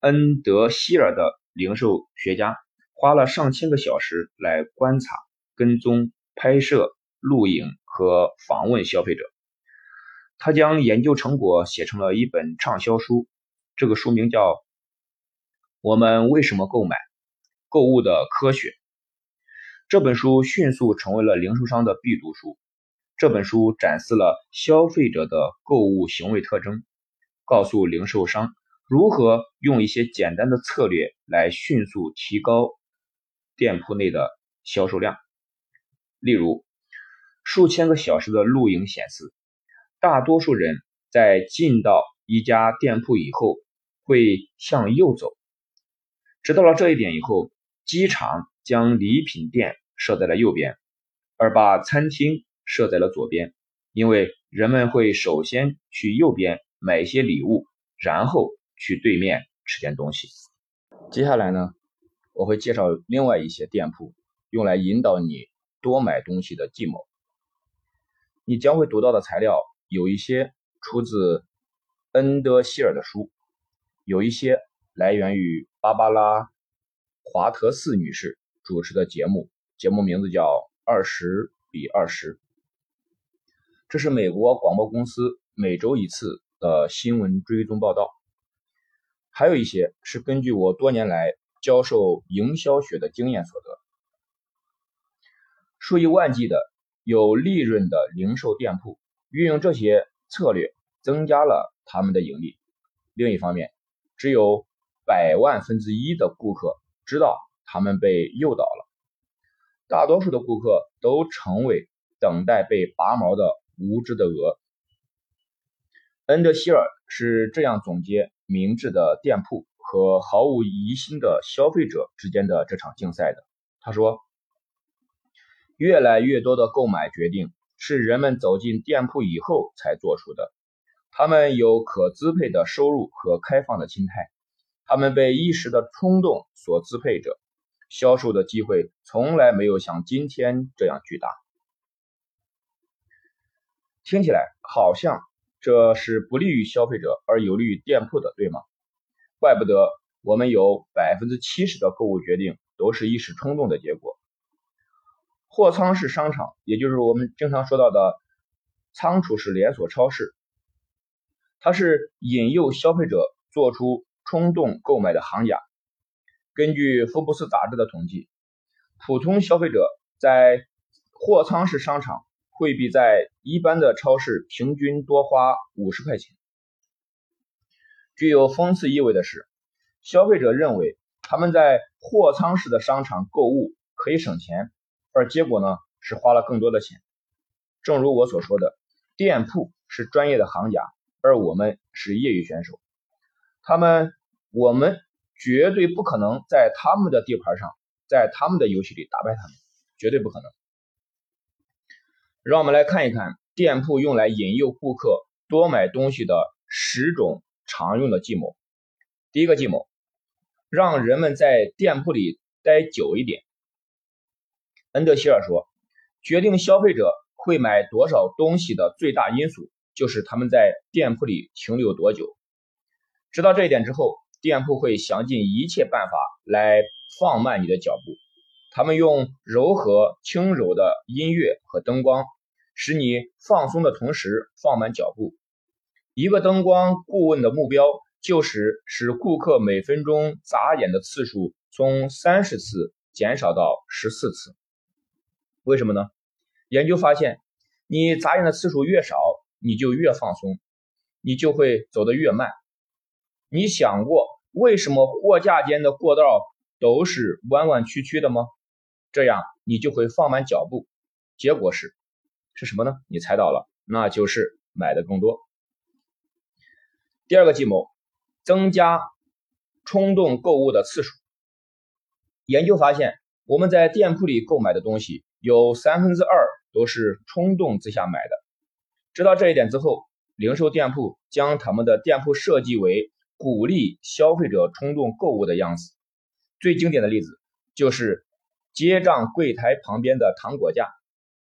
恩德希尔的零售学家，花了上千个小时来观察、跟踪、拍摄、录影。和访问消费者，他将研究成果写成了一本畅销书，这个书名叫《我们为什么购买：购物的科学》。这本书迅速成为了零售商的必读书。这本书展示了消费者的购物行为特征，告诉零售商如何用一些简单的策略来迅速提高店铺内的销售量，例如。数千个小时的录影显示，大多数人在进到一家店铺以后会向右走，知道了这一点以后，机场将礼品店设在了右边，而把餐厅设在了左边，因为人们会首先去右边买一些礼物，然后去对面吃点东西。接下来呢，我会介绍另外一些店铺，用来引导你多买东西的计谋。你将会读到的材料有一些出自恩德希尔的书，有一些来源于芭芭拉·华特斯女士主持的节目，节目名字叫《二十比二十》。这是美国广播公司每周一次的新闻追踪报道。还有一些是根据我多年来教授营销学的经验所得，数以万计的。有利润的零售店铺运用这些策略，增加了他们的盈利。另一方面，只有百万分之一的顾客知道他们被诱导了，大多数的顾客都成为等待被拔毛的无知的鹅。恩德希尔是这样总结明智的店铺和毫无疑心的消费者之间的这场竞赛的。他说。越来越多的购买决定是人们走进店铺以后才做出的。他们有可支配的收入和开放的心态，他们被一时的冲动所支配着。销售的机会从来没有像今天这样巨大。听起来好像这是不利于消费者而有利于店铺的，对吗？怪不得我们有百分之七十的购物决定都是一时冲动的结果。货仓式商场，也就是我们经常说到的仓储式连锁超市，它是引诱消费者做出冲动购买的行家。根据福布斯杂志的统计，普通消费者在货仓式商场会比在一般的超市平均多花五十块钱。具有讽刺意味的是，消费者认为他们在货仓式的商场购物可以省钱。而结果呢，是花了更多的钱。正如我所说的，店铺是专业的行家，而我们是业余选手。他们，我们绝对不可能在他们的地盘上，在他们的游戏里打败他们，绝对不可能。让我们来看一看店铺用来引诱顾客多买东西的十种常用的计谋。第一个计谋，让人们在店铺里待久一点。恩德希尔说：“决定消费者会买多少东西的最大因素，就是他们在店铺里停留多久。知道这一点之后，店铺会想尽一切办法来放慢你的脚步。他们用柔和、轻柔的音乐和灯光，使你放松的同时放慢脚步。一个灯光顾问的目标就是使顾客每分钟眨眼的次数从三十次减少到十四次。”为什么呢？研究发现，你眨眼的次数越少，你就越放松，你就会走得越慢。你想过为什么货架间的过道都是弯弯曲曲的吗？这样你就会放慢脚步。结果是是什么呢？你猜到了，那就是买的更多。第二个计谋，增加冲动购物的次数。研究发现，我们在店铺里购买的东西。有三分之二都是冲动之下买的。知道这一点之后，零售店铺将他们的店铺设计为鼓励消费者冲动购物的样子。最经典的例子就是结账柜台旁边的糖果架。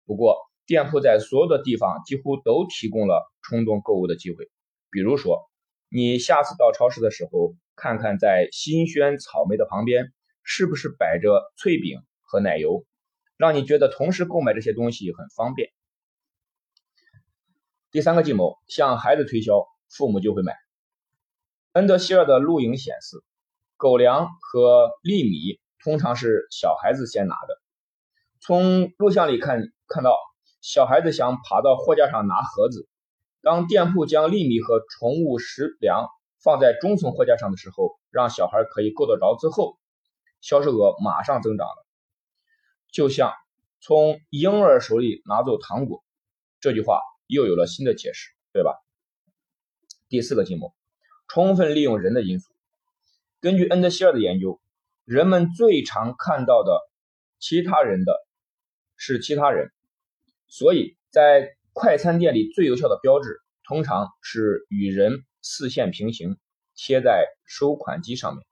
不过，店铺在所有的地方几乎都提供了冲动购物的机会。比如说，你下次到超市的时候，看看在新鲜草莓的旁边是不是摆着脆饼和奶油。让你觉得同时购买这些东西很方便。第三个计谋，向孩子推销，父母就会买。恩德希尔的录影显示，狗粮和粒米通常是小孩子先拿的。从录像里看，看到小孩子想爬到货架上拿盒子。当店铺将粒米和宠物食粮放在中层货架上的时候，让小孩可以够得着之后，销售额马上增长了。就像从婴儿手里拿走糖果，这句话又有了新的解释，对吧？第四个计谋，充分利用人的因素。根据恩德希尔的研究，人们最常看到的其他人的是其他人，所以在快餐店里最有效的标志通常是与人四线平行，贴在收款机上面。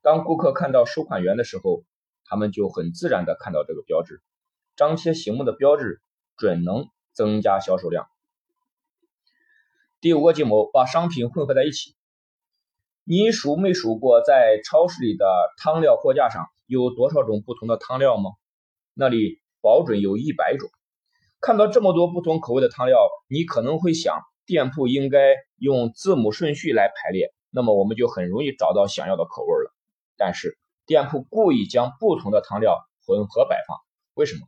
当顾客看到收款员的时候，他们就很自然的看到这个标志。张贴醒目的标志准能增加销售量。第五个计谋，把商品混合在一起。你数没数过，在超市里的汤料货架上有多少种不同的汤料吗？那里保准有一百种。看到这么多不同口味的汤料，你可能会想，店铺应该用字母顺序来排列，那么我们就很容易找到想要的口味了。但是店铺故意将不同的汤料混合摆放，为什么？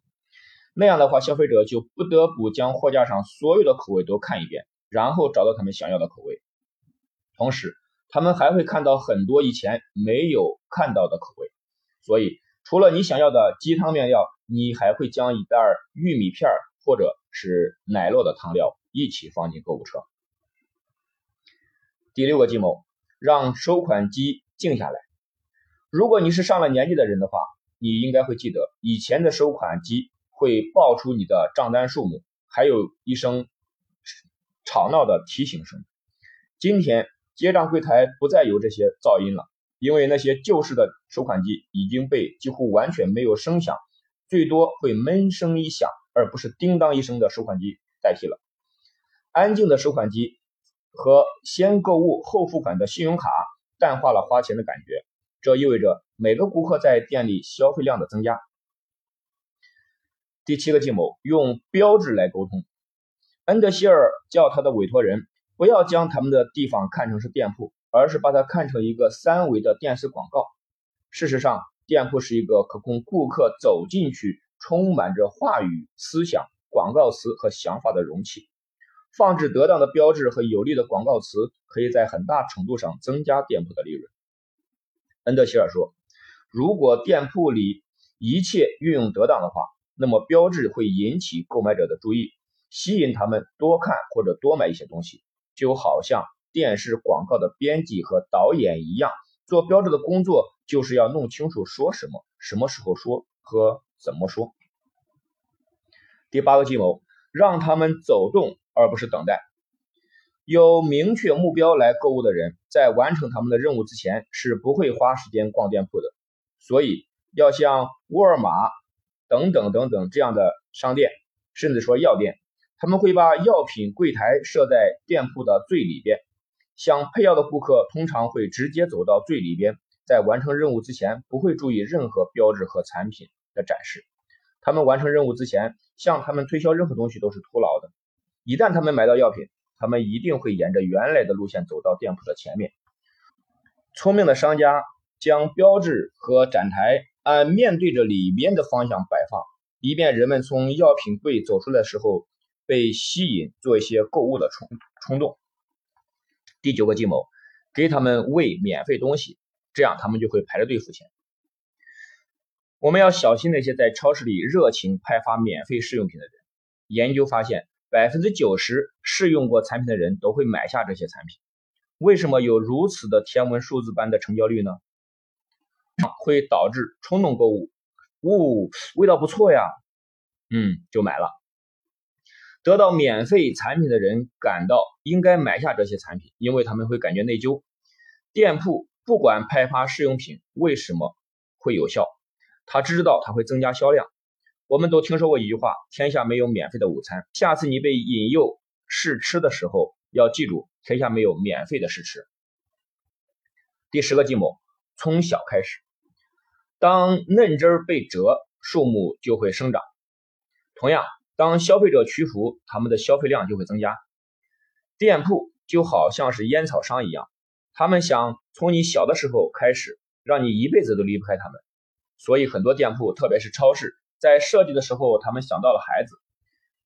那样的话，消费者就不得不将货架上所有的口味都看一遍。然后找到他们想要的口味，同时他们还会看到很多以前没有看到的口味。所以，除了你想要的鸡汤面料，你还会将一袋玉米片或者是奶酪的汤料一起放进购物车。第六个计谋，让收款机静下来。如果你是上了年纪的人的话，你应该会记得，以前的收款机会报出你的账单数目，还有一声。吵闹的提醒声。今天结账柜台不再有这些噪音了，因为那些旧式的收款机已经被几乎完全没有声响，最多会闷声一响，而不是叮当一声的收款机代替了。安静的收款机和先购物后付款的信用卡淡化了花钱的感觉，这意味着每个顾客在店里消费量的增加。第七个计谋，用标志来沟通。恩德希尔叫他的委托人不要将他们的地方看成是店铺，而是把它看成一个三维的电视广告。事实上，店铺是一个可供顾客走进去、充满着话语、思想、广告词和想法的容器。放置得当的标志和有力的广告词，可以在很大程度上增加店铺的利润。恩德希尔说：“如果店铺里一切运用得当的话，那么标志会引起购买者的注意。”吸引他们多看或者多买一些东西，就好像电视广告的编辑和导演一样，做标志的工作就是要弄清楚说什么、什么时候说和怎么说。第八个计谋，让他们走动而不是等待。有明确目标来购物的人，在完成他们的任务之前是不会花时间逛店铺的，所以要像沃尔玛等等等等这样的商店，甚至说药店。他们会把药品柜台设在店铺的最里边，想配药的顾客通常会直接走到最里边，在完成任务之前不会注意任何标志和产品的展示。他们完成任务之前向他们推销任何东西都是徒劳的。一旦他们买到药品，他们一定会沿着原来的路线走到店铺的前面。聪明的商家将标志和展台按面对着里边的方向摆放，以便人们从药品柜走出来的时候。被吸引做一些购物的冲冲动。第九个计谋，给他们喂免费东西，这样他们就会排着队付钱。我们要小心那些在超市里热情派发免费试用品的人。研究发现，百分之九十试用过产品的人都会买下这些产品。为什么有如此的天文数字般的成交率呢？会导致冲动购物。呜，味道不错呀，嗯，就买了。得到免费产品的人感到应该买下这些产品，因为他们会感觉内疚。店铺不管派发试用品为什么会有效，他只知道它会增加销量。我们都听说过一句话：“天下没有免费的午餐。”下次你被引诱试吃的时候，要记住，天下没有免费的试吃。第十个计谋：从小开始。当嫩枝儿被折，树木就会生长。同样。当消费者屈服，他们的消费量就会增加。店铺就好像是烟草商一样，他们想从你小的时候开始，让你一辈子都离不开他们。所以很多店铺，特别是超市，在设计的时候，他们想到了孩子。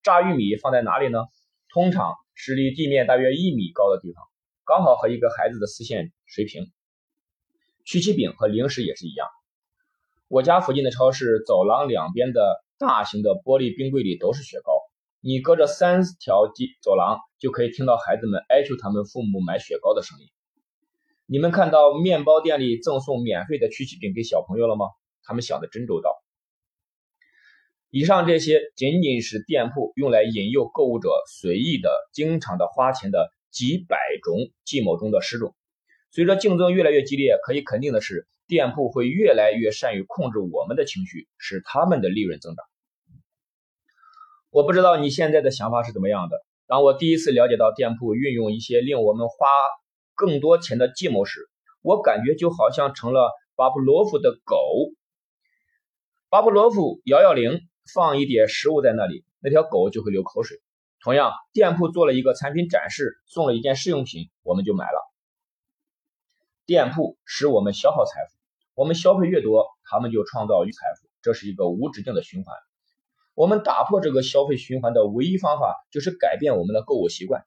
炸玉米放在哪里呢？通常是离地面大约一米高的地方，刚好和一个孩子的视线水平。曲奇饼和零食也是一样。我家附近的超市走廊两边的。大型的玻璃冰柜里都是雪糕，你隔着三条街走廊就可以听到孩子们哀求他们父母买雪糕的声音。你们看到面包店里赠送免费的曲奇饼给小朋友了吗？他们想的真周到。以上这些仅仅是店铺用来引诱购物者随意的、经常的花钱的几百种计谋中的十种。随着竞争越来越激烈，可以肯定的是，店铺会越来越善于控制我们的情绪，使他们的利润增长。我不知道你现在的想法是怎么样的。当我第一次了解到店铺运用一些令我们花更多钱的计谋时，我感觉就好像成了巴甫洛夫的狗。巴甫洛夫摇摇铃，放一点食物在那里，那条狗就会流口水。同样，店铺做了一个产品展示，送了一件试用品，我们就买了。店铺使我们消耗财富，我们消费越多，他们就创造财富，这是一个无止境的循环。我们打破这个消费循环的唯一方法就是改变我们的购物习惯。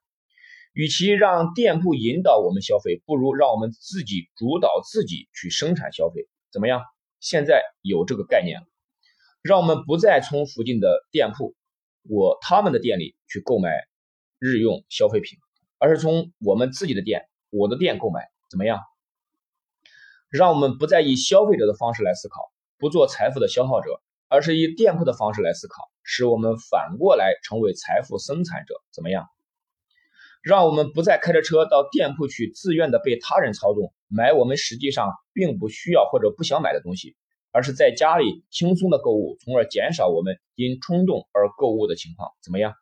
与其让店铺引导我们消费，不如让我们自己主导自己去生产消费，怎么样？现在有这个概念了，让我们不再从附近的店铺，我他们的店里去购买日用消费品，而是从我们自己的店，我的店购买，怎么样？让我们不再以消费者的方式来思考，不做财富的消耗者。而是以店铺的方式来思考，使我们反过来成为财富生产者，怎么样？让我们不再开着车到店铺去，自愿的被他人操纵，买我们实际上并不需要或者不想买的东西，而是在家里轻松的购物，从而减少我们因冲动而购物的情况，怎么样？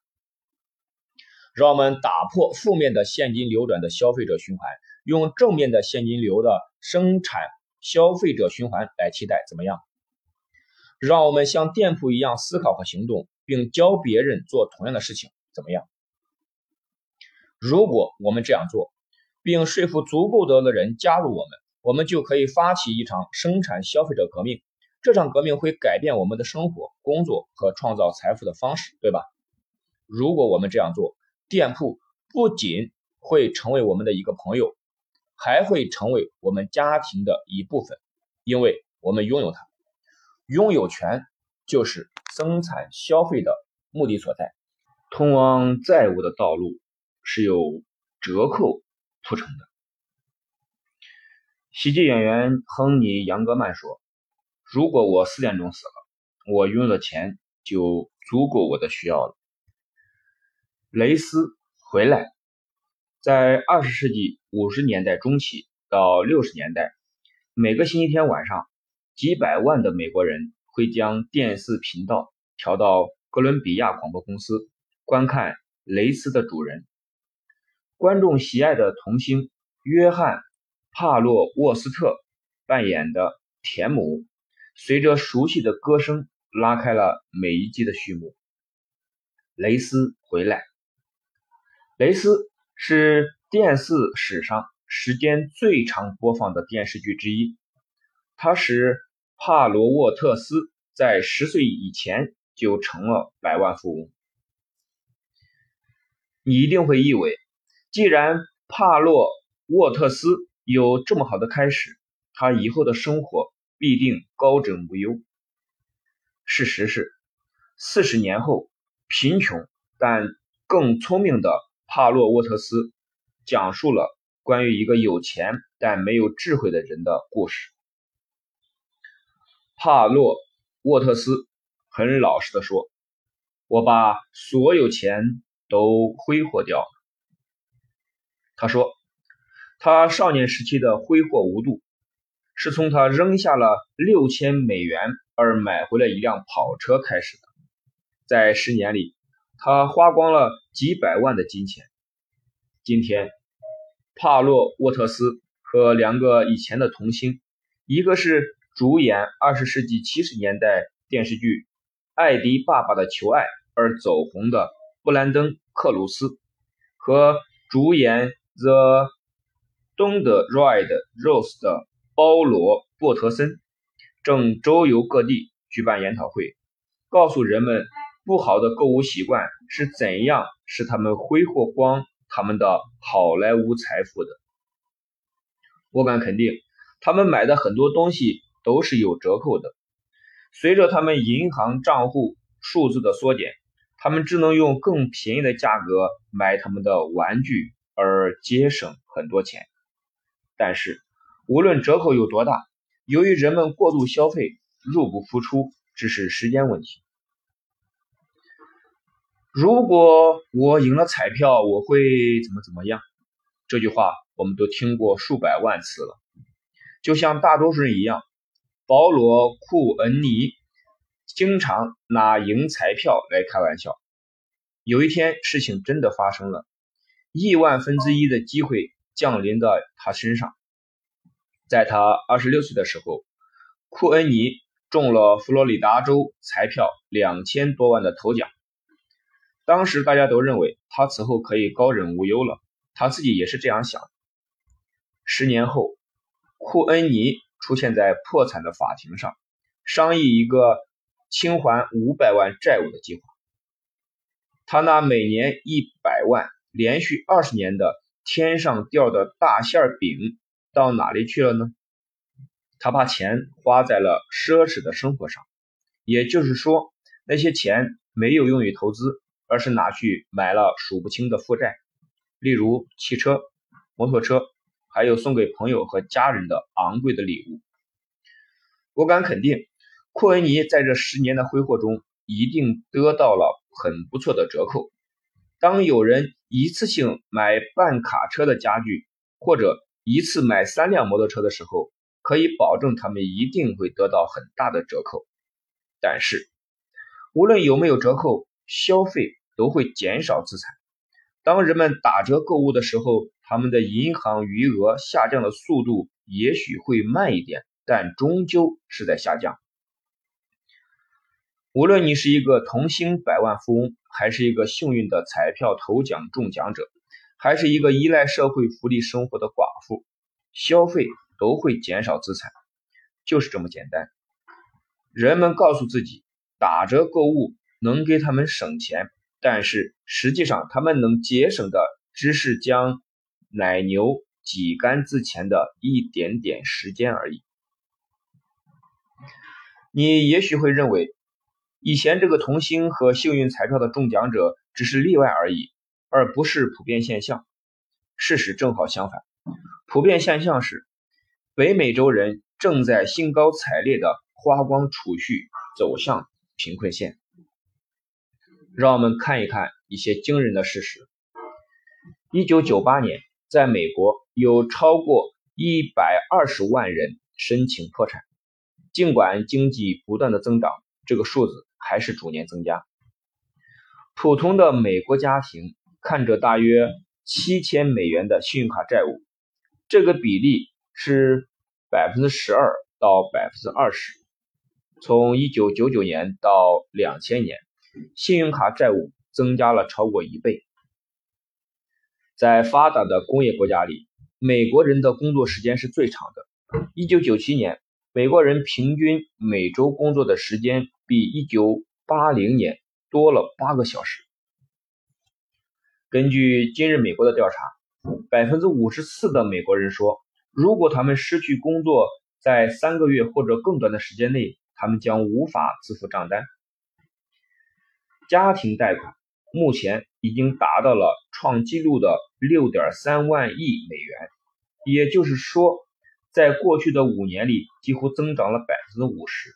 让我们打破负面的现金流转的消费者循环，用正面的现金流的生产消费者循环来替代，怎么样？让我们像店铺一样思考和行动，并教别人做同样的事情，怎么样？如果我们这样做，并说服足够多的人加入我们，我们就可以发起一场生产消费者革命。这场革命会改变我们的生活、工作和创造财富的方式，对吧？如果我们这样做，店铺不仅会成为我们的一个朋友，还会成为我们家庭的一部分，因为我们拥有它。拥有权就是生产消费的目的所在。通往债务的道路是由折扣铺成的。喜剧演员亨尼·杨格曼说：“如果我四点钟死了，我拥有的钱就足够我的需要了。”雷斯回来，在二十世纪五十年代中期到六十年代，每个星期天晚上。几百万的美国人会将电视频道调到哥伦比亚广播公司，观看雷斯的主人。观众喜爱的童星约翰·帕洛沃斯特扮演的田姆，随着熟悉的歌声拉开了每一季的序幕。雷斯回来。雷斯是电视史上时间最长播放的电视剧之一，它使。帕罗沃特斯在十岁以前就成了百万富翁。你一定会以为，既然帕洛沃特斯有这么好的开始，他以后的生活必定高枕无忧。事实是，四十年后，贫穷但更聪明的帕洛沃特斯讲述了关于一个有钱但没有智慧的人的故事。帕洛沃特斯很老实的说：“我把所有钱都挥霍掉了。”他说：“他少年时期的挥霍无度，是从他扔下了六千美元而买回了一辆跑车开始的。在十年里，他花光了几百万的金钱。今天，帕洛沃特斯和两个以前的童星，一个是。”主演二十世纪七十年代电视剧《艾迪爸爸的求爱》而走红的布兰登·克鲁斯，和主演《The Don't Ride Rose》的包罗·波特森，正周游各地举办研讨会，告诉人们不好的购物习惯是怎样使他们挥霍光他们的好莱坞财富的。我敢肯定，他们买的很多东西。都是有折扣的。随着他们银行账户数字的缩减，他们只能用更便宜的价格买他们的玩具，而节省很多钱。但是无论折扣有多大，由于人们过度消费，入不敷出，只是时间问题。如果我赢了彩票，我会怎么怎么样？这句话我们都听过数百万次了。就像大多数人一样，保罗·库恩尼经常拿赢彩票来开玩笑。有一天，事情真的发生了，亿万分之一的机会降临到他身上。在他二十六岁的时候，库恩尼中了佛罗里达州彩票两千多万的头奖。当时大家都认为他此后可以高枕无忧了，他自己也是这样想。十年后，库恩尼出现在破产的法庭上，商议一个清还五百万债务的计划。他那每年一百万、连续二十年的天上掉的大馅饼到哪里去了呢？他把钱花在了奢侈的生活上，也就是说，那些钱没有用于投资。而是拿去买了数不清的负债，例如汽车、摩托车，还有送给朋友和家人的昂贵的礼物。我敢肯定，库恩尼在这十年的挥霍中一定得到了很不错的折扣。当有人一次性买半卡车的家具，或者一次买三辆摩托车的时候，可以保证他们一定会得到很大的折扣。但是，无论有没有折扣，消费。都会减少资产。当人们打折购物的时候，他们的银行余额下降的速度也许会慢一点，但终究是在下降。无论你是一个童星百万富翁，还是一个幸运的彩票头奖中奖者，还是一个依赖社会福利生活的寡妇，消费都会减少资产，就是这么简单。人们告诉自己，打折购物能给他们省钱。但是实际上，他们能节省的只是将奶牛挤干之前的一点点时间而已。你也许会认为，以前这个童星和幸运彩票的中奖者只是例外而已，而不是普遍现象。事实正好相反，普遍现象是，北美洲人正在兴高采烈地花光储蓄，走向贫困线。让我们看一看一些惊人的事实。一九九八年，在美国有超过一百二十万人申请破产。尽管经济不断的增长，这个数字还是逐年增加。普通的美国家庭看着大约七千美元的信用卡债务，这个比例是百分之十二到百分之二十。从一九九九年到两千年。信用卡债务增加了超过一倍。在发达的工业国家里，美国人的工作时间是最长的。一九九七年，美国人平均每周工作的时间比一九八零年多了八个小时。根据《今日美国》的调查，百分之五十四的美国人说，如果他们失去工作，在三个月或者更短的时间内，他们将无法支付账单。家庭贷款目前已经达到了创纪录的六点三万亿美元，也就是说，在过去的五年里，几乎增长了百分之五十。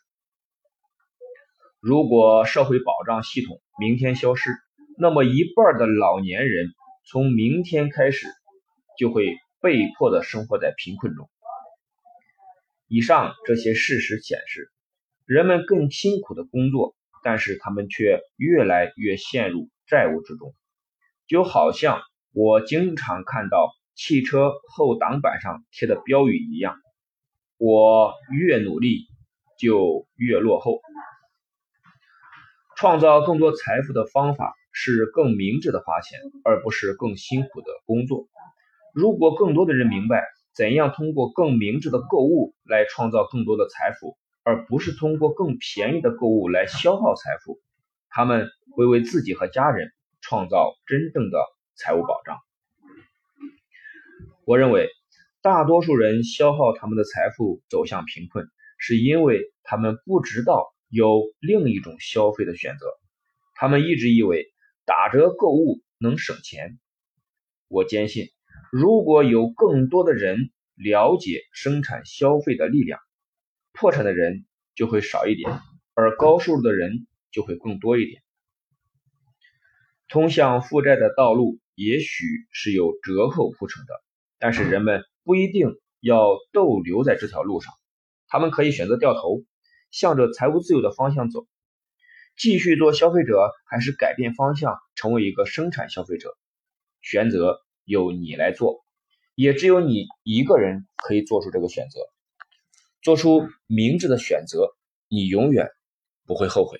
如果社会保障系统明天消失，那么一半的老年人从明天开始就会被迫的生活在贫困中。以上这些事实显示，人们更辛苦的工作。但是他们却越来越陷入债务之中，就好像我经常看到汽车后挡板上贴的标语一样：“我越努力就越落后。”创造更多财富的方法是更明智的花钱，而不是更辛苦的工作。如果更多的人明白怎样通过更明智的购物来创造更多的财富，而不是通过更便宜的购物来消耗财富，他们会为自己和家人创造真正的财务保障。我认为，大多数人消耗他们的财富走向贫困，是因为他们不知道有另一种消费的选择。他们一直以为打折购物能省钱。我坚信，如果有更多的人了解生产消费的力量，破产的人就会少一点，而高收入的人就会更多一点。通向负债的道路也许是有折扣铺成的，但是人们不一定要逗留在这条路上，他们可以选择掉头，向着财务自由的方向走，继续做消费者，还是改变方向，成为一个生产消费者。选择由你来做，也只有你一个人可以做出这个选择，做出明智的选择，你永远不会后悔。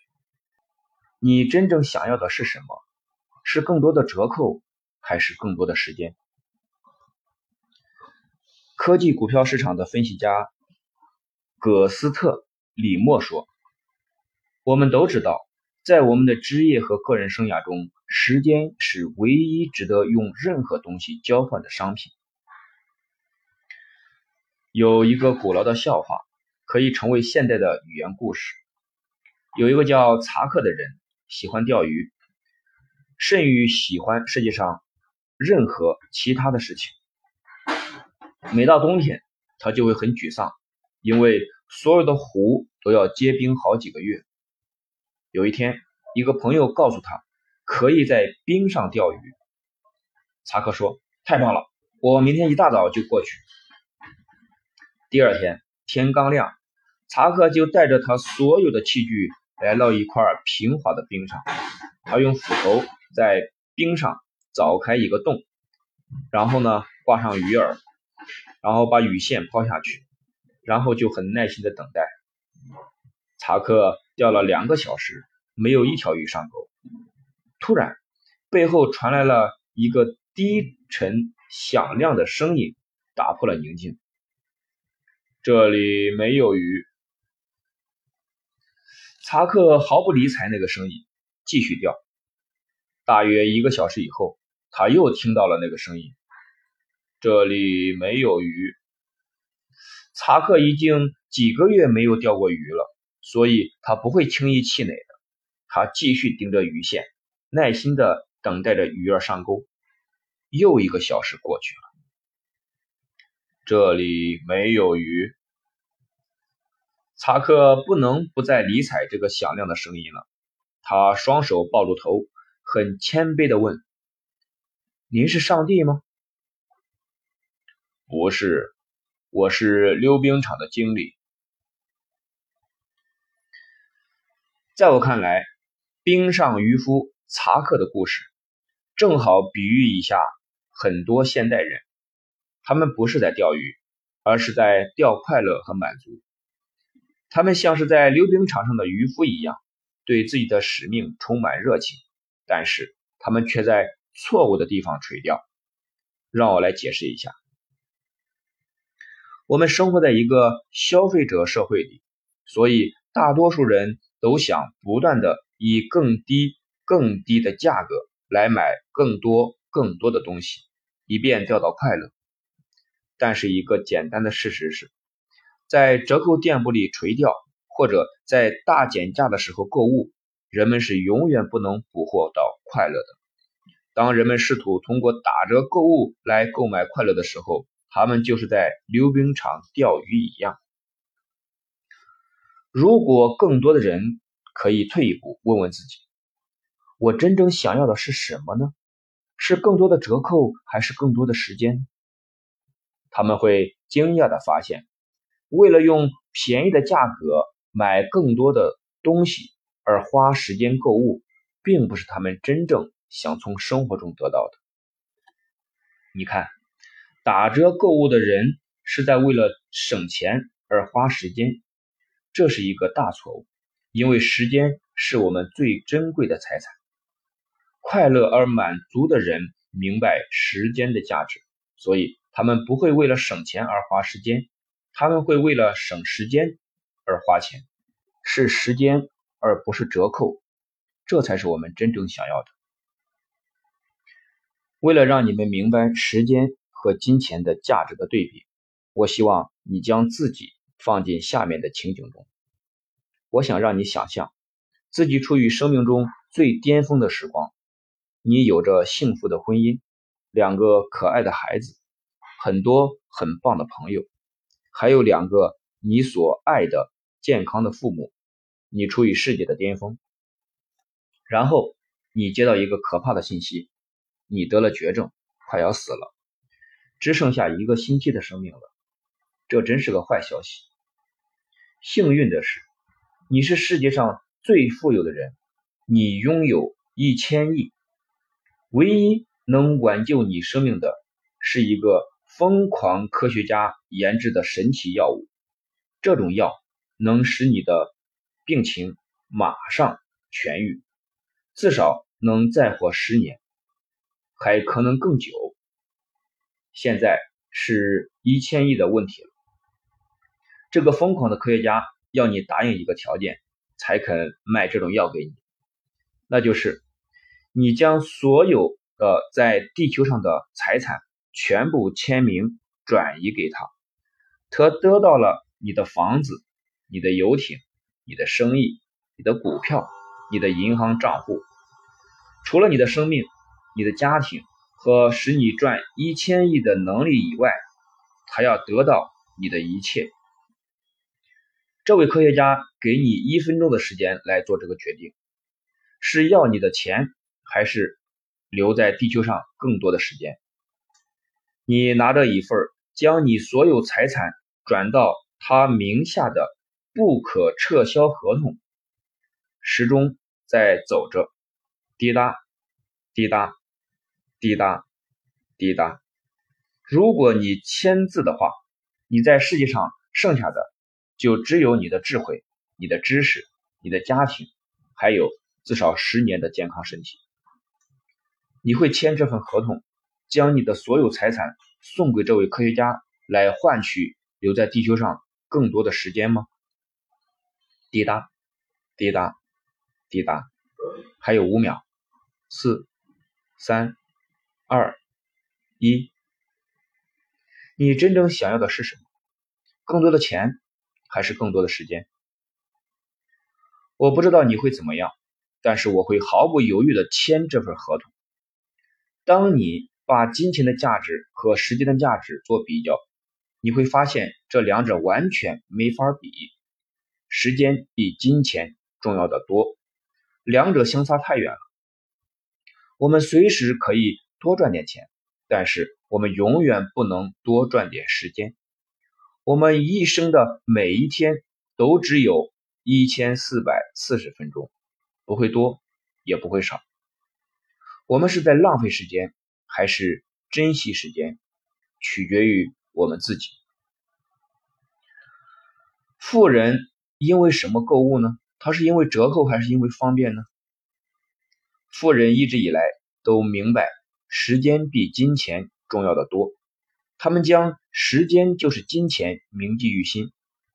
你真正想要的是什么？是更多的折扣，还是更多的时间？科技股票市场的分析家葛斯特·李默说：“我们都知道，在我们的职业和个人生涯中，时间是唯一值得用任何东西交换的商品。”有一个古老的笑话，可以成为现代的语言故事。有一个叫查克的人，喜欢钓鱼。甚于喜欢世界上任何其他的事情。每到冬天，他就会很沮丧，因为所有的湖都要结冰好几个月。有一天，一个朋友告诉他，可以在冰上钓鱼。查克说：“太棒了，我明天一大早就过去。”第二天天刚亮，查克就带着他所有的器具来到一块平滑的冰上，他用斧头。在冰上凿开一个洞，然后呢挂上鱼饵，然后把鱼线抛下去，然后就很耐心的等待。查克钓了两个小时，没有一条鱼上钩。突然，背后传来了一个低沉响亮的声音，打破了宁静。这里没有鱼。查克毫不理睬那个声音，继续钓。大约一个小时以后，他又听到了那个声音：“这里没有鱼。”查克已经几个月没有钓过鱼了，所以他不会轻易气馁的。他继续盯着鱼线，耐心的等待着鱼儿上钩。又一个小时过去了，这里没有鱼。查克不能不再理睬这个响亮的声音了。他双手抱住头。很谦卑的问：“您是上帝吗？”“不是，我是溜冰场的经理。”在我看来，冰上渔夫查克的故事正好比喻一下很多现代人，他们不是在钓鱼，而是在钓快乐和满足。他们像是在溜冰场上的渔夫一样，对自己的使命充满热情。但是他们却在错误的地方垂钓。让我来解释一下。我们生活在一个消费者社会里，所以大多数人都想不断的以更低、更低的价格来买更多、更多的东西，以便钓到快乐。但是一个简单的事实是，在折扣店铺里垂钓，或者在大减价的时候购物。人们是永远不能捕获到快乐的。当人们试图通过打折购物来购买快乐的时候，他们就是在溜冰场钓鱼一样。如果更多的人可以退一步问问自己：我真正想要的是什么呢？是更多的折扣，还是更多的时间？他们会惊讶的发现，为了用便宜的价格买更多的东西。而花时间购物，并不是他们真正想从生活中得到的。你看，打折购物的人是在为了省钱而花时间，这是一个大错误，因为时间是我们最珍贵的财产。快乐而满足的人明白时间的价值，所以他们不会为了省钱而花时间，他们会为了省时间而花钱，是时间。而不是折扣，这才是我们真正想要的。为了让你们明白时间和金钱的价值的对比，我希望你将自己放进下面的情景中。我想让你想象自己处于生命中最巅峰的时光，你有着幸福的婚姻，两个可爱的孩子，很多很棒的朋友，还有两个你所爱的健康的父母，你处于世界的巅峰。然后你接到一个可怕的信息，你得了绝症，快要死了，只剩下一个星期的生命了。这真是个坏消息。幸运的是，你是世界上最富有的人，你拥有一千亿。唯一能挽救你生命的，是一个疯狂科学家研制的神奇药物。这种药能使你的病情马上痊愈，至少能再活十年，还可能更久。现在是一千亿的问题了。这个疯狂的科学家要你答应一个条件，才肯卖这种药给你，那就是。你将所有的在地球上的财产全部签名转移给他，他得到了你的房子、你的游艇、你的生意、你的股票、你的银行账户，除了你的生命、你的家庭和使你赚一千亿的能力以外，他要得到你的一切。这位科学家给你一分钟的时间来做这个决定，是要你的钱。还是留在地球上更多的时间。你拿着一份将你所有财产转到他名下的不可撤销合同，时钟在走着，滴答，滴答，滴答，滴答。如果你签字的话，你在世界上剩下的就只有你的智慧、你的知识、你的家庭，还有至少十年的健康身体。你会签这份合同，将你的所有财产送给这位科学家，来换取留在地球上更多的时间吗？滴答，滴答，滴答，还有五秒，四、三、二、一。你真正想要的是什么？更多的钱，还是更多的时间？我不知道你会怎么样，但是我会毫不犹豫的签这份合同。当你把金钱的价值和时间的价值做比较，你会发现这两者完全没法比。时间比金钱重要的多，两者相差太远了。我们随时可以多赚点钱，但是我们永远不能多赚点时间。我们一生的每一天都只有一千四百四十分钟，不会多，也不会少。我们是在浪费时间，还是珍惜时间，取决于我们自己。富人因为什么购物呢？他是因为折扣，还是因为方便呢？富人一直以来都明白，时间比金钱重要的多。他们将时间就是金钱铭记于心，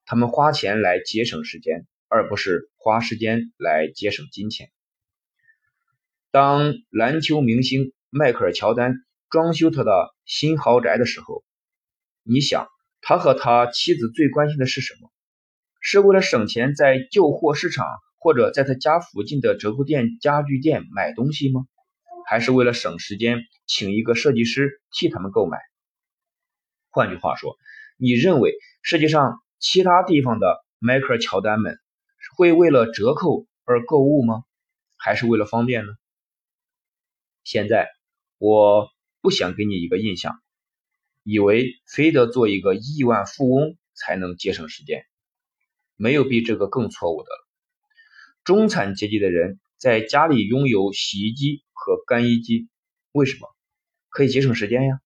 他们花钱来节省时间，而不是花时间来节省金钱。当篮球明星迈克尔·乔丹装修他的新豪宅的时候，你想他和他妻子最关心的是什么？是为了省钱在旧货市场或者在他家附近的折扣店、家具店买东西吗？还是为了省时间请一个设计师替他们购买？换句话说，你认为世界上其他地方的迈克尔·乔丹们会为了折扣而购物吗？还是为了方便呢？现在我不想给你一个印象，以为非得做一个亿万富翁才能节省时间，没有比这个更错误的了。中产阶级的人在家里拥有洗衣机和干衣机，为什么？可以节省时间呀。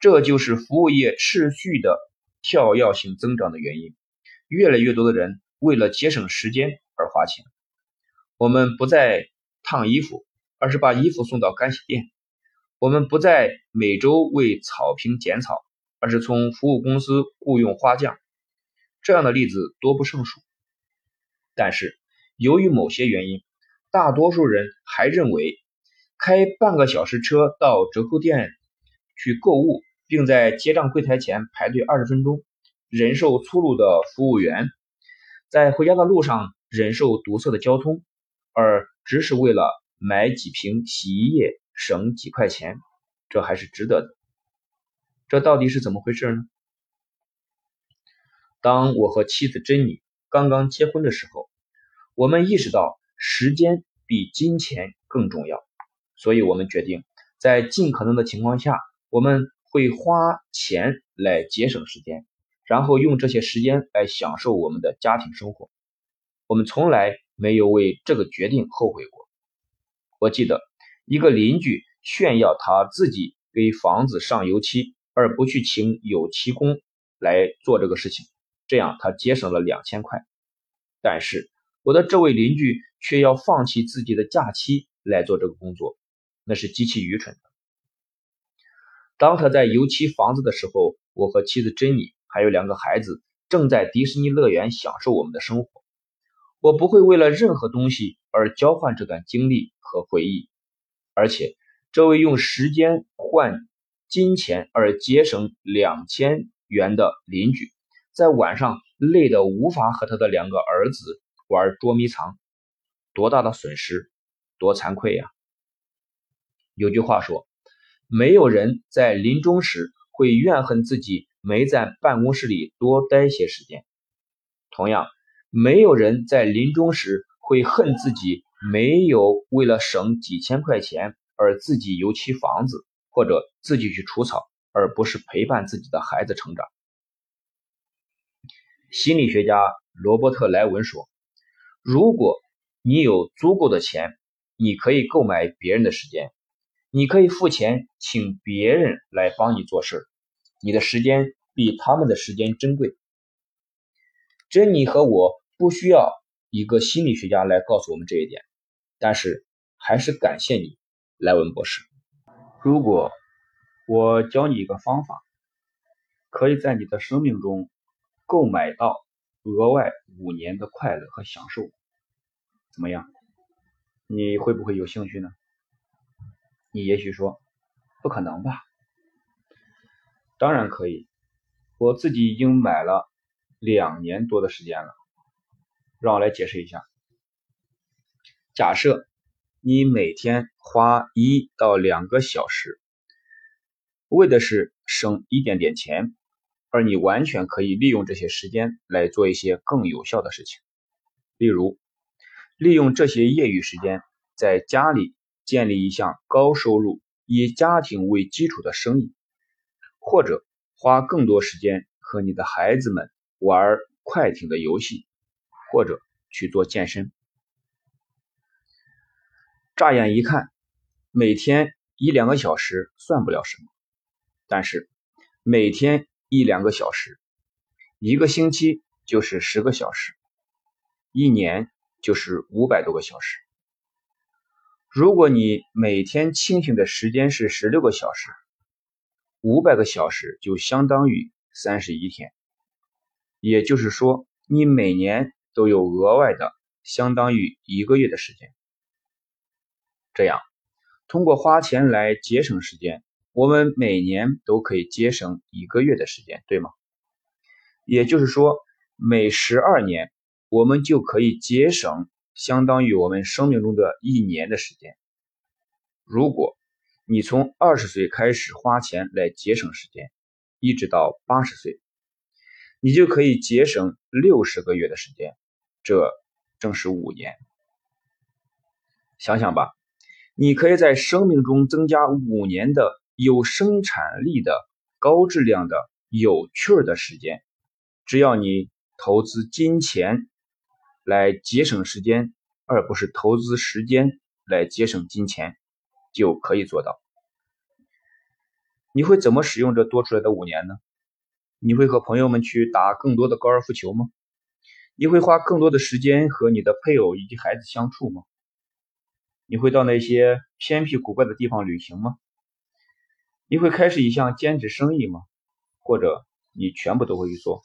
这就是服务业持续的跳跃性增长的原因。越来越多的人为了节省时间而花钱。我们不再烫衣服。而是把衣服送到干洗店。我们不再每周为草坪剪草，而是从服务公司雇佣花匠。这样的例子多不胜数。但是，由于某些原因，大多数人还认为开半个小时车到折扣店去购物，并在结账柜台前排队二十分钟，忍受粗鲁的服务员，在回家的路上忍受堵塞的交通，而只是为了。买几瓶洗衣液省几块钱，这还是值得的。这到底是怎么回事呢？当我和妻子珍妮刚刚结婚的时候，我们意识到时间比金钱更重要，所以我们决定在尽可能的情况下，我们会花钱来节省时间，然后用这些时间来享受我们的家庭生活。我们从来没有为这个决定后悔过。我记得一个邻居炫耀他自己给房子上油漆，而不去请油漆工来做这个事情。这样，他节省了两千块，但是我的这位邻居却要放弃自己的假期来做这个工作，那是极其愚蠢的。当他在油漆房子的时候，我和妻子珍妮还有两个孩子正在迪士尼乐园享受我们的生活。我不会为了任何东西而交换这段经历和回忆，而且这位用时间换金钱而节省两千元的邻居。在晚上累得无法和他的两个儿子玩捉迷藏，多大的损失，多惭愧呀！有句话说，没有人在临终时会怨恨自己没在办公室里多待些时间，同样，没有人在临终时会恨自己没有为了省几千块钱而自己油漆房子，或者自己去除草，而不是陪伴自己的孩子成长。心理学家罗伯特·莱文说：“如果你有足够的钱，你可以购买别人的时间，你可以付钱请别人来帮你做事，你的时间比他们的时间珍贵。”珍妮和我不需要一个心理学家来告诉我们这一点，但是还是感谢你，莱文博士。如果我教你一个方法，可以在你的生命中。购买到额外五年的快乐和享受，怎么样？你会不会有兴趣呢？你也许说不可能吧？当然可以，我自己已经买了两年多的时间了。让我来解释一下。假设你每天花一到两个小时，为的是省一点点钱。而你完全可以利用这些时间来做一些更有效的事情，例如，利用这些业余时间在家里建立一项高收入、以家庭为基础的生意，或者花更多时间和你的孩子们玩快艇的游戏，或者去做健身。乍眼一看，每天一两个小时算不了什么，但是每天。一两个小时，一个星期就是十个小时，一年就是五百多个小时。如果你每天清醒的时间是十六个小时，五百个小时就相当于三十一天，也就是说，你每年都有额外的相当于一个月的时间。这样，通过花钱来节省时间。我们每年都可以节省一个月的时间，对吗？也就是说，每十二年我们就可以节省相当于我们生命中的一年的时间。如果你从二十岁开始花钱来节省时间，一直到八十岁，你就可以节省六十个月的时间，这正是五年。想想吧，你可以在生命中增加五年的。有生产力的、高质量的、有趣儿的时间，只要你投资金钱来节省时间，而不是投资时间来节省金钱，就可以做到。你会怎么使用这多出来的五年呢？你会和朋友们去打更多的高尔夫球吗？你会花更多的时间和你的配偶以及孩子相处吗？你会到那些偏僻古怪的地方旅行吗？你会开始一项兼职生意吗？或者你全部都会去做？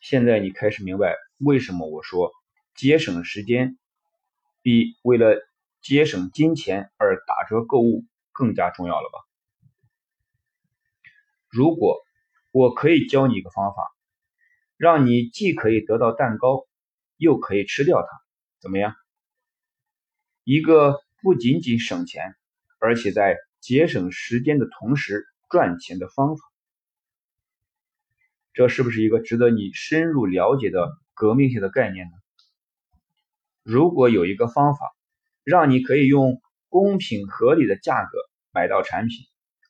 现在你开始明白为什么我说节省时间比为了节省金钱而打折购物更加重要了吧？如果我可以教你一个方法，让你既可以得到蛋糕，又可以吃掉它，怎么样？一个不仅仅省钱。而且在节省时间的同时赚钱的方法。这是不是一个值得你深入了解的革命性的概念呢？如果有一个方法，让你可以用公平合理的价格买到产品，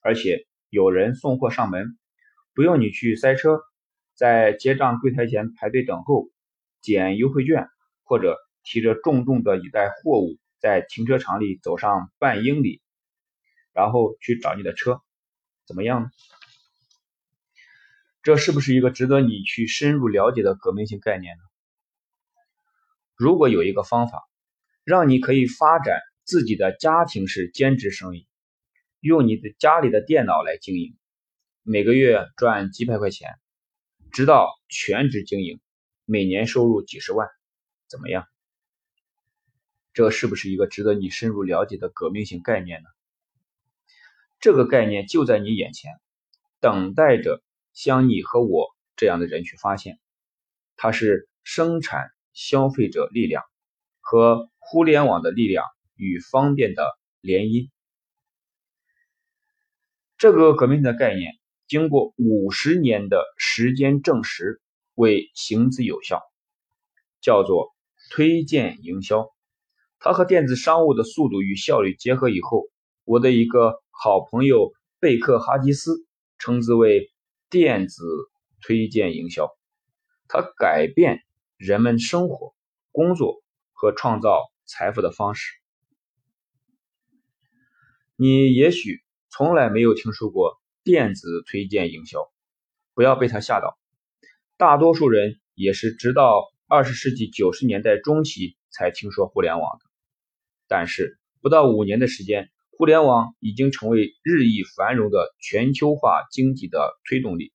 而且有人送货上门，不用你去塞车，在结账柜台前排队等候，捡优惠券，或者提着重重的一袋货物在停车场里走上半英里，然后去找你的车，怎么样呢？这是不是一个值得你去深入了解的革命性概念呢？如果有一个方法，让你可以发展自己的家庭式兼职生意，用你的家里的电脑来经营，每个月赚几百块钱，直到全职经营，每年收入几十万，怎么样？这是不是一个值得你深入了解的革命性概念呢？这个概念就在你眼前，等待着。像你和我这样的人去发现，它是生产消费者力量和互联网的力量与方便的联姻。这个革命的概念经过五十年的时间证实为行之有效，叫做推荐营销。它和电子商务的速度与效率结合以后，我的一个好朋友贝克哈吉斯称之为。电子推荐营销，它改变人们生活、工作和创造财富的方式。你也许从来没有听说过电子推荐营销，不要被它吓到。大多数人也是直到二十世纪九十年代中期才听说互联网的。但是不到五年的时间。互联网已经成为日益繁荣的全球化经济的推动力，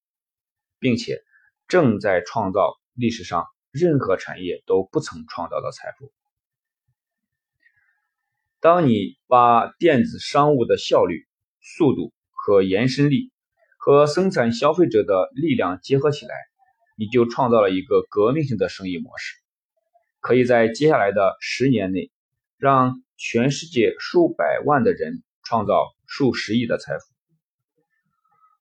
并且正在创造历史上任何产业都不曾创造的财富。当你把电子商务的效率、速度和延伸力和生产消费者的力量结合起来，你就创造了一个革命性的生意模式，可以在接下来的十年内让。全世界数百万的人创造数十亿的财富。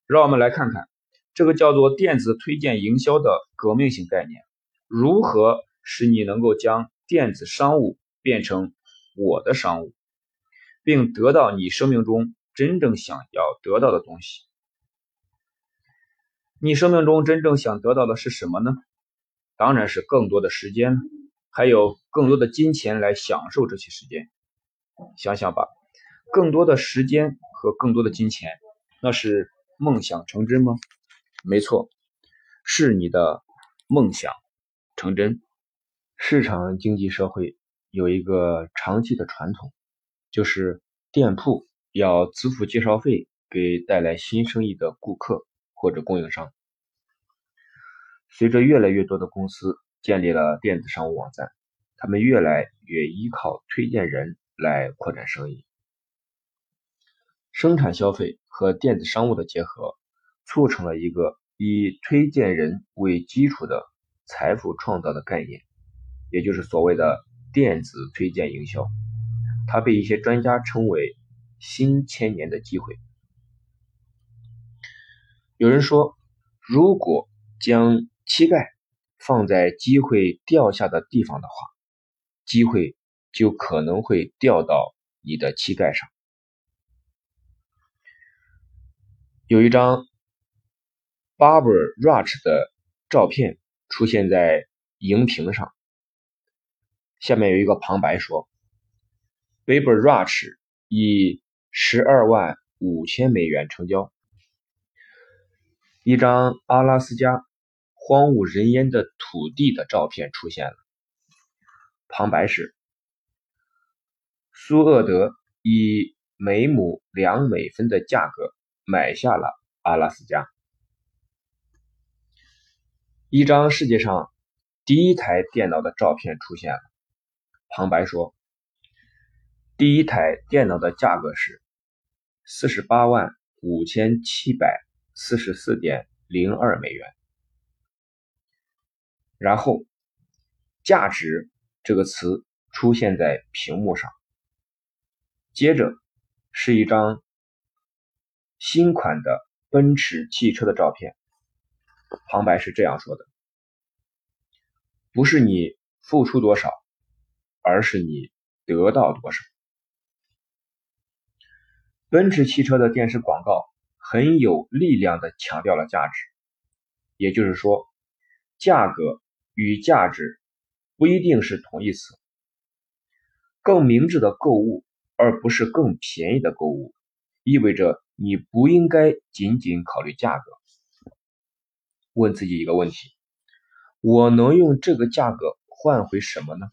让我们来看看这个叫做电子推荐营销的革命性概念，如何使你能够将电子商务变成我的商务，并得到你生命中真正想要得到的东西。你生命中真正想得到的是什么呢？当然是更多的时间，还有更多的金钱来享受这些时间。想想吧，更多的时间和更多的金钱，那是梦想成真吗？没错，是你的梦想成真。市场经济社会有一个长期的传统，就是店铺要支付介绍费给带来新生意的顾客或者供应商。随着越来越多的公司建立了电子商务网站，他们越来越依靠推荐人。来扩展生意，生产消费和电子商务的结合，促成了一个以推荐人为基础的财富创造的概念，也就是所谓的电子推荐营销。它被一些专家称为新千年的机会。有人说，如果将膝盖放在机会掉下的地方的话，机会。就可能会掉到你的膝盖上。有一张 Barbara Rush 的照片出现在荧屏上，下面有一个旁白说：“Barber Rush 以十二万五千美元成交。”一张阿拉斯加荒无人烟的土地的照片出现了，旁白是。苏厄德以每亩两美分的价格买下了阿拉斯加。一张世界上第一台电脑的照片出现了。旁白说：“第一台电脑的价格是四十八万五千七百四十四点零二美元。”然后，“价值”这个词出现在屏幕上。接着是一张新款的奔驰汽车的照片，旁白是这样说的：“不是你付出多少，而是你得到多少。”奔驰汽车的电视广告很有力量的强调了价值，也就是说，价格与价值不一定是同义词。更明智的购物，而不是更便宜的购物，意味着。你不应该仅仅考虑价格，问自己一个问题：我能用这个价格换回什么呢？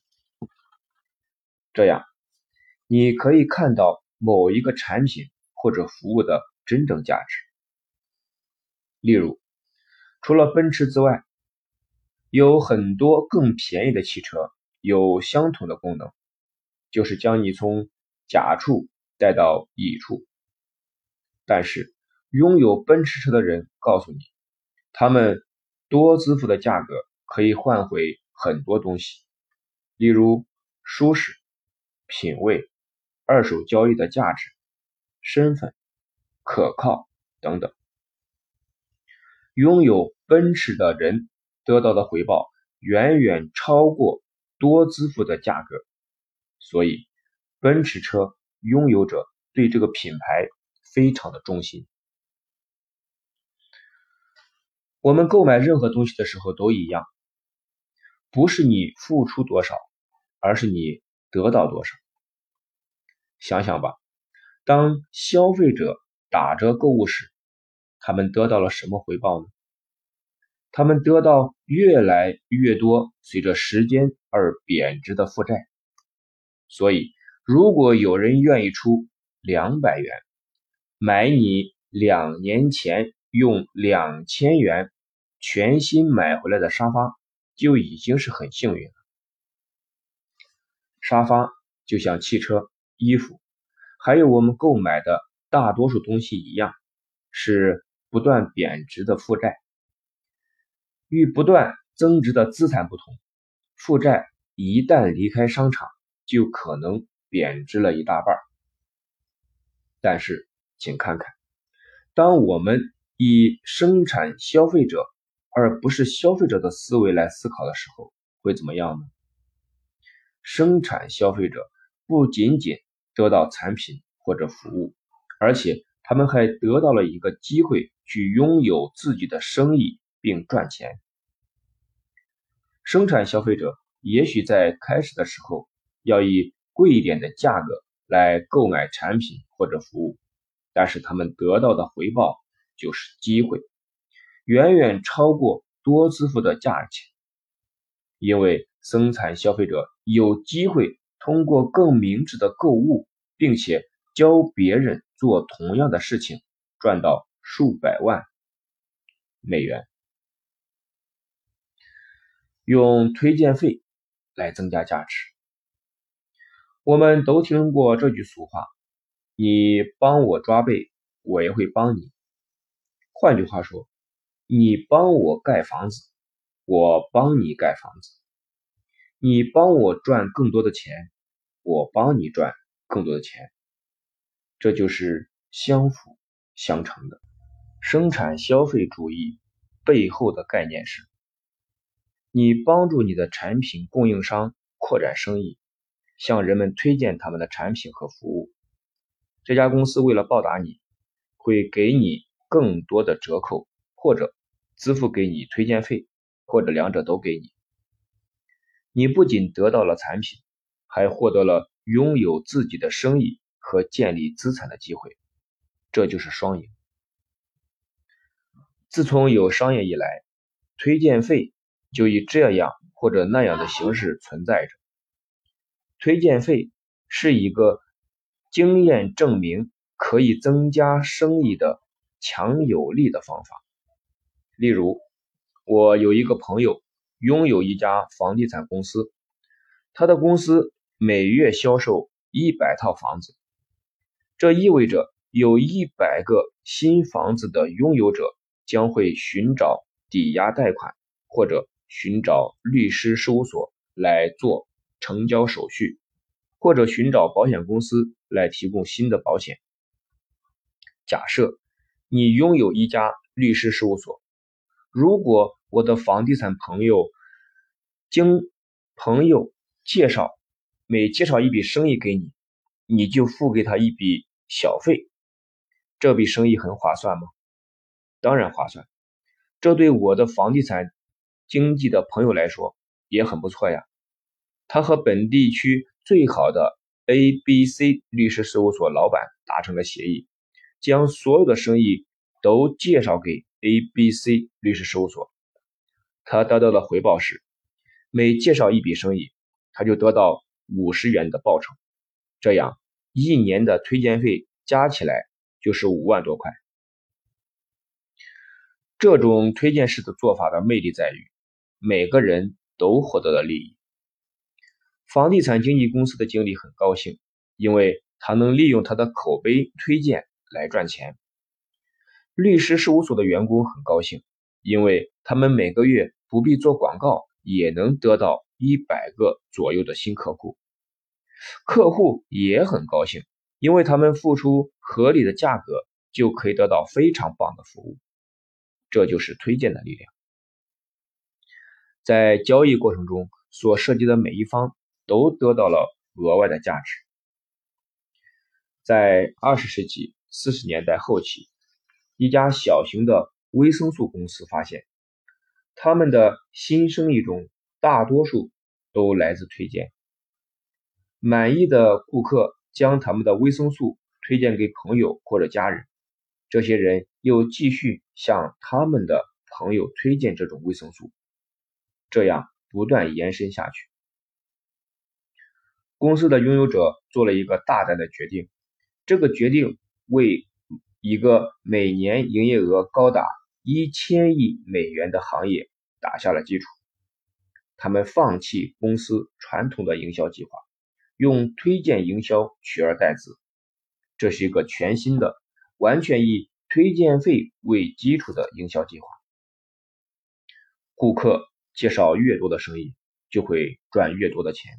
这样，你可以看到某一个产品或者服务的真正价值。例如，除了奔驰之外，有很多更便宜的汽车有相同的功能，就是将你从甲处带到乙处。但是，拥有奔驰车的人告诉你，他们多支付的价格可以换回很多东西，例如舒适、品味、二手交易的价值、身份、可靠等等。拥有奔驰的人得到的回报远远超过多支付的价格，所以奔驰车拥有者对这个品牌。非常的忠心。我们购买任何东西的时候都一样，不是你付出多少，而是你得到多少。想想吧，当消费者打折购物时，他们得到了什么回报呢？他们得到越来越多随着时间而贬值的负债。所以，如果有人愿意出两百元，买你两年前用两千元全新买回来的沙发，就已经是很幸运了。沙发就像汽车、衣服，还有我们购买的大多数东西一样，是不断贬值的负债。与不断增值的资产不同，负债一旦离开商场，就可能贬值了一大半。但是，请看看，当我们以生产消费者而不是消费者的思维来思考的时候，会怎么样呢？生产消费者不仅仅得到产品或者服务，而且他们还得到了一个机会去拥有自己的生意并赚钱。生产消费者也许在开始的时候要以贵一点的价格来购买产品或者服务。但是他们得到的回报就是机会，远远超过多支付的价钱，因为生产消费者有机会通过更明智的购物，并且教别人做同样的事情，赚到数百万美元。用推荐费来增加价值，我们都听过这句俗话。你帮我抓背，我也会帮你。换句话说，你帮我盖房子，我帮你盖房子；你帮我赚更多的钱，我帮你赚更多的钱。这就是相辅相成的。生产消费主义背后的概念是：你帮助你的产品供应商扩展生意，向人们推荐他们的产品和服务。这家公司为了报答你，会给你更多的折扣，或者支付给你推荐费，或者两者都给你。你不仅得到了产品，还获得了拥有自己的生意和建立资产的机会，这就是双赢。自从有商业以来，推荐费就以这样或者那样的形式存在着。推荐费是一个。经验证明可以增加生意的强有力的方法。例如，我有一个朋友拥有一家房地产公司，他的公司每月销售一百套房子，这意味着有一百个新房子的拥有者将会寻找抵押贷款，或者寻找律师事务所来做成交手续。或者寻找保险公司来提供新的保险。假设你拥有一家律师事务所，如果我的房地产朋友经朋友介绍，每介绍一笔生意给你，你就付给他一笔小费，这笔生意很划算吗？当然划算，这对我的房地产经济的朋友来说也很不错呀。他和本地区最好的 A、B、C 律师事务所老板达成了协议，将所有的生意都介绍给 A、B、C 律师事务所。他得到的回报是，每介绍一笔生意，他就得到五十元的报酬。这样一年的推荐费加起来就是五万多块。这种推荐式的做法的魅力在于，每个人都获得了利益。房地产经纪公司的经理很高兴，因为他能利用他的口碑推荐来赚钱。律师事务所的员工很高兴，因为他们每个月不必做广告，也能得到一百个左右的新客户。客户也很高兴，因为他们付出合理的价格，就可以得到非常棒的服务。这就是推荐的力量。在交易过程中所涉及的每一方。都得到了额外的价值。在二十世纪四十年代后期，一家小型的维生素公司发现，他们的新生意中大多数都来自推荐。满意的顾客将他们的维生素推荐给朋友或者家人，这些人又继续向他们的朋友推荐这种维生素，这样不断延伸下去。公司的拥有者做了一个大胆的决定，这个决定为一个每年营业额高达一千亿美元的行业打下了基础。他们放弃公司传统的营销计划，用推荐营销取而代之。这是一个全新的、完全以推荐费为基础的营销计划。顾客介绍越多的生意，就会赚越多的钱。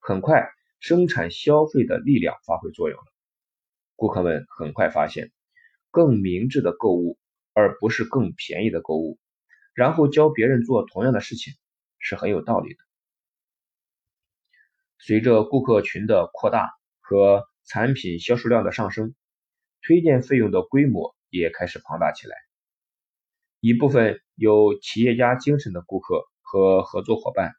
很快，生产消费的力量发挥作用了。顾客们很快发现，更明智的购物，而不是更便宜的购物，然后教别人做同样的事情，是很有道理的。随着顾客群的扩大和产品销售量的上升，推荐费用的规模也开始庞大起来。一部分有企业家精神的顾客和合作伙伴，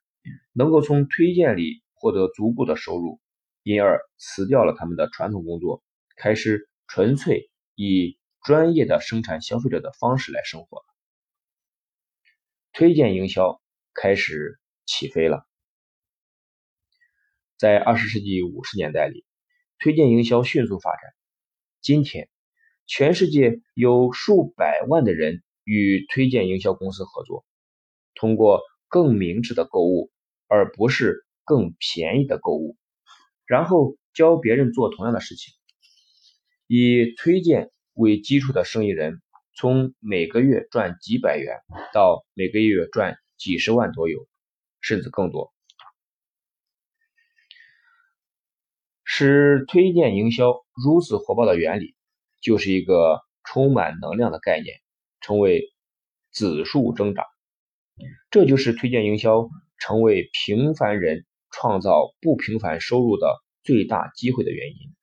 能够从推荐里。获得足够的收入，因而辞掉了他们的传统工作，开始纯粹以专业的生产消费者的方式来生活。推荐营销开始起飞了。在二十世纪五十年代里，推荐营销迅速发展。今天，全世界有数百万的人与推荐营销公司合作，通过更明智的购物，而不是。更便宜的购物，然后教别人做同样的事情。以推荐为基础的生意人，从每个月赚几百元到每个月赚几十万都有，甚至更多。使推荐营销如此火爆的原理，就是一个充满能量的概念，成为指数增长。这就是推荐营销成为平凡人。创造不平凡收入的最大机会的原因。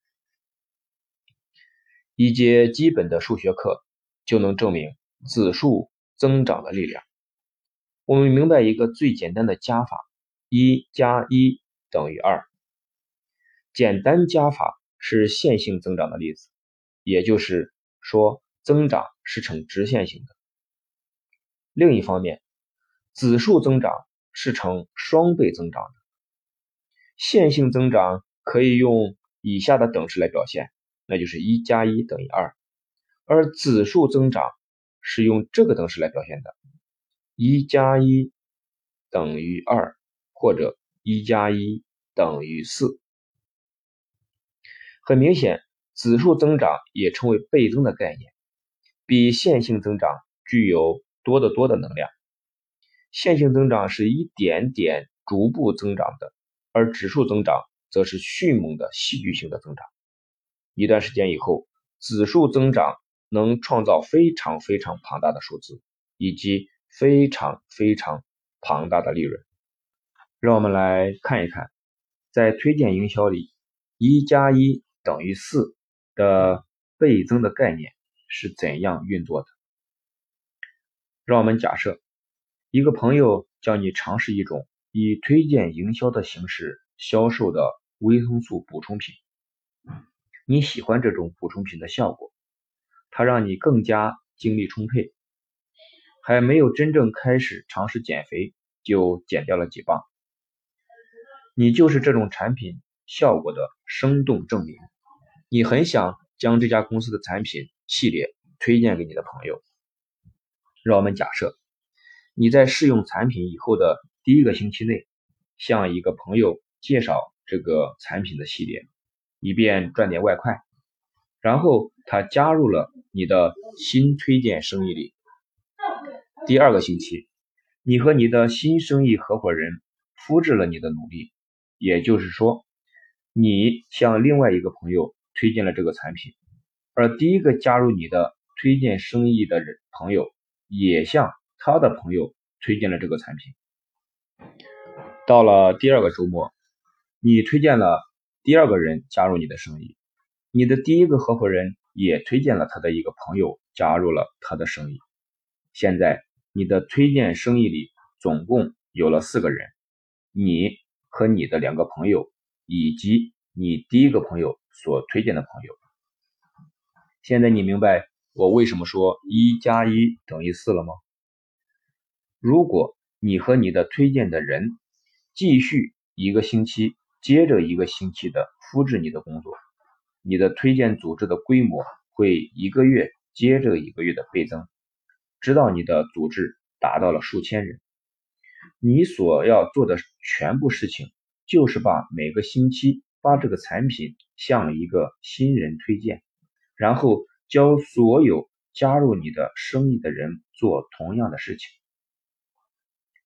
一节基本的数学课就能证明指数增长的力量。我们明白一个最简单的加法：一加一等于二。简单加法是线性增长的例子，也就是说，增长是呈直线型的。另一方面，指数增长是呈双倍增长的。线性增长可以用以下的等式来表现，那就是一加一等于二，而指数增长是用这个等式来表现的，一加一等于二或者一加一等于四。很明显，指数增长也称为倍增的概念，比线性增长具有多得多的能量。线性增长是一点点逐步增长的。而指数增长则是迅猛的戏剧性的增长。一段时间以后，指数增长能创造非常非常庞大的数字，以及非常非常庞大的利润。让我们来看一看，在推荐营销里，一加一等于四的倍增的概念是怎样运作的。让我们假设一个朋友叫你尝试一种以推荐营销的形式销售的维生素补充品。你喜欢这种补充品的效果，它让你更加精力充沛，还没有真正开始尝试减肥就减掉了几磅。你就是这种产品效果的生动证明。你很想将这家公司的产品系列推荐给你的朋友。让我们假设你在试用产品以后的第一个星期内，向一个朋友介绍这个产品的系列。以便赚点外快，然后他加入了你的新推荐生意里。第二个星期，你和你的新生意合伙人复制了你的努力，也就是说，你向另外一个朋友推荐了这个产品，而第一个加入你的推荐生意的人朋友也向他的朋友推荐了这个产品。到了第二个周末，你推荐了。第二个人加入你的生意，你的第一个合伙人也推荐了他的一个朋友加入了他的生意。现在你的推荐生意里总共有了四个人，你和你的两个朋友以及你第一个朋友所推荐的朋友。现在你明白我为什么说一加一等于四了吗？如果你和你的推荐的人继续一个星期。接着一个星期的复制你的工作，你的推荐组织的规模会一个月接着一个月的倍增，直到你的组织达到了数千人。你所要做的全部事情就是把每个星期把这个产品向一个新人推荐，然后教所有加入你的生意的人做同样的事情。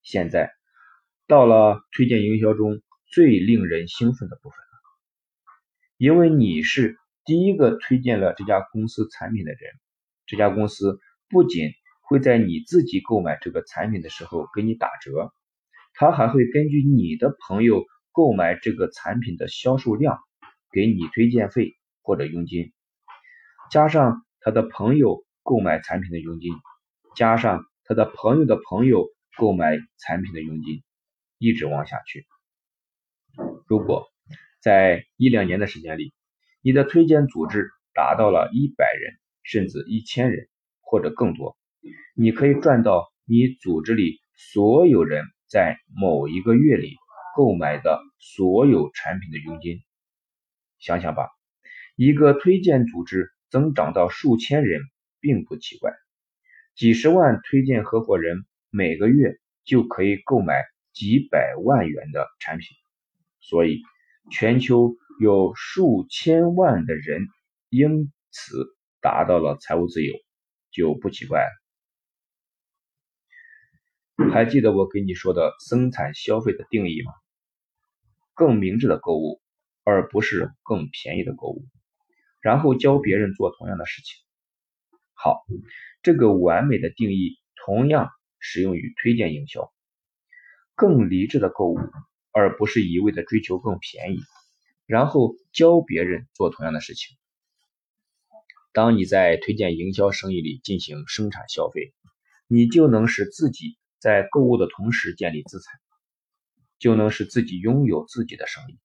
现在到了推荐营销中。最令人兴奋的部分了，因为你是第一个推荐了这家公司产品的人。这家公司不仅会在你自己购买这个产品的时候给你打折，他还会根据你的朋友购买这个产品的销售量给你推荐费或者佣金，加上他的朋友购买产品的佣金，加上他的朋友的朋友购买产品的佣金，一直往下去。如果在一两年的时间里，你的推荐组织达到了一百人，甚至一千人或者更多，你可以赚到你组织里所有人在某一个月里购买的所有产品的佣金。想想吧，一个推荐组织增长到数千人并不奇怪，几十万推荐合伙人每个月就可以购买几百万元的产品。所以，全球有数千万的人因此达到了财务自由，就不奇怪了。还记得我给你说的生产消费的定义吗？更明智的购物，而不是更便宜的购物，然后教别人做同样的事情。好，这个完美的定义同样适用于推荐营销。更理智的购物。而不是一味的追求更便宜，然后教别人做同样的事情。当你在推荐营销生意里进行生产消费，你就能使自己在购物的同时建立资产，就能使自己拥有自己的生意。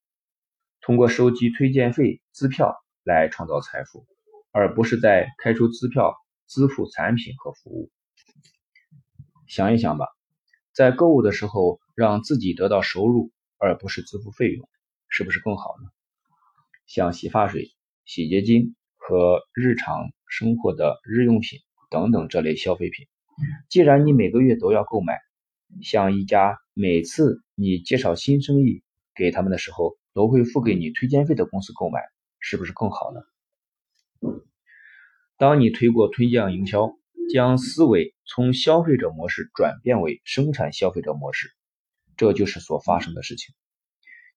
通过收集推荐费、支票来创造财富，而不是在开出支票支付产品和服务。想一想吧，在购物的时候让自己得到收入。而不是支付费用，是不是更好呢？像洗发水、洗洁精和日常生活的日用品等等这类消费品，既然你每个月都要购买，像一家每次你介绍新生意给他们的时候都会付给你推荐费的公司购买，是不是更好呢？当你推过推荐营销，将思维从消费者模式转变为生产消费者模式。这就是所发生的事情。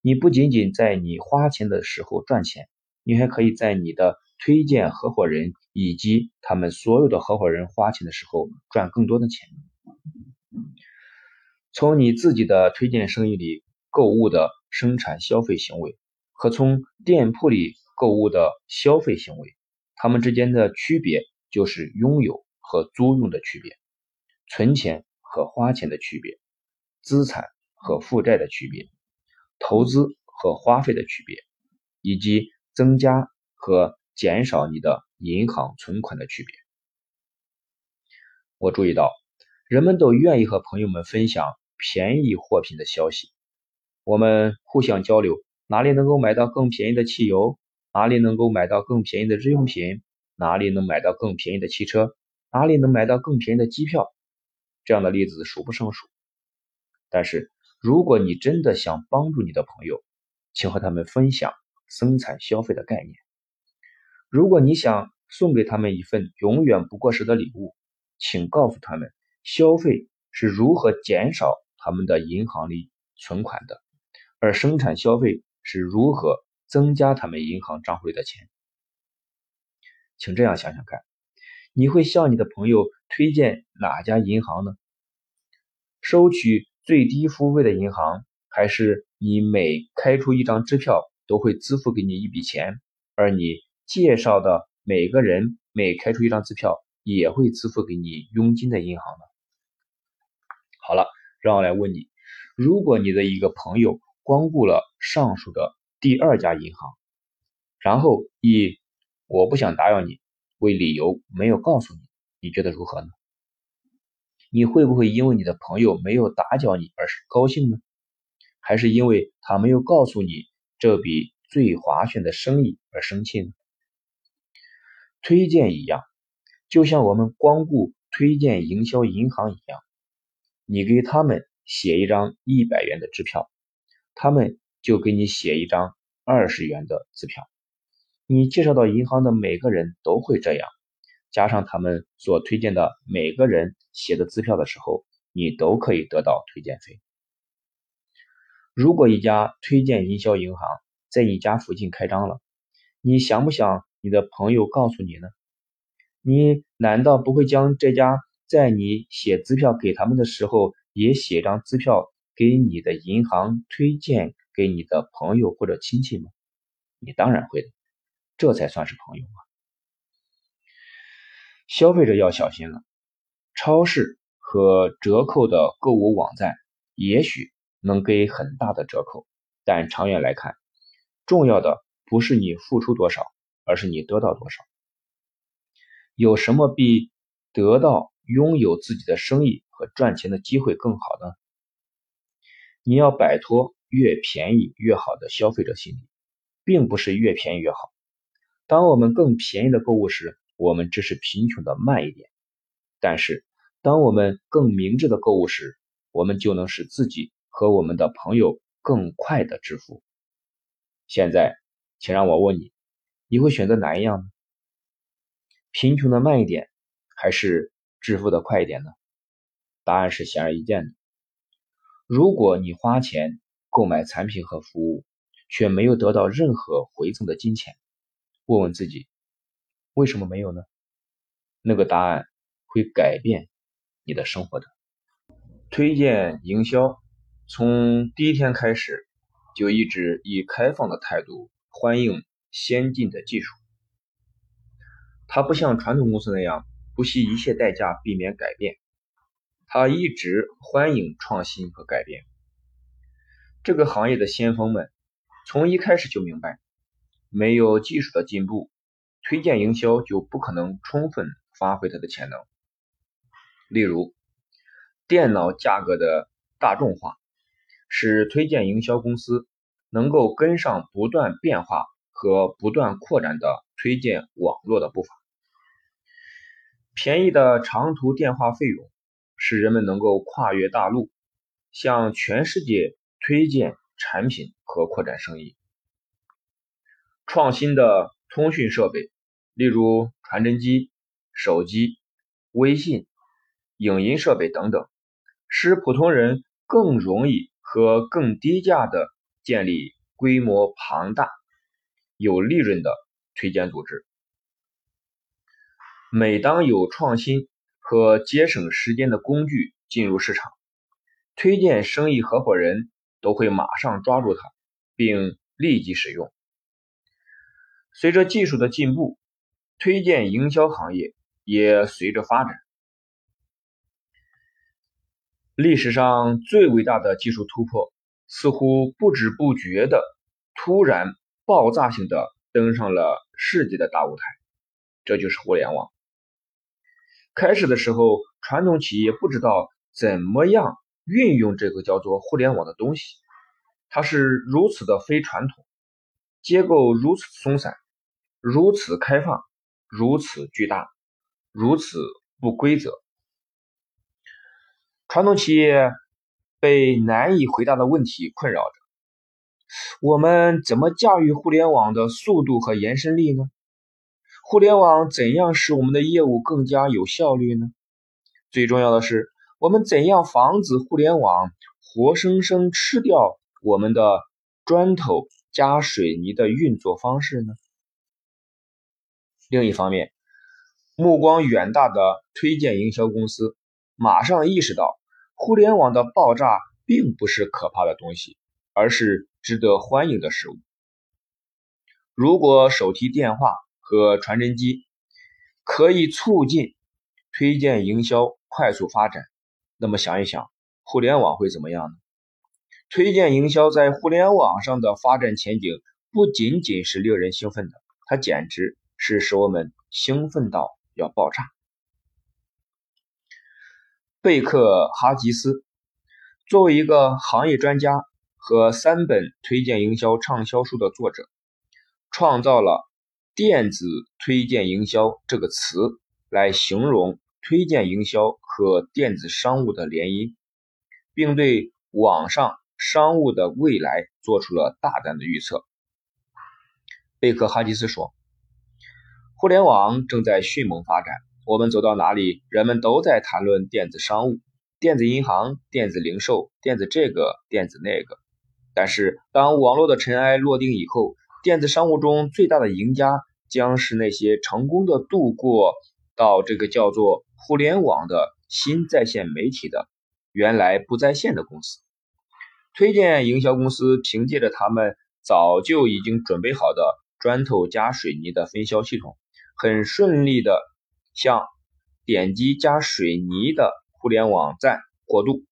你不仅仅在你花钱的时候赚钱，你还可以在你的推荐合伙人以及他们所有的合伙人花钱的时候赚更多的钱。从你自己的推荐生意里购物的生产消费行为，和从店铺里购物的消费行为，它们之间的区别就是拥有和租用的区别，存钱和花钱的区别，资产和负债的区别，投资和花费的区别，以及增加和减少你的银行存款的区别。我注意到，人们都愿意和朋友们分享。便宜货品的消息，我们互相交流，哪里能够买到更便宜的汽油？哪里能够买到更便宜的日用品？哪里能买到更便宜的汽车？哪里能买到更便宜的机票？这样的例子数不胜数。但是，如果你真的想帮助你的朋友，请和他们分享生产消费的概念。如果你想送给他们一份永远不过时的礼物，请告诉他们消费是如何减少。他们的银行里存款的，而生产消费是如何增加他们银行账户里的钱？请这样想想看，你会向你的朋友推荐哪家银行呢？收取最低服务费的银行，还是你每开出一张支票都会支付给你一笔钱，而你介绍的每个人每开出一张支票也会支付给你佣金的银行呢？好了。让我来问你：如果你的一个朋友光顾了上述的第二家银行，然后以“我不想打扰你”为理由没有告诉你，你觉得如何呢？你会不会因为你的朋友没有打搅你而是高兴呢？还是因为他没有告诉你这笔最划算的生意而生气呢？推荐一样，就像我们光顾推荐营销银行一样。你给他们写一张一百元的支票，他们就给你写一张二十元的支票。你介绍到银行的每个人都会这样，加上他们所推荐的每个人写的支票的时候，你都可以得到推荐费。如果一家推荐营销银行在你家附近开张了，你想不想你的朋友告诉你呢？你难道不会将这家？在你写支票给他们的时候，也写张支票给你的银行推荐给你的朋友或者亲戚吗？你当然会的，这才算是朋友嘛。消费者要小心了，超市和折扣的购物网站也许能给很大的折扣，但长远来看，重要的不是你付出多少，而是你得到多少。有什么比得到？拥有自己的生意和赚钱的机会更好呢？你要摆脱越便宜越好的消费者心理，并不是越便宜越好。当我们更便宜的购物时，我们只是贫穷的慢一点；但是，当我们更明智的购物时，我们就能使自己和我们的朋友更快的致富。现在，请让我问你，你会选择哪一样呢？贫穷的慢一点，还是？致富的快一点呢？答案是显而易见的。如果你花钱购买产品和服务，却没有得到任何回赠的金钱，问问自己，为什么没有呢？那个答案会改变你的生活的。推荐营销从第一天开始就一直以开放的态度欢迎先进的技术，它不像传统公司那样。不惜一切代价避免改变，他一直欢迎创新和改变。这个行业的先锋们从一开始就明白，没有技术的进步，推荐营销就不可能充分发挥它的潜能。例如，电脑价格的大众化，使推荐营销公司能够跟上不断变化和不断扩展的推荐网络的步伐。便宜的长途电话费用，使人们能够跨越大陆，向全世界推荐产品和扩展生意。创新的通讯设备，例如传真机、手机、微信、影音设备等等，使普通人更容易和更低价的建立规模庞大、有利润的推荐组织。每当有创新和节省时间的工具进入市场，推荐生意合伙人都会马上抓住它，并立即使用。随着技术的进步，推荐营销行业也随着发展。历史上最伟大的技术突破，似乎不知不觉的突然爆炸性的登上了世界的大舞台，这就是互联网。开始的时候，传统企业不知道怎么样运用这个叫做互联网的东西，它是如此的非传统，结构如此松散，如此开放，如此巨大，如此不规则。传统企业被难以回答的问题困扰着：我们怎么驾驭互联网的速度和延伸力呢？互联网怎样使我们的业务更加有效率呢？最重要的是，我们怎样防止互联网活生生吃掉我们的砖头加水泥的运作方式呢？另一方面，目光远大的推荐营销公司马上意识到，互联网的爆炸并不是可怕的东西，而是值得欢迎的事物。如果手提电话，和传真机可以促进推荐营销快速发展，那么想一想，互联网会怎么样呢？推荐营销在互联网上的发展前景不仅仅是令人兴奋的，它简直是使我们兴奋到要爆炸。贝克哈吉斯作为一个行业专家和三本推荐营销畅销书的作者，创造了。电子推荐营销这个词来形容推荐营销和电子商务的联姻，并对网上商务的未来做出了大胆的预测。贝克哈吉斯说：“互联网正在迅猛发展，我们走到哪里，人们都在谈论电子商务、电子银行、电子零售、电子这个、电子那个。但是，当网络的尘埃落定以后，电子商务中最大的赢家将是那些成功的度过到这个叫做互联网的新在线媒体的原来不在线的公司。推荐营销公司凭借着他们早就已经准备好的砖头加水泥的分销系统，很顺利的向点击加水泥的互联网站过渡。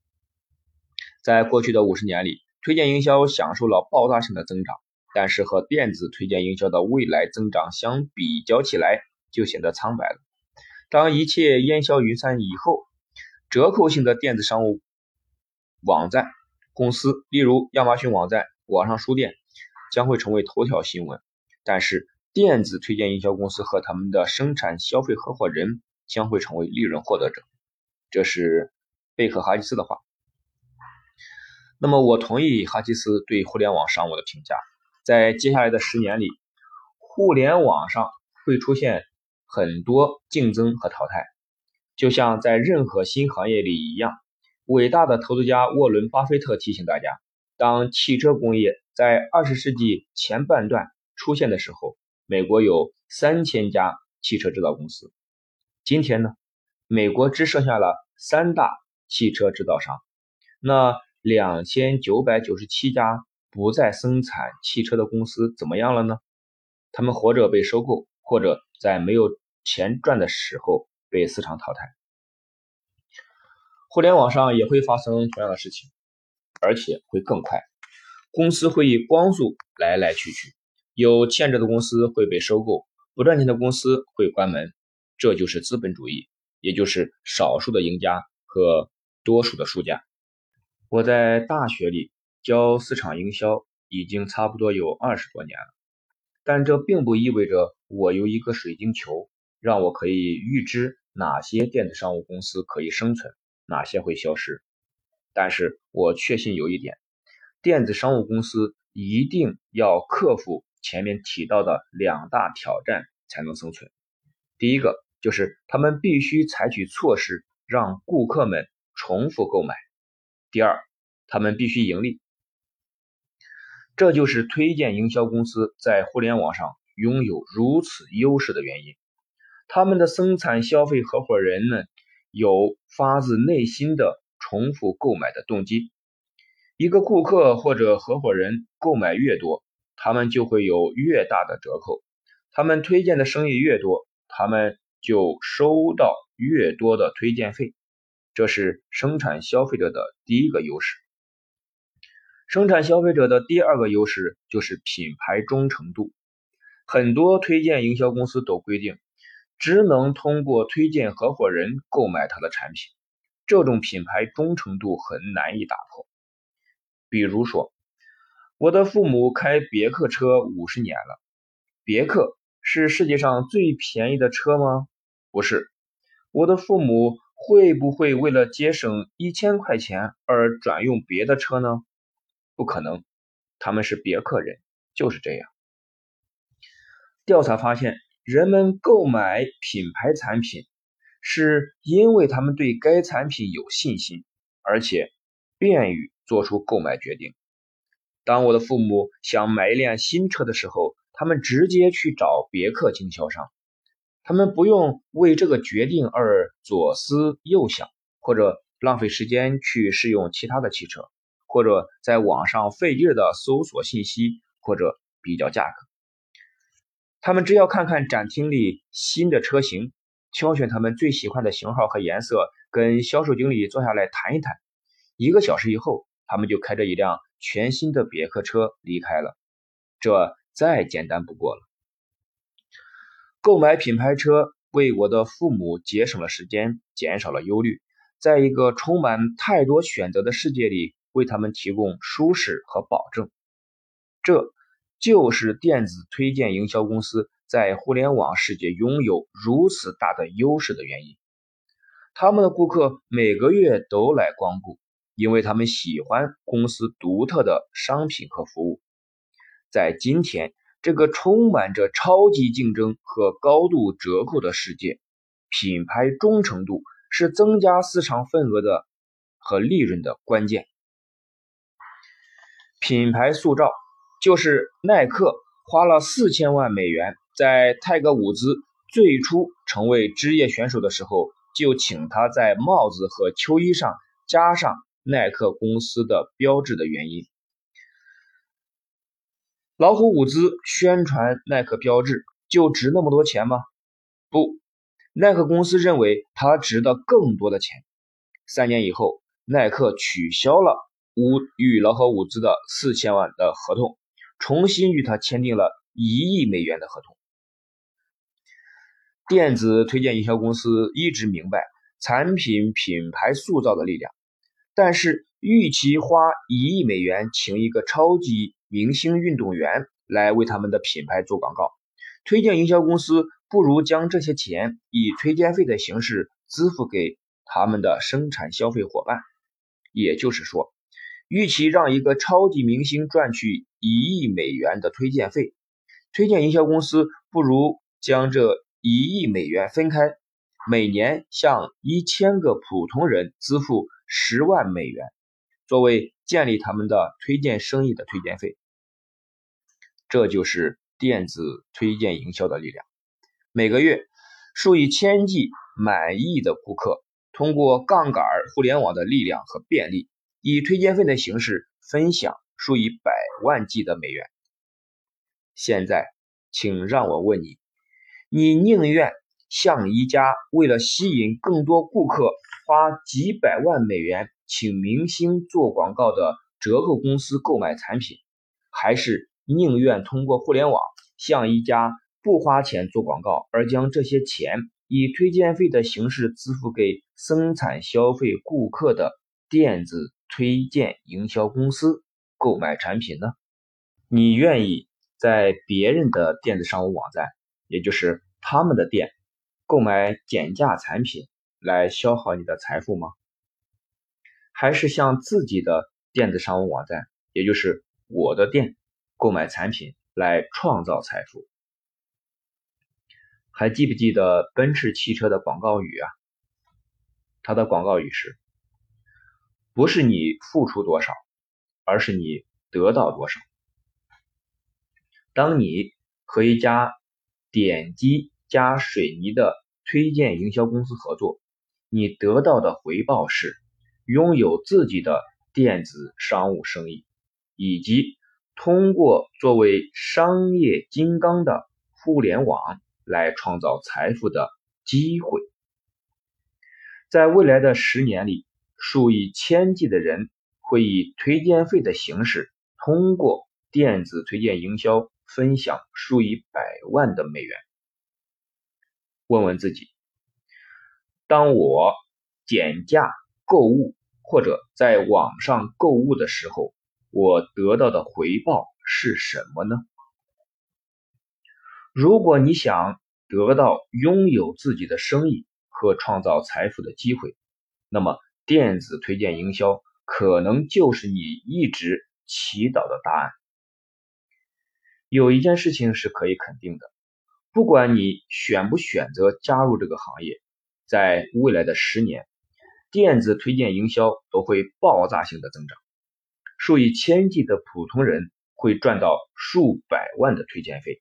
在过去的五十年里，推荐营销享受了爆炸性的增长。但是和电子推荐营销的未来增长相比较起来，就显得苍白了。当一切烟消云散以后，折扣性的电子商务网站公司，例如亚马逊网站、网上书店，将会成为头条新闻。但是，电子推荐营销公司和他们的生产消费合伙人将会成为利润获得者。这是贝克哈吉斯的话。那么，我同意哈吉斯对互联网商务的评价。在接下来的十年里，互联网上会出现很多竞争和淘汰，就像在任何新行业里一样。伟大的投资家沃伦·巴菲特提醒大家，当汽车工业在二十世纪前半段出现的时候，美国有三千家汽车制造公司。今天呢，美国只剩下了三大汽车制造商，那两千九百九十七家。不再生产汽车的公司怎么样了呢？他们或者被收购，或者在没有钱赚的时候被市场淘汰。互联网上也会发生同样的事情，而且会更快。公司会以光速来来去去，有欠着的公司会被收购，不赚钱的公司会关门。这就是资本主义，也就是少数的赢家和多数的输家。我在大学里。教市场营销已经差不多有二十多年了，但这并不意味着我有一个水晶球，让我可以预知哪些电子商务公司可以生存，哪些会消失。但是我确信有一点，电子商务公司一定要克服前面提到的两大挑战才能生存。第一个就是他们必须采取措施让顾客们重复购买；第二，他们必须盈利。这就是推荐营销公司在互联网上拥有如此优势的原因。他们的生产消费合伙人们有发自内心的重复购买的动机。一个顾客或者合伙人购买越多，他们就会有越大的折扣。他们推荐的生意越多，他们就收到越多的推荐费。这是生产消费者的第一个优势。生产消费者的第二个优势就是品牌忠诚度。很多推荐营销公司都规定。只能通过推荐合伙人购买他的产品，这种品牌忠诚度很难以打破。比如说，我的父母开别克车五十年了，别克是世界上最便宜的车吗？不是。我的父母会不会为了节省一千块钱而转用别的车呢？不可能，他们是别克人，就是这样。调查发现。人们购买品牌产品，是因为他们对该产品有信心，而且便于做出购买决定。当我的父母想买一辆新车的时候，他们直接去找别克经销商，他们不用为这个决定而左思右想，或者浪费时间去试用其他的汽车，或者在网上费劲的搜索信息，或者比较价格。他们只要看看展厅里新的车型，挑选他们最喜欢的型号和颜色，跟销售经理坐下来谈一谈。一个小时以后，他们就开着一辆全新的别克车离开了。这再简单不过了。购买品牌车为我的父母节省了时间，减少了忧虑，在一个充满太多选择的世界里，为他们提供舒适和保证。这。就是电子推荐营销公司在互联网世界拥有如此大的优势的原因。他们的顾客每个月都来光顾，因为他们喜欢公司独特的商品和服务。在今天这个充满着超级竞争和高度折扣的世界，品牌忠诚度是增加市场份额的和利润的关键。品牌塑造。就是耐克花了四千万美元，在泰格伍兹最初成为职业选手的时候，就请他在帽子和球衣上加上耐克公司的标志的原因。老虎伍兹宣传耐克标志就值那么多钱吗？不，耐克公司认为它值得更多的钱。三年以后，耐克取消了五与老虎伍兹的四千万的合同。重新与他签订了一亿美元的合同。电子推荐营销公司一直明白产品品牌塑造的力量，但是与其花一亿美元请一个超级明星运动员来为他们的品牌做广告，推荐营销公司不如将这些钱以推荐费的形式支付给他们的生产消费伙伴。也就是说。与其让一个超级明星赚取一亿美元的推荐费，推荐营销公司不如将这一亿美元分开，每年向一千个普通人支付十万美元，作为建立他们的推荐生意的推荐费。这就是电子推荐营销的力量。每个月，数以千计满意的顾客通过杠杆互联网的力量和便利。以推荐费的形式分享数以百万计的美元。现在，请让我问你：你宁愿向一家为了吸引更多顾客花几百万美元请明星做广告的折扣公司购买产品，还是宁愿通过互联网向一家不花钱做广告而将这些钱以推荐费的形式支付给生产消费顾客的电子？推荐营销公司购买产品呢？你愿意在别人的电子商务网站，也就是他们的店，购买减价产品来消耗你的财富吗？还是向自己的电子商务网站，也就是我的店，购买产品来创造财富？还记不记得奔驰汽车的广告语啊？它的广告语是。不是你付出多少，而是你得到多少。当你和一家点击加水泥的推荐营销公司合作，你得到的回报是拥有自己的电子商务生意，以及通过作为商业金刚的互联网来创造财富的机会。在未来的十年里，数以千计的人会以推荐费的形式，通过电子推荐营销分享数以百万的美元。问问自己：当我减价购物或者在网上购物的时候，我得到的回报是什么呢？如果你想得到拥有自己的生意和创造财富的机会，那么电子推荐营销可能就是你一直祈祷的答案。有一件事情是可以肯定的，不管你选不选择加入这个行业，在未来的十年，电子推荐营销都会爆炸性的增长，数以千计的普通人会赚到数百万的推荐费。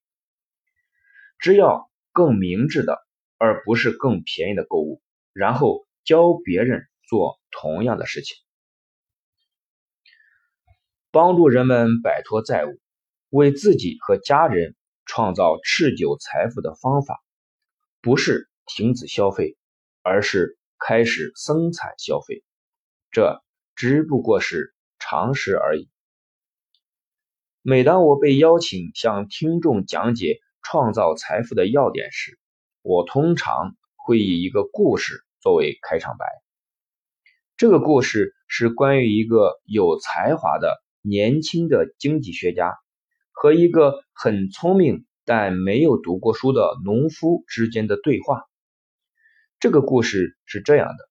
只要更明智的，而不是更便宜的购物，然后教别人。做同样的事情，帮助人们摆脱债务，为自己和家人创造持久财富的方法，不是停止消费，而是开始生产消费。这只不过是常识而已。每当我被邀请向听众讲解创造财富的要点时，我通常会以一个故事作为开场白。这个故事是关于一个有才华的年轻的经济学家和一个很聪明但没有读过书的农夫之间的对话。这个故事是这样的：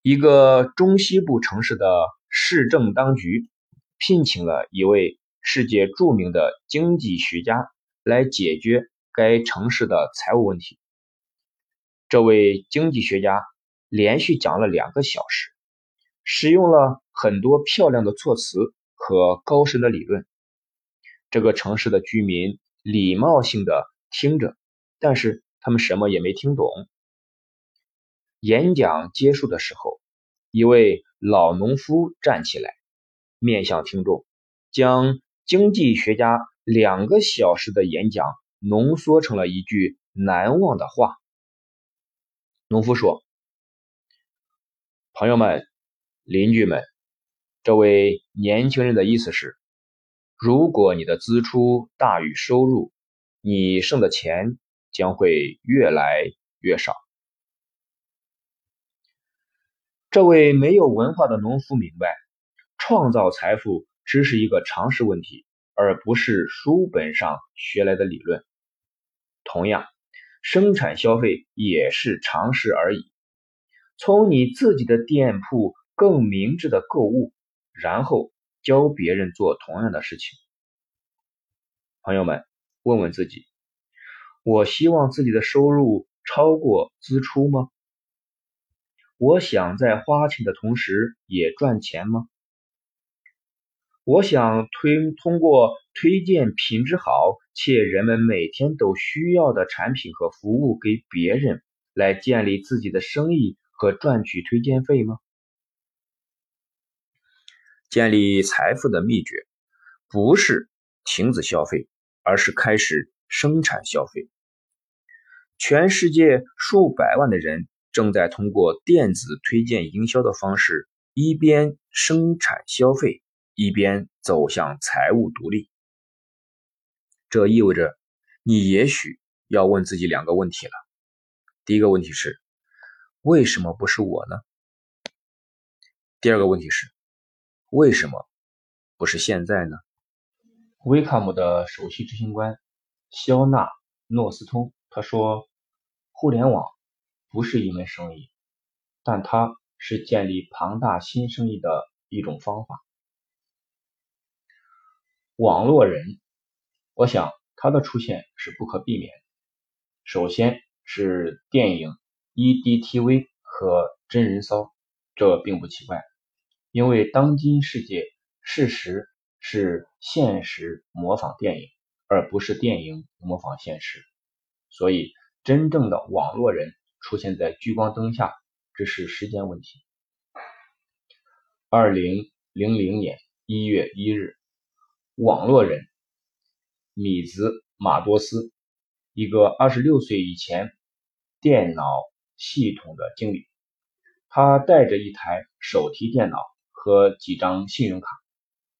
一个中西部城市的市政当局聘请了一位世界著名的经济学家来解决该城市的财务问题。这位经济学家。连续讲了两个小时，使用了很多漂亮的措辞和高深的理论。这个城市的居民礼貌性的听着，但是他们什么也没听懂。演讲结束的时候，一位老农夫站起来，面向听众，将经济学家两个小时的演讲浓缩成了一句难忘的话。农夫说。朋友们，邻居们，这位年轻人的意思是：如果你的支出大于收入，你剩的钱将会越来越少。这位没有文化的农夫明白，创造财富只是一个常识问题，而不是书本上学来的理论。同样，生产消费也是常识而已。从你自己的店铺更明智的购物，然后教别人做同样的事情。朋友们，问问自己：我希望自己的收入超过支出吗？我想在花钱的同时也赚钱吗？我想推通过推荐品质好且人们每天都需要的产品和服务给别人，来建立自己的生意。和赚取推荐费吗？建立财富的秘诀不是停止消费，而是开始生产消费。全世界数百万的人正在通过电子推荐营销的方式，一边生产消费，一边走向财务独立。这意味着你也许要问自己两个问题了。第一个问题是。为什么不是我呢？第二个问题是，为什么不是现在呢？威卡姆的首席执行官肖纳诺斯通他说：“互联网不是一门生意，但它是建立庞大新生意的一种方法。网络人，我想他的出现是不可避免。首先是电影。” EDTV 和真人骚，这并不奇怪，因为当今世界事实是现实模仿电影，而不是电影模仿现实。所以，真正的网络人出现在聚光灯下，只是时间问题。二零零零年一月一日，网络人米兹马多斯，一个二十六岁以前电脑系统的经理，他带着一台手提电脑和几张信用卡，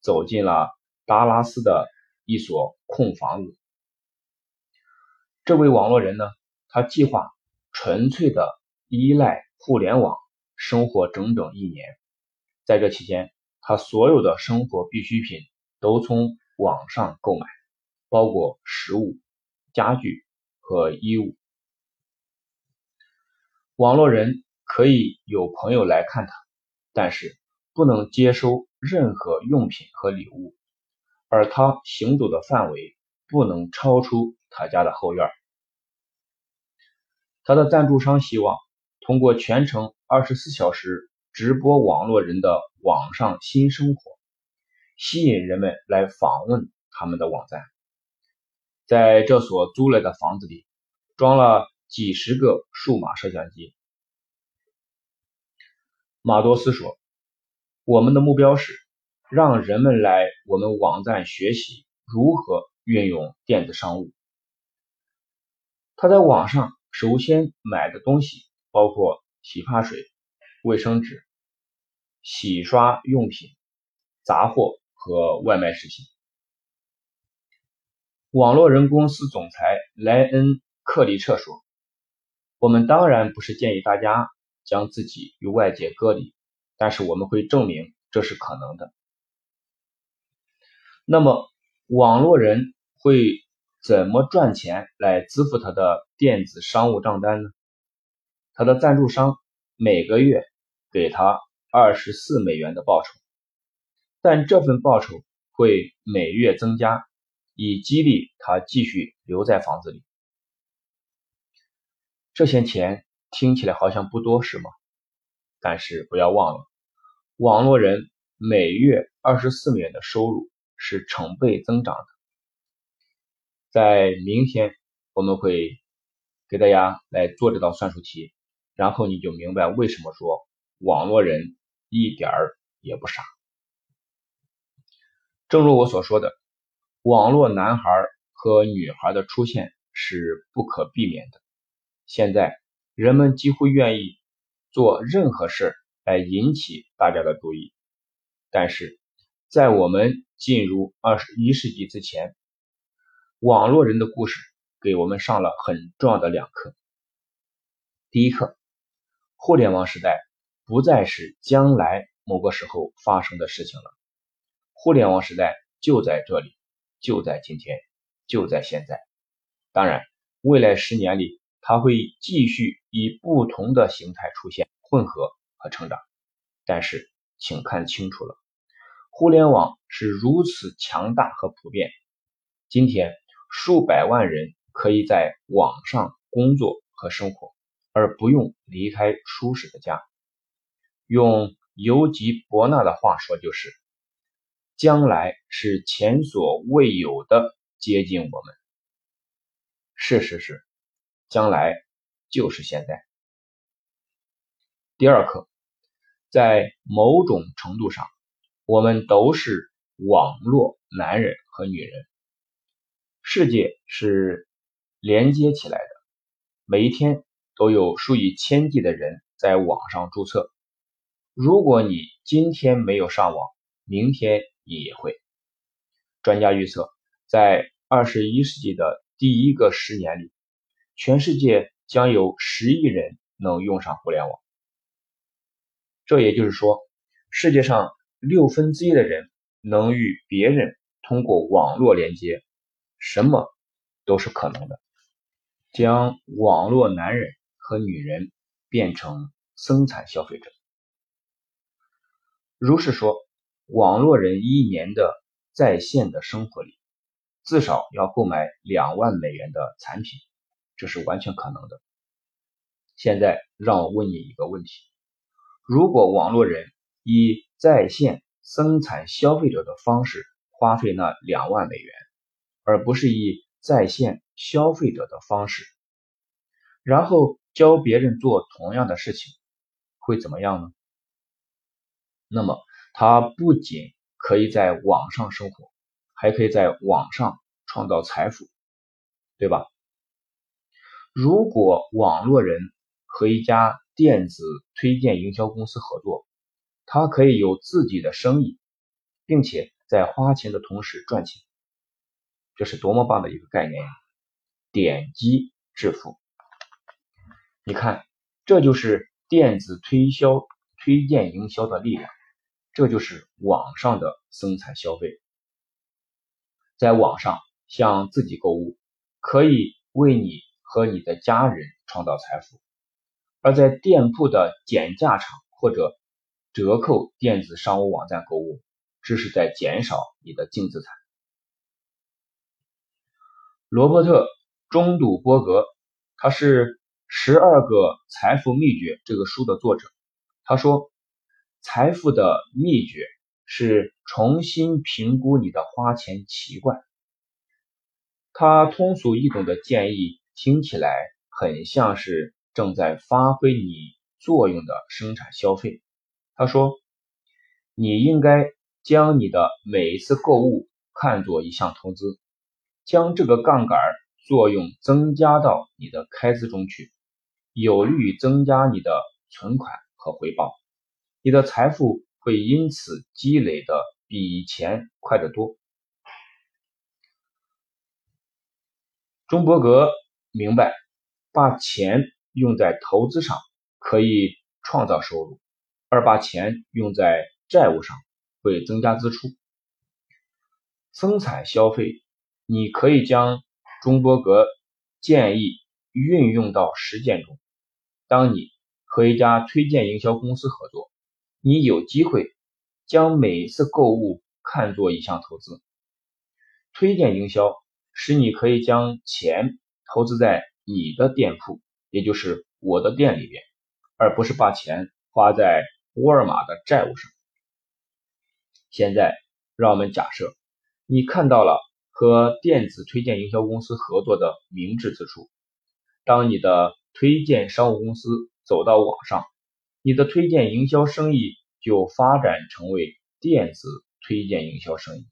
走进了达拉斯的一所空房子。这位网络人呢，他计划纯粹的依赖互联网生活整整一年。在这期间，他所有的生活必需品都从网上购买，包括食物、家具和衣物。网络人可以有朋友来看他，但是不能接收任何用品和礼物，而他行走的范围不能超出他家的后院。他的赞助商希望通过全程二十四小时。直播网络人的网上新生活，吸引人们来访问他们的网站。在这所租来的房子里，装了几十个数码摄像机。马多斯说：“我们的目标是让人们来我们网站学习如何运用电子商务。”他在网上首先买的东西包括洗发水。卫生纸、洗刷用品、杂货和外卖食品。网络人公司总裁莱恩·克里彻说：“我们当然不是建议大家将自己与外界隔离，但是我们会证明这是可能的。”那么，网络人会怎么赚钱来支付他的电子商务账单呢？他的赞助商每个月。给他二十四美元的报酬，但这份报酬会每月增加，以激励他继续留在房子里。这些钱听起来好像不多，是吗？但是不要忘了，网络人每月二十四美元的收入是成倍增长的。在明天我们会给大家来做这道算术题，然后你就明白为什么说。网络人一点儿也不傻。正如我所说的，网络男孩和女孩的出现是不可避免的。现在人们几乎愿意做任何事来引起大家的注意。但是在我们进入二十一世纪之前，网络人的故事给我们上了很重要的两课。第一课，互联网时代。不再是将来某个时候发生的事情了。互联网时代就在这里，就在今天，就在现在。当然，未来十年里，它会继续以不同的形态出现、混合和成长。但是，请看清楚了，互联网是如此强大和普遍。今天，数百万人可以在网上工作和生活，而不用离开舒适的家。用尤吉·伯纳的话说，就是将来是前所未有的接近我们。事实是，将来就是现在。第二课，在某种程度上，我们都是网络男人和女人。世界是连接起来的，每一天都有数以千计的人在网上注册。如果你今天没有上网，明天你也会。专家预测，在二十一世纪的第一个十年里，全世界将有十亿人能用上互联网。这也就是说，世界上六分之一的人能与别人通过网络连接，什么都是可能的。将网络男人和女人变成生产消费者。如是说，网络人一年的在线的生活里，至少要购买两万美元的产品，这是完全可能的。现在让我问你一个问题：如果网络人以在线生产消费者的方式花费那两万美元，而不是以在线消费者的方式，然后教别人做同样的事情，会怎么样呢？那么他不仅可以在网上生活，还可以在网上创造财富，对吧？如果网络人和一家电子推荐营销公司合作，他可以有自己的生意，并且在花钱的同时赚钱，这是多么棒的一个概念呀！点击致富，你看，这就是电子推销、推荐营销的力量，这就是网上的生产消费。在网上向自己购物，可以为你。和你的家人创造财富，而在店铺的减价场或者折扣电子商务网站购物，这是在减少你的净资产。罗伯特·中度伯格，他是《十二个财富秘诀》这个书的作者。他说，财富的秘诀是重新评估你的花钱习惯。他通俗易懂的建议。听起来很像是正在发挥你作用的生产消费。他说：“你应该将你的每一次购物看作一项投资，将这个杠杆作用增加到你的开支中去，有利于增加你的存款和回报。你的财富会因此积累的比以前快得多。”中伯格。明白，把钱用在投资上可以创造收入，而把钱用在债务上会增加支出。生产消费，你可以将中伯格建议运用到实践中。当你和一家推荐营销公司合作，你有机会将每次购物看作一项投资。推荐营销使你可以将钱。投资在你的店铺，也就是我的店里边，而不是把钱花在沃尔玛的债务上。现在，让我们假设你看到了和电子推荐营销公司合作的明智之处。当你的推荐商务公司走到网上，你的推荐营销生意就发展成为电子推荐营销生意。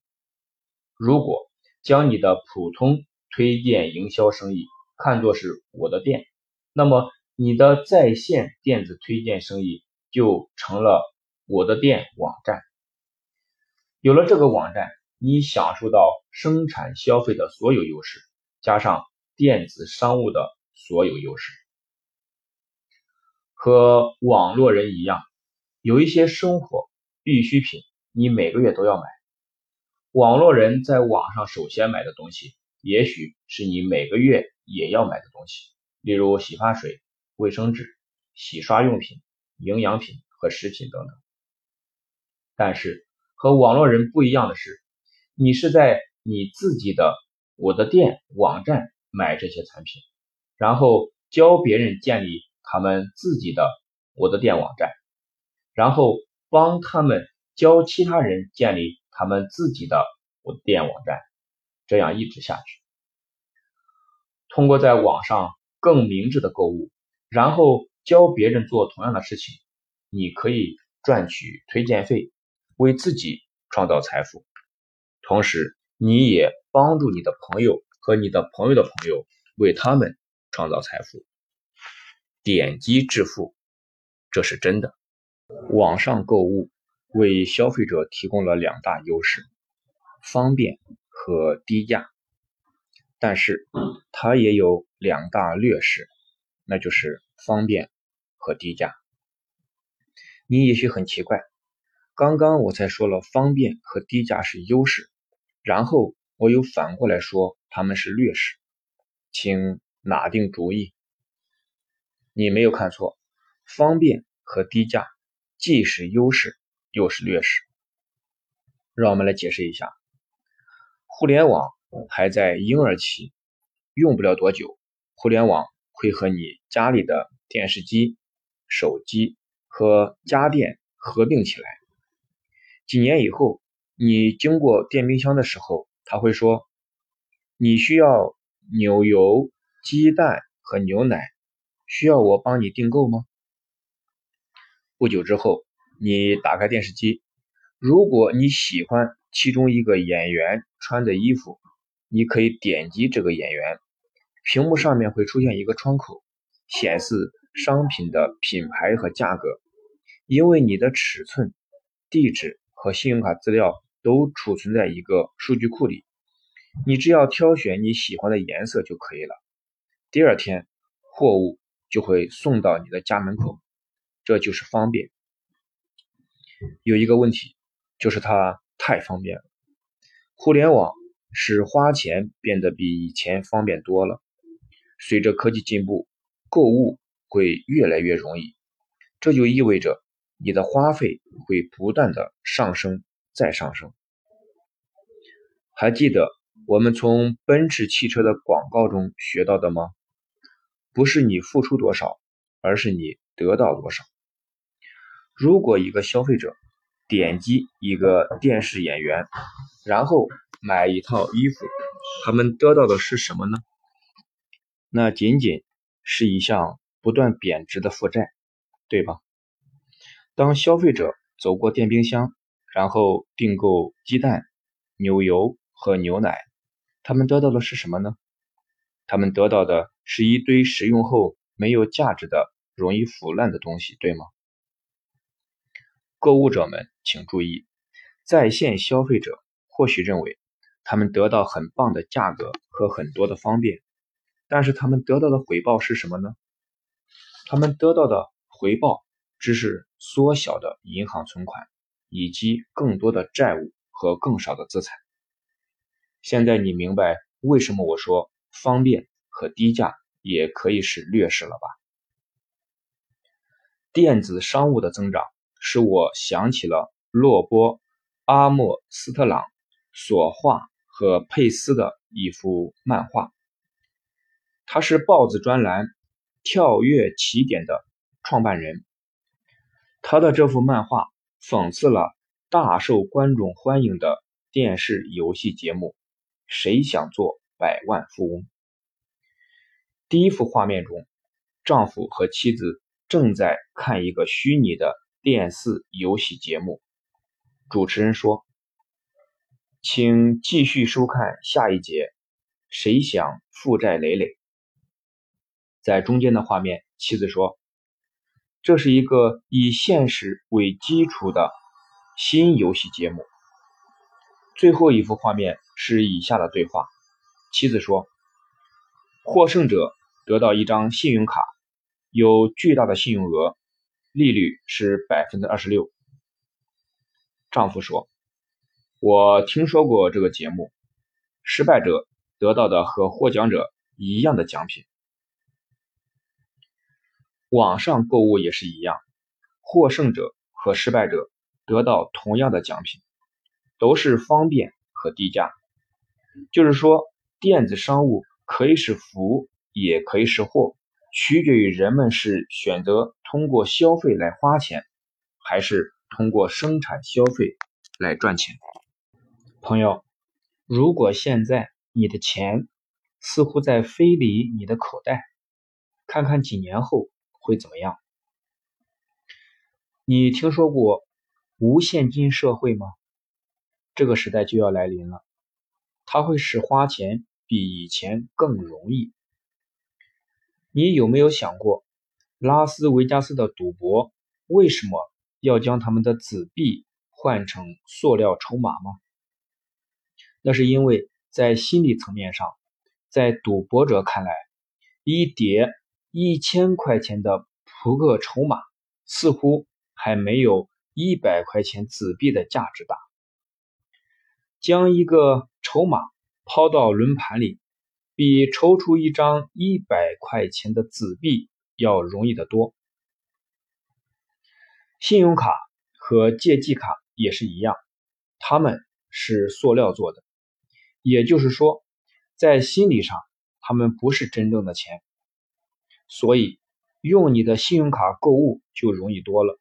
如果将你的普通推荐营销生意看作是我的店，那么你的在线电子推荐生意就成了我的店网站。有了这个网站，你享受到生产消费的所有优势，加上电子商务的所有优势。和网络人一样，有一些生活必需品你每个月都要买。网络人在网上首先买的东西。也许是你每个月也要买的东西，例如洗发水、卫生纸、洗刷用品、营养品和食品等等。但是和网络人不一样的是，你是在你自己的我的店网站买这些产品，然后教别人建立他们自己的我的店网站，然后帮他们教其他人建立他们自己的我的店网站。这样一直下去，通过在网上更明智的购物，然后教别人做同样的事情，你可以赚取推荐费，为自己创造财富，同时你也帮助你的朋友和你的朋友的朋友为他们创造财富。点击致富，这是真的。网上购物为消费者提供了两大优势：方便。和低价，但是它也有两大劣势，那就是方便和低价。你也许很奇怪，刚刚我才说了方便和低价是优势，然后我又反过来说他们是劣势，请拿定主意。你没有看错，方便和低价既是优势又是劣势。让我们来解释一下。互联网还在婴儿期，用不了多久，互联网会和你家里的电视机、手机和家电合并起来。几年以后，你经过电冰箱的时候，他会说：“你需要牛油、鸡蛋和牛奶，需要我帮你订购吗？”不久之后，你打开电视机，如果你喜欢其中一个演员穿的衣服，你可以点击这个演员，屏幕上面会出现一个窗口，显示商品的品牌和价格。因为你的尺寸、地址和信用卡资料。都储存在一个数据库里，你只要挑选你喜欢的颜色就可以了。第二天，货物就会送到你的家门口，这就是方便。有一个问题，就是它太方便了。互联网使花钱变得比以前方便多了。随着科技进步，购物会越来越容易，这就意味着你的花费会不断的上升。再上升。还记得我们从奔驰汽车的广告中学到的吗？不是你付出多少，而是你得到多少。如果一个消费者点击一个电视演员，然后买一套衣服，他们得到的是什么呢？那仅仅是一项不断贬值的负债，对吧？当消费者走过电冰箱。然后订购鸡蛋、牛油和牛奶，他们得到的是什么呢？他们得到的是一堆使用后没有价值的、容易腐烂的东西，对吗？购物者们请注意，在线消费者或许认为他们得到很棒的价格和很多的方便，但是他们得到的回报是什么呢？他们得到的回报只是缩小的银行存款。以及更多的债务和更少的资产。现在你明白为什么我说方便和低价也可以是劣势了吧？电子商务的增长使我想起了洛波·阿莫斯特朗所画和佩斯的一幅漫画。他是报纸专栏《跳跃起点》的创办人。他的这幅漫画。讽刺了大受观众欢迎的电视游戏节目《谁想做百万富翁》。第一幅画面中，丈夫和妻子正在看一个虚拟的电视游戏节目。主持人说：“请继续收看下一节。谁想负债累累？”在中间的画面，妻子说。这是一个以现实为基础的新游戏节目。最后一幅画面是以下的对话：妻子说，获胜者得到一张信用卡，有巨大的信用额，利率是百分之二十六。丈夫说，我听说过这个节目，失败者得到的和获奖者一样的奖品。网上购物也是一样，获胜者和失败者得到同样的奖品，都是方便和低价。就是说，电子商务可以是福，也可以是祸，取决于人们是选择通过消费来花钱，还是通过生产消费来赚钱。朋友，如果现在你的钱似乎在飞离你的口袋，看看几年后。会怎么样？你听说过无现金社会吗？这个时代就要来临了，它会使花钱比以前更容易。你有没有想过，拉斯维加斯的赌博为什么要将他们的纸币换成塑料筹码吗？那是因为在心理层面上，在赌博者看来，一叠。一千块钱的扑克筹码似乎还没有一百块钱纸币的价值大。将一个筹码抛到轮盘里，比抽出一张一百块钱的纸币要容易得多。信用卡和借记卡也是一样，它们是塑料做的，也就是说，在心理上，它们不是真正的钱。所以，用你的信用卡购物就容易多了。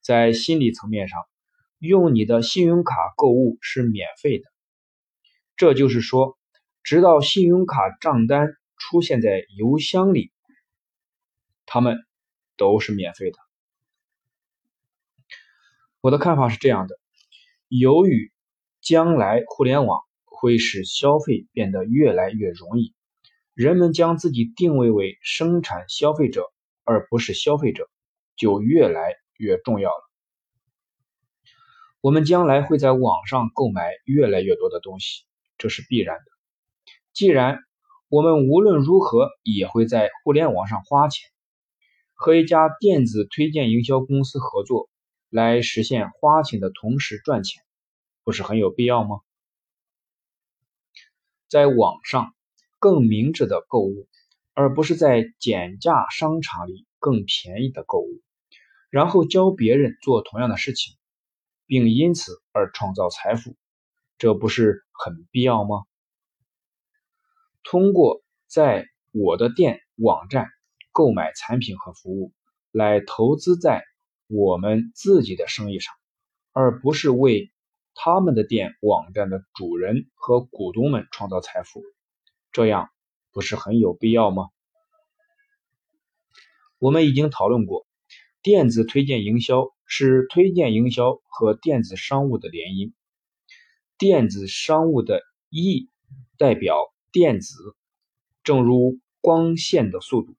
在心理层面上，用你的信用卡购物是免费的。这就是说，直到信用卡账单出现在邮箱里，他们都是免费的。我的看法是这样的：由于将来互联网会使消费变得越来越容易，人们将自己定位为生产消费者而不是消费者，就越来越重要了。我们将来会在网上购买越来越多的东西，这是必然的。既然我们无论如何也会在互联网上花钱，和一家电子推荐营销公司合作。来实现花钱的同时赚钱，不是很有必要吗？在网上更明智的购物，而不是在减价商场里更便宜的购物，然后教别人做同样的事情，并因此而创造财富，这不是很必要吗？通过在我的店网站购买产品和服务，来投资在。我们自己的生意上，而不是为他们的店网站的主人和股东们创造财富，这样不是很有必要吗？我们已经讨论过，电子推荐营销是推荐营销和电子商务的联姻。电子商务的 E 代表电子，正如光线的速度。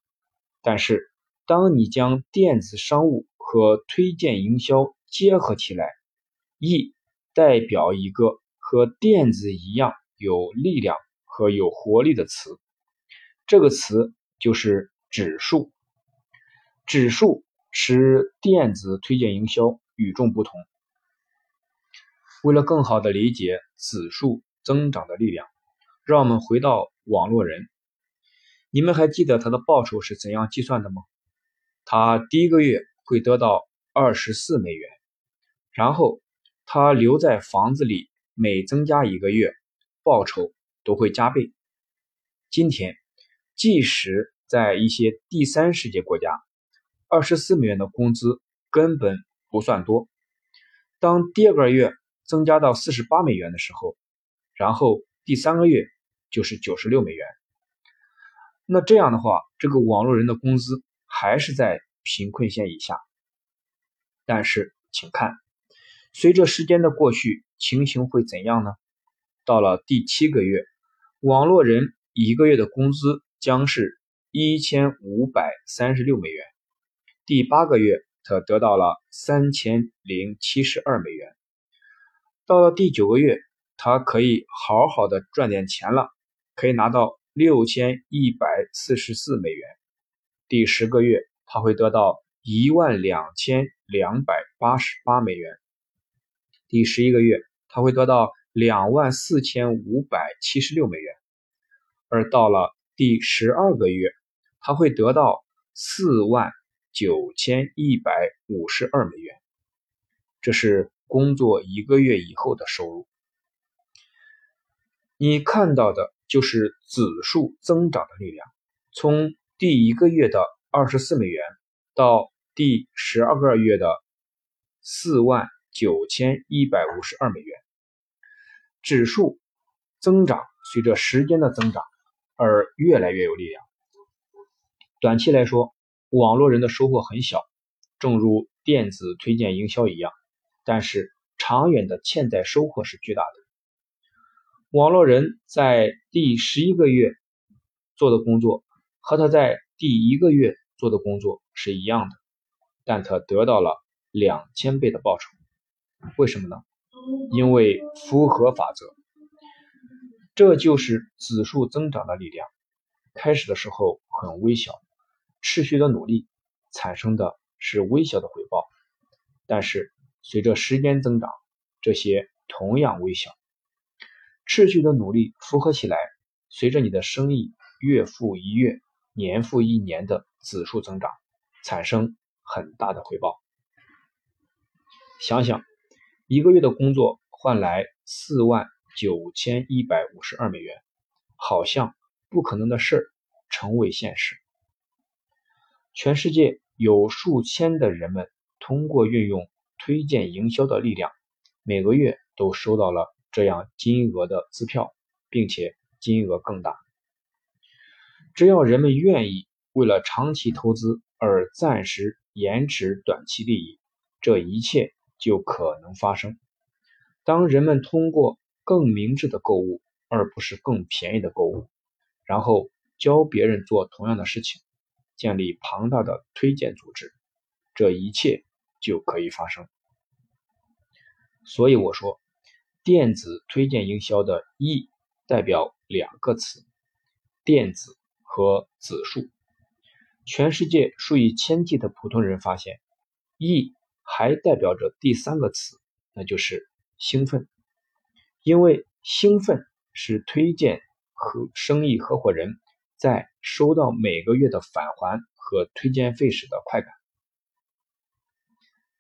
但是，当你将电子商务和推荐营销结合起来，E 代表一个和电子一样有力量和有活力的词，这个词就是指数。指数使电子推荐营销与众不同。为了更好的理解指数增长的力量，让我们回到网络人。你们还记得他的报酬是怎样计算的吗？他第一个月。会得到二十四美元，然后他留在房子里，每增加一个月，报酬都会加倍。今天，即使在一些第三世界国家，二十四美元的工资根本不算多。当第二个月增加到四十八美元的时候，然后第三个月就是九十六美元。那这样的话，这个网络人的工资还是在。贫困线以下，但是请看，随着时间的过去，情形会怎样呢？到了第七个月，网络人一个月的工资将是一千五百三十六美元；第八个月，他得到了三千零七十二美元；到了第九个月，他可以好好的赚点钱了，可以拿到六千一百四十四美元；第十个月。他会得到一万两千两百八十八美元。第十一个月，他会得到两万四千五百七十六美元。而到了第十二个月，他会得到四万九千一百五十二美元。这是工作一个月以后的收入。你看到的就是指数增长的力量，从第一个月的。二十四美元到第十二个月的四万九千一百五十二美元，指数增长随着时间的增长而越来越有力量。短期来说，网络人的收获很小，正如电子推荐营销一样，但是长远的潜在收获是巨大的。网络人在第十一个月做的工作和他在第一个月。做的工作是一样的，但他得到了两千倍的报酬，为什么呢？因为符合法则，这就是指数增长的力量。开始的时候很微小，持续的努力产生的是微小的回报，但是随着时间增长，这些同样微小。持续的努力复合起来，随着你的生意月复一月。年复一年的指数增长，产生很大的回报。想想一个月的工作换来四万九千一百五十二美元，好像不可能的事儿成为现实。全世界有数千的人们通过运用推荐营销的力量每个月都收到了这样金额的支票，并且金额更大。只要人们愿意为了长期投资而暂时延迟短期利益，这一切就可能发生。当人们通过更明智的购物，而不是更便宜的购物，然后教别人做同样的事情，建立庞大的推荐组织，这一切就可以发生。所以我说，电子推荐营销的 “E” 代表两个词：电子和指数。全世界数以千计的普通人发现，“E” 还代表着第三个词，那就是兴奋，因为兴奋是推荐和生意合伙人在收到每个月的返还和推荐费时的快感。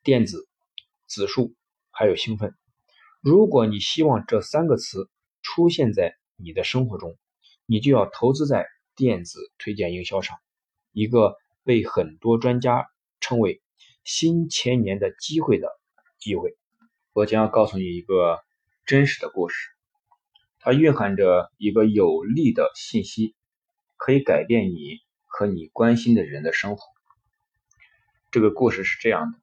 电子、指数。还有兴奋。如果你希望这三个词出现在你的生活中，你就要投资在电子推荐营销上，一个被很多专家称为“新千年的机会”的机会。我将要告诉你一个真实的故事，它蕴含着一个有力的信息，可以改变你和你关心的人的生活。这个故事是这样的：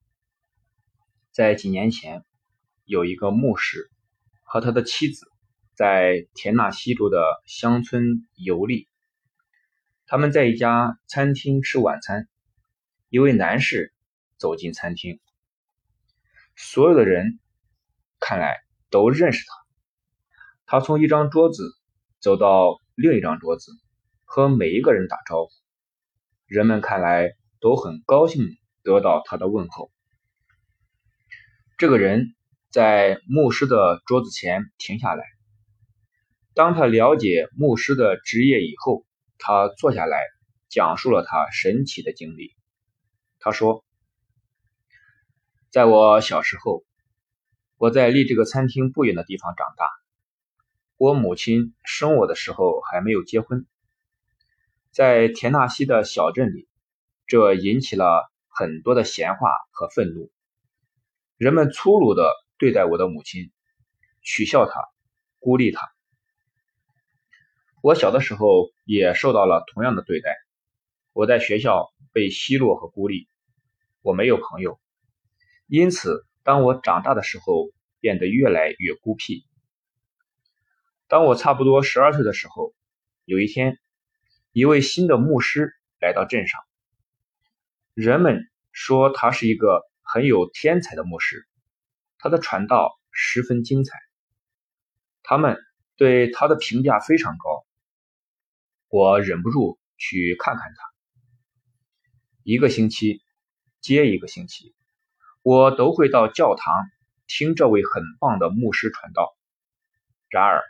在几年前。有一个牧师和他的妻子在田纳西州的乡村游历。他们在一家餐厅吃晚餐。一位男士走进餐厅，所有的人看来都认识他。他从一张桌子走到另一张桌子，和每一个人打招呼。人们看来都很高兴得到他的问候。这个人。在牧师的桌子前停下来。当他了解牧师的职业以后，他坐下来讲述了他神奇的经历。他说：“在我小时候，我在离这个餐厅不远的地方长大。我母亲生我的时候还没有结婚。在田纳西的小镇里，这引起了很多的闲话和愤怒。人们粗鲁的。”对待我的母亲，取笑她，孤立她。我小的时候也受到了同样的对待。我在学校被奚落和孤立，我没有朋友。因此，当我长大的时候，变得越来越孤僻。当我差不多十二岁的时候，有一天，一位新的牧师来到镇上。人们说他是一个很有天才的牧师。他的传道十分精彩，他们对他的评价非常高。我忍不住去看看他。一个星期接一个星期，我都会到教堂听这位很棒的牧师传道。然而，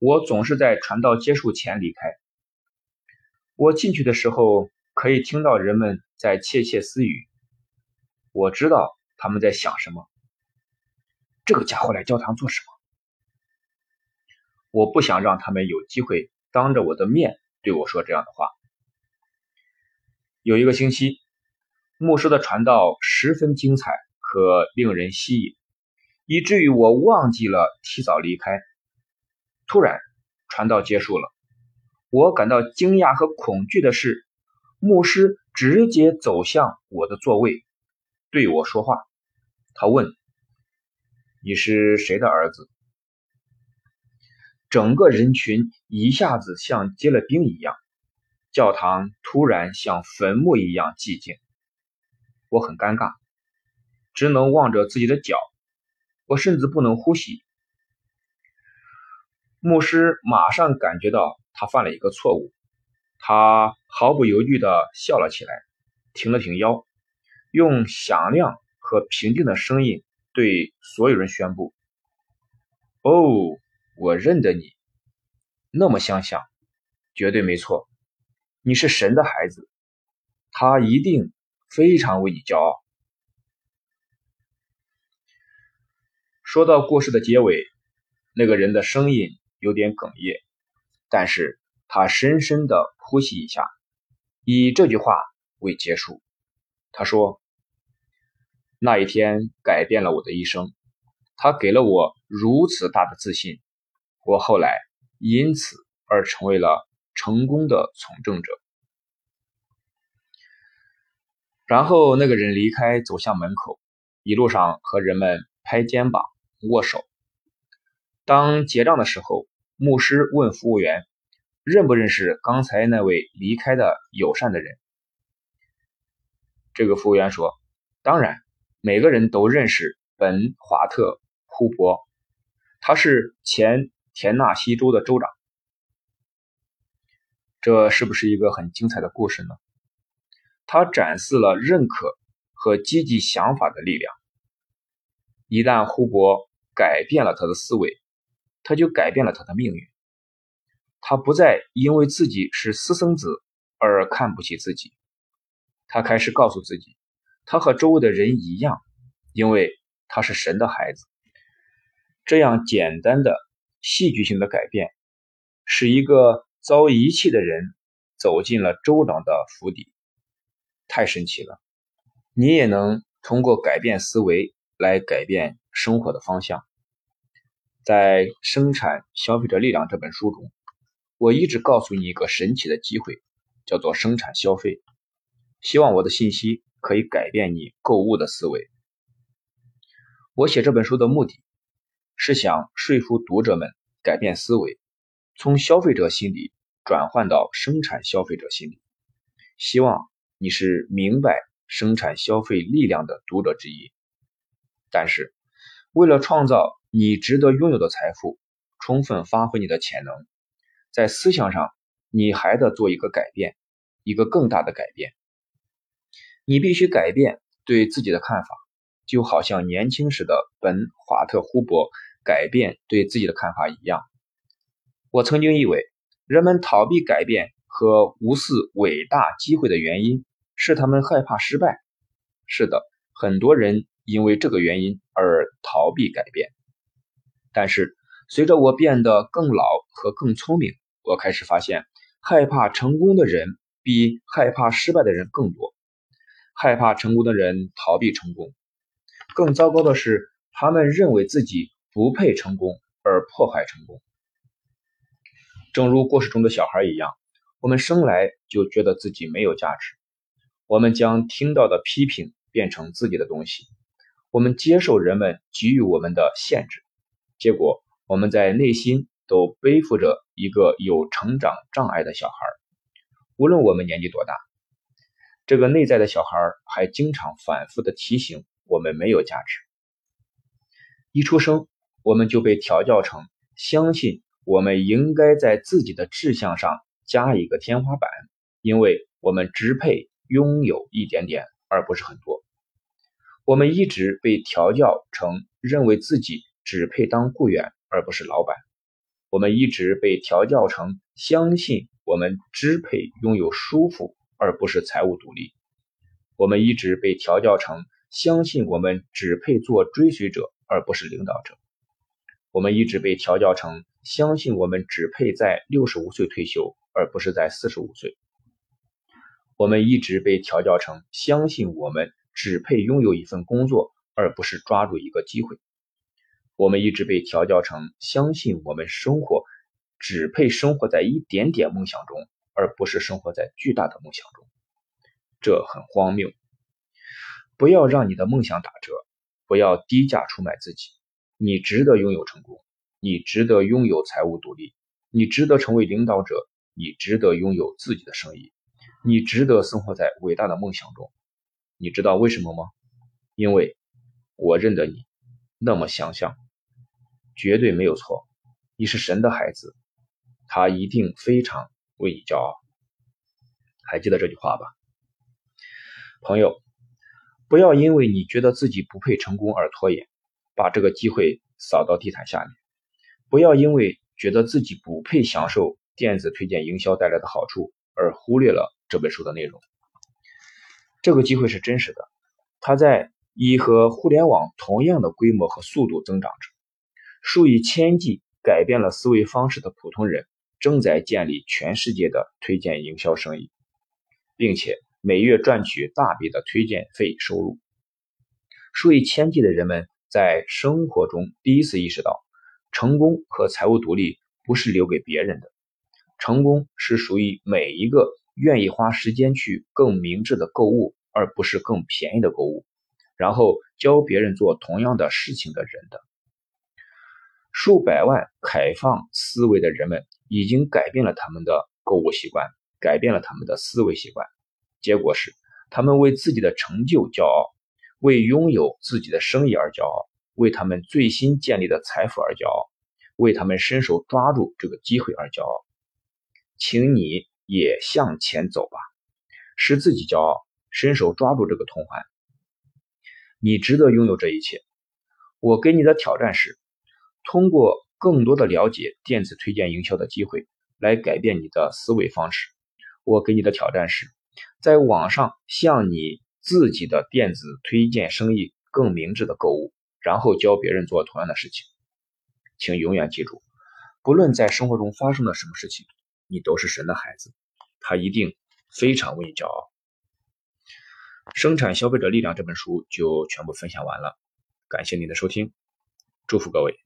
我总是在传道结束前离开。我进去的时候，可以听到人们在窃窃私语。我知道他们在想什么。这个家伙来教堂做什么？我不想让他们有机会当着我的面对我说这样的话。有一个星期，牧师的传道十分精彩和令人吸引，以至于我忘记了提早离开。突然，传道结束了，我感到惊讶和恐惧的是，牧师直接走向我的座位，对我说话。他问。你是谁的儿子？整个人群一下子像结了冰一样，教堂突然像坟墓一样寂静。我很尴尬，只能望着自己的脚，我甚至不能呼吸。牧师马上感觉到他犯了一个错误，他毫不犹豫地笑了起来，挺了挺腰，用响亮和平静的声音。对所有人宣布：“哦，我认得你，那么相像，绝对没错，你是神的孩子，他一定非常为你骄傲。”说到故事的结尾，那个人的声音有点哽咽，但是他深深的呼吸一下，以这句话为结束。他说。那一天改变了我的一生。他给了我如此大的自信，我后来因此而成为了成功的从政者。然后那个人离开，走向门口，一路上和人们拍肩膀、握手。当结账的时候，牧师问服务员：“认不认识刚才那位离开的友善的人？”这个服务员说：“当然，每个人都认识本·华特·库珀，他是前田纳西州的州长。”这是不是一个很精彩的故事呢？他展示了认可和积极想法的力量。一旦胡博改变了他的思维，他就改变了他的命运。他不再因为自己是私生子而看不起自己，他开始告诉自己，他和周围的人一样，因为他是神的孩子。这样简单的戏剧性的改变，使一个遭遗弃的人走进了州长的府邸。太神奇了！你也能通过改变思维来改变生活的方向。在《生产消费者力量》这本书中，我一直告诉你一个神奇的机会，叫做生产消费。希望我的信息可以改变你购物的思维。我写这本书的目的是想说服读者们改变思维，从消费者心理转换到生产消费者心理。希望。你是明白生产消费力量的读者之一，但是为了创造你值得拥有的财富，充分发挥你的潜能，在思想上你还得做一个改变，一个更大的改变。你必须改变对自己的看法，就好像年轻时的本·华特·胡伯改变对自己的看法一样。我曾经以为人们逃避改变。和无视伟大机会的原因是他们害怕失败。是的，很多人因为这个原因而逃避改变。但是，随着我变得更老和更聪明，我开始发现，害怕成功的人比害怕失败的人更多。害怕成功的人逃避成功，更糟糕的是，他们认为自己不配成功而破坏成功。正如故事中的小孩一样。我们生来就觉得自己没有价值，我们将听到的批评变成自己的东西，我们接受人们给予我们的限制，结果我们在内心都背负着一个有成长障碍的小孩。无论我们年纪多大，这个内在的小孩还经常反复的提醒我们没有价值。一出生，我们就被调教成相信我们应该在自己的志向上。加一个天花板，因为我们只配拥有一点点，而不是很多。我们一直被调教成认为自己只配当雇员，而不是老板。我们一直被调教成相信我们只配拥有舒服，而不是财务独立。我们一直被调教成相信我们只配做追随者，而不是领导者。我们一直被调教成相信我们只配在六十五岁退休。而不是在四十五岁，我们一直被调教成相信我们只配拥有一份工作，而不是抓住一个机会。我们一直被调教成相信我们生活只配生活在一点点梦想中，而不是生活在巨大的梦想中。这很荒谬。不要让你的梦想打折，不要低价出卖自己。你值得拥有成功，你值得拥有财务独立，你值得成为领导者。你值得拥有自己的生意，你值得生活在伟大的梦想中。你知道为什么吗？因为我认得你，那么想象，绝对没有错。你是神的孩子，他一定非常为你骄傲。还记得这句话吧，朋友，不要因为你觉得自己不配成功而拖延，把这个机会扫到地毯下面。不要因为觉得自己不配享受。电子推荐营销带来的好处，而忽略了这本书的内容。这个机会是真实的，它在以和互联网同样的规模和速度增长着。数以千计改变了思维方式的普通人，正在建立全世界的推荐营销生意，并且每月赚取大笔的推荐费收入。数以千计的人们在生活中第一次意识到，成功和财务独立不是留给别人的，成功是属于每一个愿意花时间去更明智的购物，而不是更便宜的购物，然后教别人做同样的事情的人的。数百万开放思维的人们已经改变了他们的购物习惯，改变了他们的思维习惯，结果是他们为自己的成就骄傲。为拥有自己的生意而骄傲，为他们最新建立的财富而骄傲，为他们伸手抓住这个机会而骄傲。请你也向前走吧，使自己骄傲，伸手抓住这个通环。你值得拥有这一切。我给你的挑战是，通过更多的了解电子推荐营销的机会，来改变你的思维方式。我给你的挑战是，在网上向你。自己的电子推荐生意更明智的购物，然后教别人做同样的事情。请永远记住，不论在生活中发生了什么事情，你都是神的孩子，他一定非常为你骄傲。生产消费者力量这本书就全部分享完了，感谢您的收听，祝福各位。